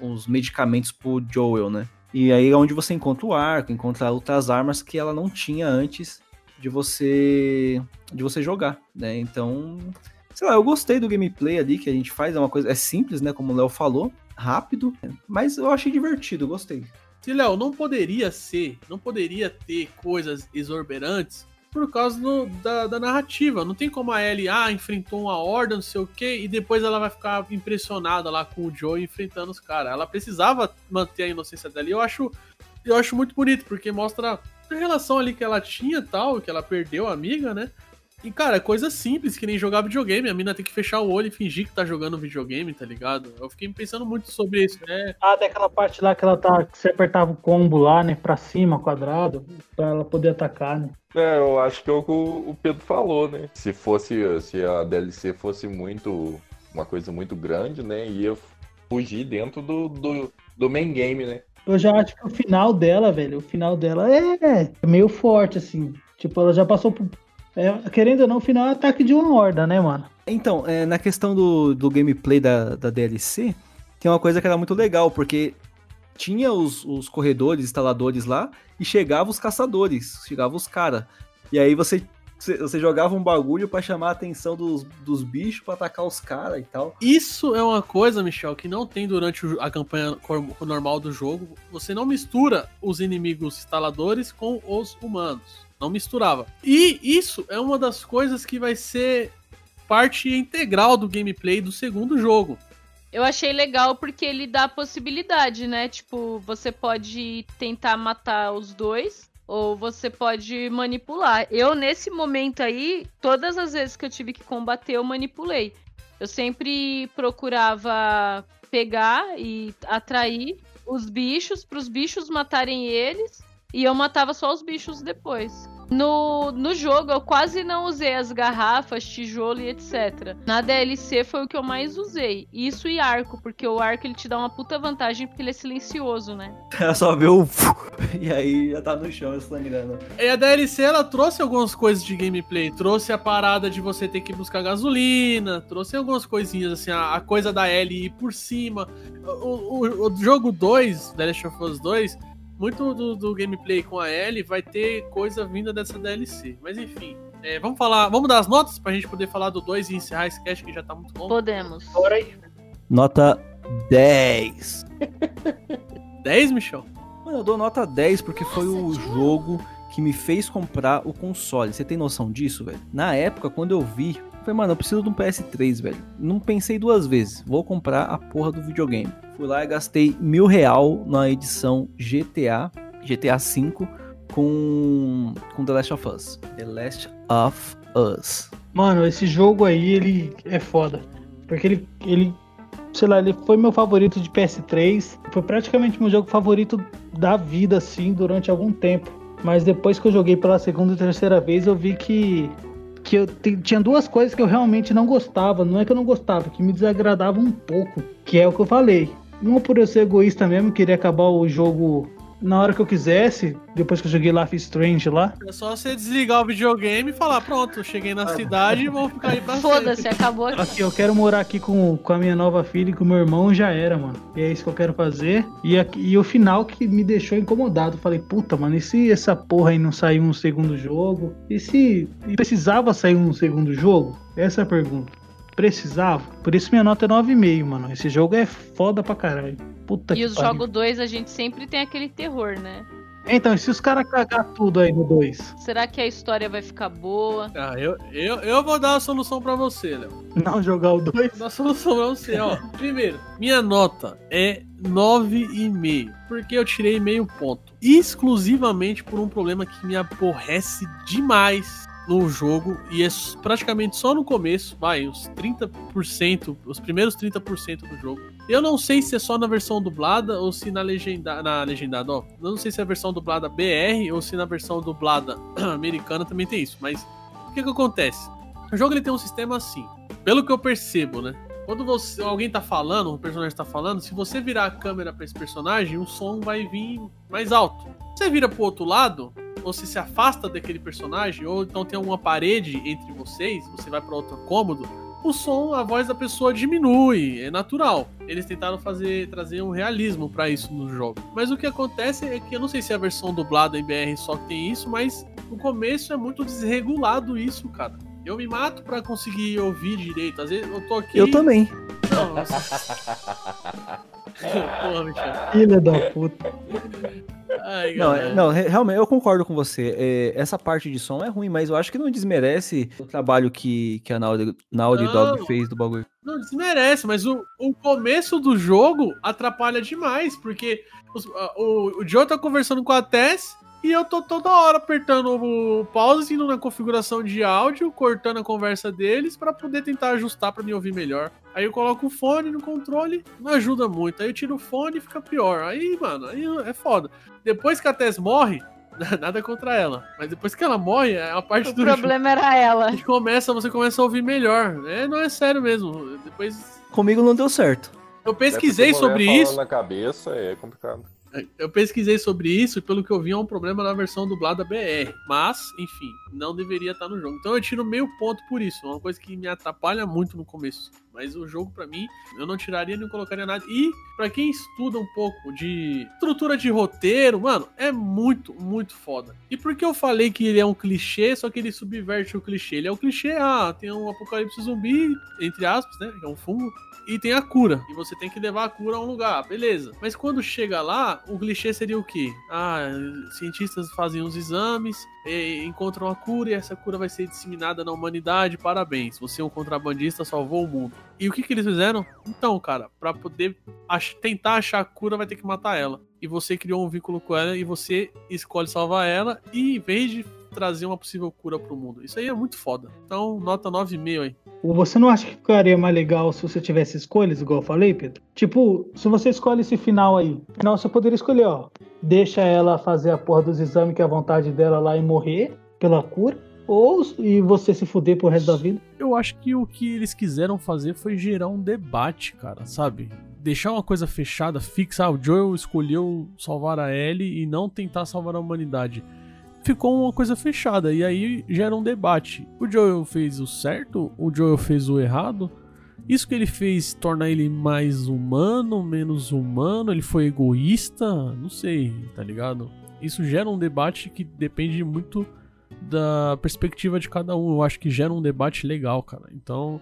os medicamentos pro Joel, né? E aí é onde você encontra o arco, encontra outras armas que ela não tinha antes de você de você jogar, né? Então, sei lá, eu gostei do gameplay ali que a gente faz, é uma coisa, é simples, né, como o Léo falou, rápido, mas eu achei divertido, gostei. Se, Léo, não poderia ser, não poderia ter coisas exorbitantes por causa do- da, da narrativa. Não tem como a Ellie, ah, enfrentou uma horda, não sei o quê, e depois ela vai ficar impressionada lá com o Joe enfrentando os caras. Ela precisava manter a inocência dela. E eu acho, eu acho muito bonito, porque mostra a relação ali que ela tinha tal, que ela perdeu a amiga, né? E, cara, é coisa simples, que nem jogar videogame. A mina tem que fechar o olho e fingir que tá jogando videogame, tá ligado? Eu fiquei pensando muito sobre isso, né? Ah, daquela parte lá que ela tá. Que você apertava o combo lá, né? Pra cima, quadrado, pra ela poder atacar, né? É, eu acho que é o que o o Pedro falou, né? Se fosse, se a DLC fosse muito, uma coisa muito grande, né? Ia fugir dentro do, do, do main game, né? Eu já acho que o final dela, velho, o final dela é meio forte, assim. Tipo, ela já passou por. É, querendo ou não, o final é ataque de uma horda, né, mano? Então, é, na questão do, do gameplay da, da DLC, tem uma coisa que era muito legal, porque tinha os, os corredores, instaladores lá, e chegavam os caçadores, chegavam os caras. E aí você, você jogava um bagulho pra chamar a atenção dos, dos bichos pra atacar os caras e tal. Isso é uma coisa, Michel, que não tem durante a campanha normal do jogo. Você não mistura os inimigos instaladores com os humanos. Não misturava. E isso é uma das coisas que vai ser parte integral do gameplay do segundo jogo. Eu achei legal porque ele dá a possibilidade, né? Tipo, você pode tentar matar os dois ou você pode manipular. Eu, nesse momento aí, todas as vezes que eu tive que combater, eu manipulei. Eu sempre procurava pegar e atrair os bichos para os bichos matarem eles e eu matava só os bichos depois. No, no jogo eu quase não usei as garrafas, tijolo e etc. Na DLC foi o que eu mais usei. Isso e arco, porque o arco ele te dá uma puta vantagem porque ele é silencioso, né? Ela só vê o. E aí já tá no chão sangrando. E a DLC ela trouxe algumas coisas de gameplay, trouxe a parada de você ter que buscar gasolina, trouxe algumas coisinhas assim, a, a coisa da L ir por cima. O, o- o jogo 2, The Last of Us 2, muito do, do gameplay com a L vai ter coisa vinda dessa DLC. Mas enfim, é, vamos falar, vamos dar as notas pra gente poder falar do 2 e encerrar esse cast que já tá muito longo. Podemos. Bora aí. Nota 10. 10, Michel? Mano, eu dou nota 10 porque foi o jogo que me fez comprar o console. Você tem noção disso, velho? Na época, quando eu vi, falei, mano, eu preciso de um PS3, velho. Não pensei duas vezes. Vou comprar a porra do videogame. Fui lá e gastei mil real na edição GTA, GTA V, com, com The Last of Us. The Last of Us. Mano, esse jogo aí, ele é foda. Porque ele, ele sei lá, ele foi meu favorito de PS3. Foi praticamente meu jogo favorito da vida, assim, durante algum tempo. Mas depois que eu joguei pela segunda e terceira vez, eu vi que. Que eu tinha duas coisas que eu realmente não gostava. Não é que eu não gostava, que me desagradava um pouco. Que é o que eu falei. Uma por eu ser egoísta mesmo, queria acabar o jogo na hora que eu quisesse, depois que eu joguei Life is Strange lá. É só você desligar o videogame e falar, pronto, cheguei na cidade e vou ficar aí pra Foda-se, acabou aqui. Aqui, eu quero morar aqui com, com a minha nova filha e com o meu irmão, já era, mano. E é isso que eu quero fazer. E, aqui- e o final que me deixou incomodado. Falei, puta, mano, e se essa porra aí não saiu um segundo jogo? E se e precisava sair um segundo jogo? Essa é a pergunta. Precisava? Por isso minha nota é 9,5, mano. Esse jogo é foda pra caralho. Puta E que os jogos 2 a gente sempre tem aquele terror, né? Então, e se os caras cagar tudo aí no 2? Será que a história vai ficar boa? Ah, eu, eu, eu vou dar a solução pra você, Léo. Não jogar o 2? Vou dar a solução pra você, ó. Primeiro, minha nota é 9,5. Porque eu tirei meio ponto. Exclusivamente por um problema que me aborrece demais no jogo. E é praticamente só no começo, vai, os 30%, os primeiros 30% do jogo. Eu não sei se é só na versão dublada ou se na legenda, na legendada, ó. Eu não sei se é a versão dublada BR ou se na versão dublada americana também tem isso. Mas o que que acontece? O jogo ele tem um sistema assim. Pelo que eu percebo, né? Quando você, alguém tá falando, um personagem tá falando, se você virar a câmera pra esse personagem, o som vai vir mais alto. Você vira pro outro lado, ou você se afasta daquele personagem, ou então tem uma parede entre vocês, você vai pra outro cômodo, o som, a voz da pessoa diminui, é natural. Eles tentaram fazer trazer um realismo pra isso no jogo. Mas o que acontece é que eu não sei se é a versão dublada em BR só que tem isso, mas no começo é muito desregulado isso, cara. Eu me mato pra conseguir ouvir direito. Às vezes eu tô aqui. Eu também. Não, Porra, Michel. Filha da puta. Ai, Não, é- não, re- realmente, eu concordo com você. É, essa parte de som é ruim, mas eu acho que não desmerece o trabalho que, que a Naughty, Naughty Dog fez do bagulho. Não desmerece, mas o, o começo do jogo atrapalha demais, porque os- o, o Joe tá conversando com a Tess e eu tô toda hora apertando o pause, indo na configuração de áudio, cortando a conversa deles pra poder tentar ajustar pra me ouvir melhor. Aí eu coloco o fone no controle, não ajuda muito. Aí eu tiro o fone e fica pior. Aí, mano, aí é foda. Depois que a Tess morre, nada contra ela, mas depois que ela morre, é a parte O do problema era ela. que começa, você começa a ouvir melhor. É, não é sério mesmo. Depois Comigo não deu certo. eu pesquisei mulher sobre isso. na cabeça é complicado. Eu pesquisei sobre isso e pelo que eu vi é um problema na versão dublada BR. Mas, enfim, não deveria estar no jogo. Então eu tiro meio ponto por isso. É uma coisa que me atrapalha muito no começo. Mas o jogo, pra mim, eu não tiraria nem colocaria nada. E, pra quem estuda um pouco de estrutura de roteiro, mano, é muito, muito foda. E por que eu falei que ele é um clichê, só que ele subverte o clichê? Ele é um clichê, ah, tem um apocalipse zumbi, entre aspas, né? É um fungo e tem a cura. E você tem que levar a cura a um lugar, beleza. Mas quando chega lá, o clichê seria o quê? Ah, cientistas fazem os exames, encontram a cura e essa cura vai ser disseminada na humanidade. Parabéns, você é um contrabandista, salvou o mundo. E o que, que eles fizeram? Então, cara, pra poder ach- tentar achar a cura, vai ter que matar ela. E você criou um vínculo com ela e você escolhe salvar ela, e em vez de trazer uma possível cura pro mundo. Isso aí é muito foda. Então, nota 9,5 aí. Você não acha que ficaria mais legal se você tivesse escolhas, igual eu falei, Pedro? Tipo, se você escolhe esse final aí, final você poderia escolher, ó. Deixa ela fazer a porra dos exames que é a vontade dela lá e morrer pela cura. Ou e você se fuder pro resto da vida. Eu acho que o que eles quiseram fazer foi gerar um debate, cara, sabe? Deixar uma coisa fechada, fixa. Ah, o Joel escolheu salvar a Ellie e não tentar salvar a humanidade. Ficou uma coisa fechada e aí gera um debate. O Joel fez o certo? O Joel fez o errado? Isso que ele fez torna ele mais humano, menos humano? Ele foi egoísta? Não sei, tá ligado? Isso gera um debate que depende muito da perspectiva de cada um. Eu acho que gera um debate legal, cara. Então,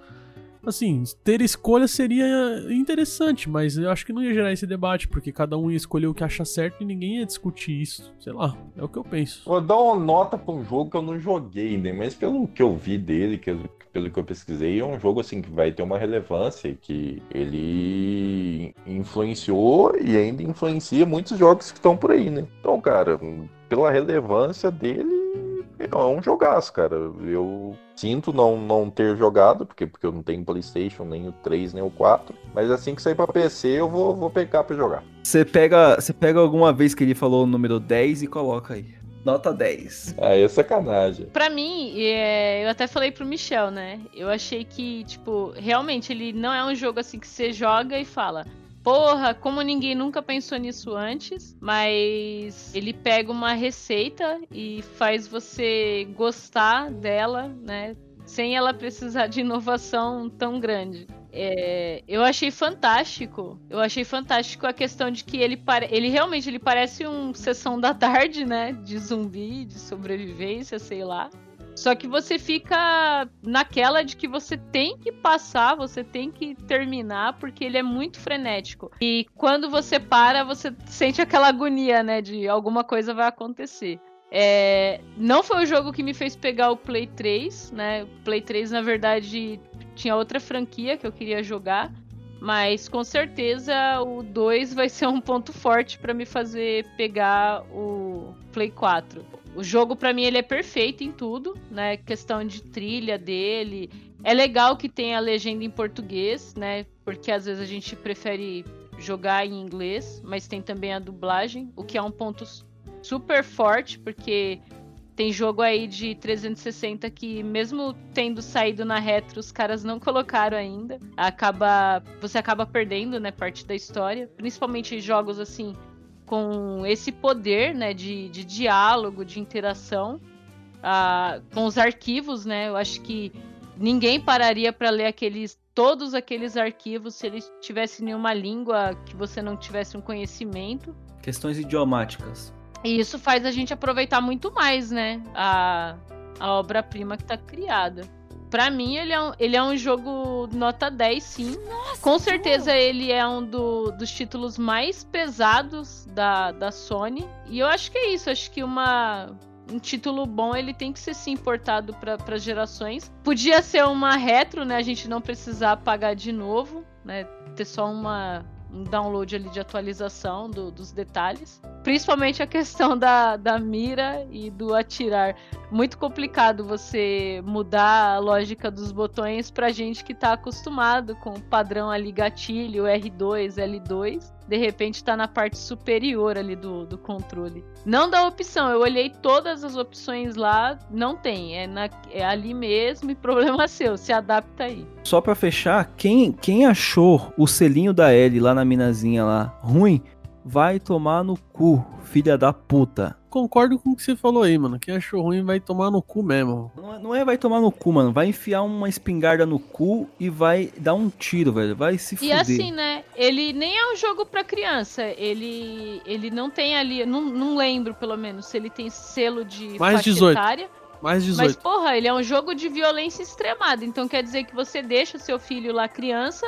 assim, ter escolha seria interessante, mas eu acho que não ia gerar esse debate, porque cada um ia escolher o que acha certo e ninguém ia discutir isso. Sei lá, é o que eu penso. Vou dar uma nota pra um jogo que eu não joguei, né? Mas pelo que eu vi dele, que eu- pelo que eu pesquisei, é um jogo assim que vai ter uma relevância, que ele influenciou e ainda influencia muitos jogos que estão por aí, né? Então, cara, pela relevância dele, é um jogaço, cara. Eu sinto não, não ter jogado, porque, porque eu não tenho Playstation, nem o 3, nem o 4. Mas assim que sair pra PC, eu vou, vou pegar pra jogar. Você pega, você pega alguma vez que ele falou o número 10 e coloca aí. Nota 10. Aí é sacanagem. Pra mim, é, eu até falei pro Michel, né? Eu achei que, tipo, realmente ele não é um jogo assim que você joga e fala. Porra, como ninguém nunca pensou nisso antes, mas ele pega uma receita e faz você gostar dela, né? Sem ela precisar de inovação tão grande. É, eu achei fantástico. Eu achei fantástico a questão de que ele, ele realmente ele parece um sessão da tarde, né? De zumbi, de sobrevivência, sei lá. Só que você fica naquela de que você tem que passar, você tem que terminar, porque ele é muito frenético. E quando você para, você sente aquela agonia, né? De alguma coisa vai acontecer. É, não foi o jogo que me fez pegar o Play 3, né? O Play 3, na verdade, tinha outra franquia que eu queria jogar. Mas com certeza o 2 vai ser um ponto forte para me fazer pegar o Play 4. O jogo para mim ele é perfeito em tudo, né? Questão de trilha dele. É legal que tem a legenda em português, né? Porque às vezes a gente prefere jogar em inglês, mas tem também a dublagem, o que é um ponto super forte, porque tem jogo aí de 360 que, mesmo tendo saído na retro, os caras não colocaram ainda. Acaba. Você acaba perdendo, né, parte da história. Principalmente jogos assim, com esse poder, né, de, de diálogo, de interação. Uh, com os arquivos, né? Eu acho que ninguém pararia para ler aqueles todos aqueles arquivos se eles tivessem nenhuma língua que você não tivesse um conhecimento. Questões idiomáticas. E isso faz a gente aproveitar muito mais, né? A, a obra-prima que tá criada. Pra mim, ele é um, ele é um jogo nota 10, sim. Nossa, Com certeza, ele é um do, dos títulos mais pesados da, da Sony. E eu acho que é isso. Acho que uma, um título bom ele tem que ser sim importado para gerações. Podia ser uma retro, né? A gente não precisar pagar de novo, né? Ter só uma, um download ali de atualização do, dos detalhes. Principalmente a questão da, da mira e do atirar. Muito complicado você mudar a lógica dos botões pra gente que tá acostumado com o padrão ali gatilho, R2, L2 de repente tá na parte superior ali do, do controle. Não dá opção, eu olhei todas as opções lá, não tem, é, na, é ali mesmo e problema seu, se adapta aí. Só para fechar, quem, quem achou o selinho da L lá na minazinha lá ruim, vai tomar no cu, filha da puta. Concordo com o que você falou aí, mano. Quem achou ruim vai tomar no cu mesmo. Não é, não é vai tomar no cu, mano. Vai enfiar uma espingarda no cu e vai dar um tiro, velho. Vai se fuder. E assim, né? Ele nem é um jogo pra criança. Ele, ele não tem ali. Não, não lembro, pelo menos, se ele tem selo de Mais faixa 18. etária. Mais 18. Mas, porra, ele é um jogo de violência extremada. Então quer dizer que você deixa seu filho lá criança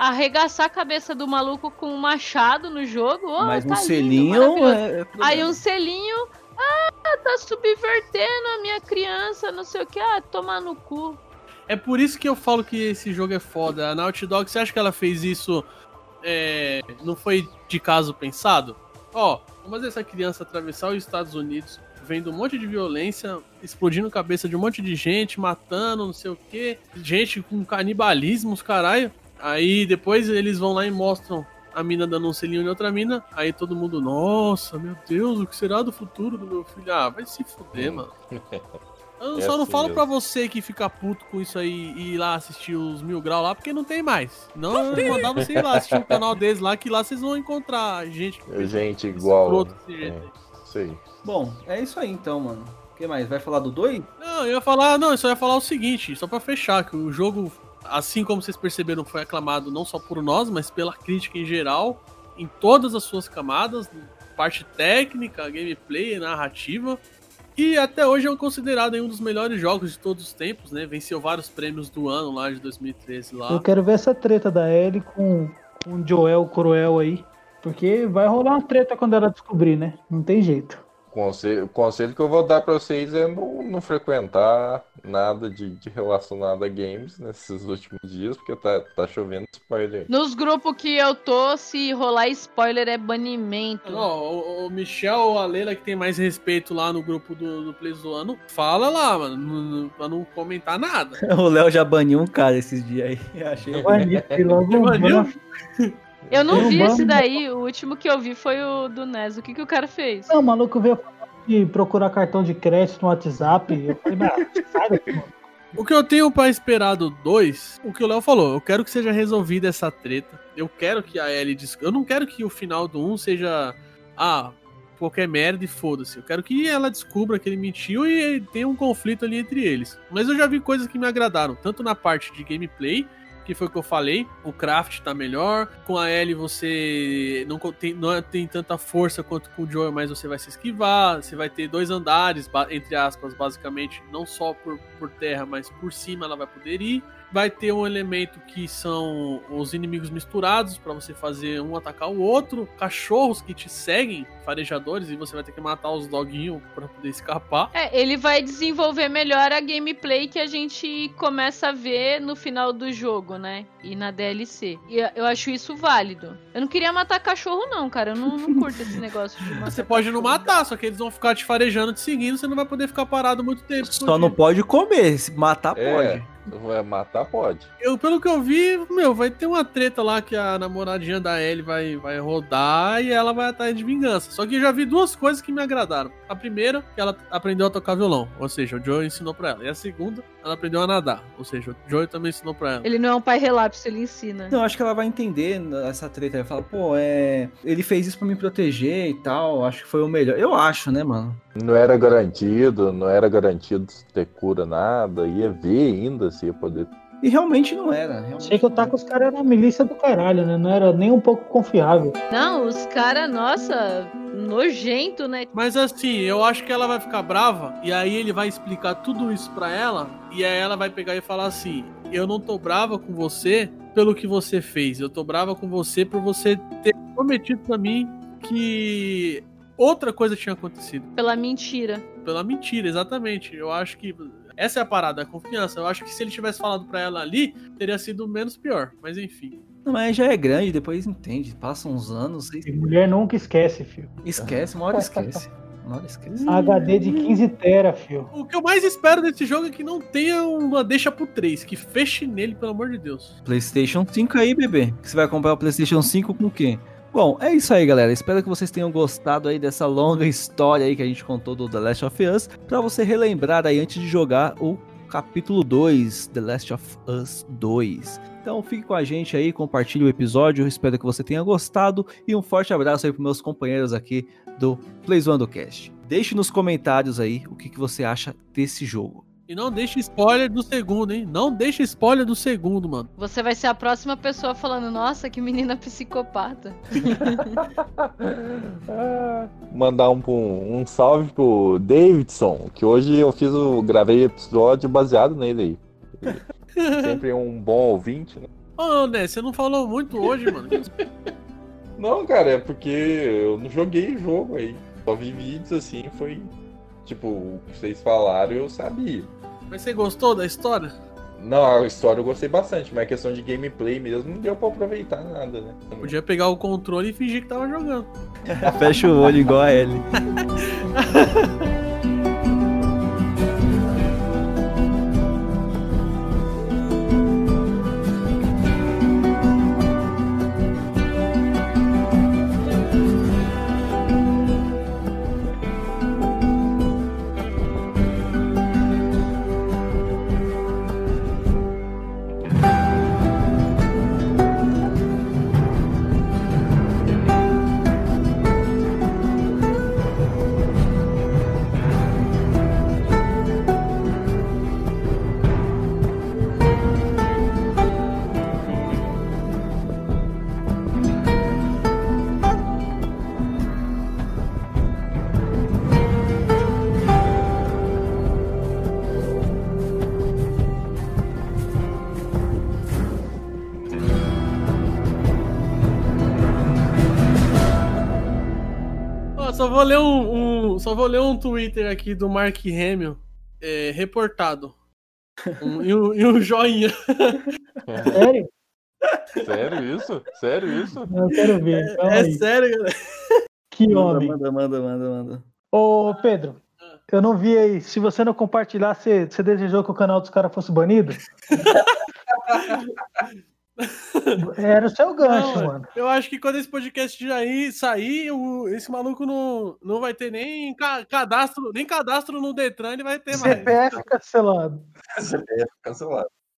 arregaçar a cabeça do maluco com um machado no jogo. Oh, Mas tá um selinho lindo, é, é Aí um selinho. Ah, tá subvertendo a minha criança, não sei o que. Ah, tomar no cu. É por isso que eu falo que esse jogo é foda. A Naughty Dog, você acha que ela fez isso? É, não foi de caso pensado? Ó, vamos fazer essa criança atravessar os Estados Unidos, vendo um monte de violência, explodindo a cabeça de um monte de gente, matando, não sei o que, gente com canibalismo, os caralho. Aí depois eles vão lá e mostram a mina dando um selinho em outra mina. Aí todo mundo, nossa, meu Deus, o que será do futuro do meu filho? Ah, vai se fuder, mano. Eu é só não assim falo mesmo. pra você que fica puto com isso aí e ir lá assistir os Mil Grau lá, porque não tem mais. Não, eu mandar você ir lá assistir o canal deles lá, que lá vocês vão encontrar gente. Gente igual. É, sei. Bom, é isso aí então, mano. O que mais? Vai falar do 2? Não, eu ia falar, não, eu só ia falar o seguinte, só pra fechar, que o jogo assim como vocês perceberam, foi aclamado não só por nós, mas pela crítica em geral, em todas as suas camadas, parte técnica, gameplay, narrativa. E até hoje é considerado um dos melhores jogos de todos os tempos, né? Venceu vários prêmios do ano lá de 2013 lá. Eu quero ver essa treta da Ellie com, com o Joel Cruel aí. Porque vai rolar uma treta quando ela descobrir, né? Não tem jeito. Conselho, o conselho que eu vou dar pra vocês é não, não frequentar nada de, de relacionado a games nesses últimos dias, porque tá, tá chovendo spoiler. Nos grupos que eu tô, se rolar spoiler é banimento. Ó, o, o Michel ou a Leila, que tem mais respeito lá no grupo do, do Play Zoando, fala lá, mano, não- não- pra não comentar nada. O Léo já baniu um cara esses dias aí. Achei. Baniu, logo Baniu? Eu não um vi esse daí, o último que eu vi foi o do Nes. O que, que o cara fez? Não, o maluco veio de procurar cartão de crédito no WhatsApp. Eu falei, mas sai daqui, mano. O que eu tenho pra esperar do 2, o que o Léo falou, eu quero que seja resolvida essa treta. Eu quero que a Ellie. Des... Eu não quero que o final do 1 seja. Ah, qualquer merda e foda-se. Eu quero que ela descubra que ele mentiu e tenha um conflito ali entre eles. Mas eu já vi coisas que me agradaram, tanto na parte de gameplay. Que foi o que eu falei, o craft tá melhor. Com a Ellie você não tem, não tem tanta força quanto com o Joel, mas você vai se esquivar. Você vai ter dois andares, entre aspas, basicamente, não só por, por terra, mas por cima ela vai poder ir. Vai ter um elemento que são os inimigos misturados pra você fazer um atacar o outro, cachorros que te seguem, farejadores, e você vai ter que matar os doguinhos pra poder escapar. É, ele vai desenvolver melhor a gameplay que a gente começa a ver no final do jogo, né? E na DLC. E eu acho isso válido. Eu não queria matar cachorro, não, cara. Eu não, não curto esse negócio de matar Você pode não matar, só que eles vão ficar te farejando, te seguindo, você não vai poder ficar parado muito tempo. Só não pode comer, se matar É, pode. Vai matar pode. Eu, pelo que eu vi, meu, vai ter uma treta lá que a namoradinha da Ellie vai, vai rodar e ela vai atrás de vingança. Só que eu já vi duas coisas que me agradaram. A primeira, que ela aprendeu a tocar violão, ou seja, o Joe ensinou pra ela. E a segunda, ela aprendeu a nadar, ou seja, o Joe também ensinou pra ela. Ele não é um pai relapso, ele ensina. Não, acho que ela vai entender essa treta. Ela fala, pô, é. Ele fez isso pra me proteger e tal. Acho que foi o melhor. Eu acho, né, mano? Não era garantido, não era garantido ter cura nada, ia ver ainda se ia poder. E realmente não era. Realmente. Achei que o Tacos cara era a milícia do caralho, né? Não era nem um pouco confiável. Não, os caras, nossa, nojento, né? Mas assim, eu acho que ela vai ficar brava e aí ele vai explicar tudo isso pra ela e aí ela vai pegar e falar assim: "Eu não tô brava com você pelo que você fez. Eu tô brava com você por você ter prometido pra mim que outra coisa tinha acontecido. Pela mentira. Pela mentira, exatamente. Eu acho que essa é a parada, a confiança. Eu acho que se ele tivesse falado pra ela ali, teria sido menos pior. Mas enfim. Não, mas já é grande, depois entende. Passam uns anos e E mulher nunca esquece, filho. esquece, uma hora esquece. Uma hora esquece. HD de 15 tera, filho. O que eu mais espero desse jogo é que não tenha uma deixa pro 3, que feche nele, pelo amor de Deus. PlayStation 5 aí, bebê. Você vai comprar o PlayStation 5 com quem? Bom, é isso aí, galera. Espero que vocês tenham gostado aí dessa longa história aí que a gente contou do The Last of Us, Pra você relembrar aí antes de jogar o capítulo 2, The Last of Us 2. Então fique com a gente aí, compartilhe o episódio, espero que você tenha gostado e um forte abraço aí pros meus companheiros aqui do Playzoando Cast. Deixe nos comentários aí o que, que você acha desse jogo. E não deixe spoiler do segundo, hein? Não deixe spoiler do segundo, mano. Você vai ser a próxima pessoa falando, nossa, que menina psicopata. Mandar um, um salve pro Davidson, que hoje eu fiz o. gravei episódio baseado nele aí. Sempre um bom ouvinte, né? Ô, Né, você não falou muito hoje, mano. Não, cara, é porque eu não joguei o jogo aí. Só vi vídeos assim, foi. Tipo, o que vocês falaram eu sabia. Mas você gostou da história? Não, a história eu gostei bastante, mas a questão de gameplay mesmo não deu pra aproveitar nada, né? Podia pegar o controle e fingir que tava jogando. Fecha o olho igual a Ellie. vou ler um, um, só vou ler um Twitter aqui do Mark Hamill, é, reportado. Um- e, um, e um joinha. Sério? Sério isso? Sério isso? Eu quero ver. Calma É aí. sério, galera. Que Manda, homem. Manda, manda, manda, manda. Ô, Pedro, eu não vi aí. Se você não compartilhar, você, você desejou que o canal dos caras fosse banido? Era o seu gancho, Não, mano. Eu acho que quando esse podcast já ir, sair, o- esse maluco não, não vai ter nem ca- cadastro, nem cadastro no Detran ele vai ter mais. CPF cancelado. CPF cancelado.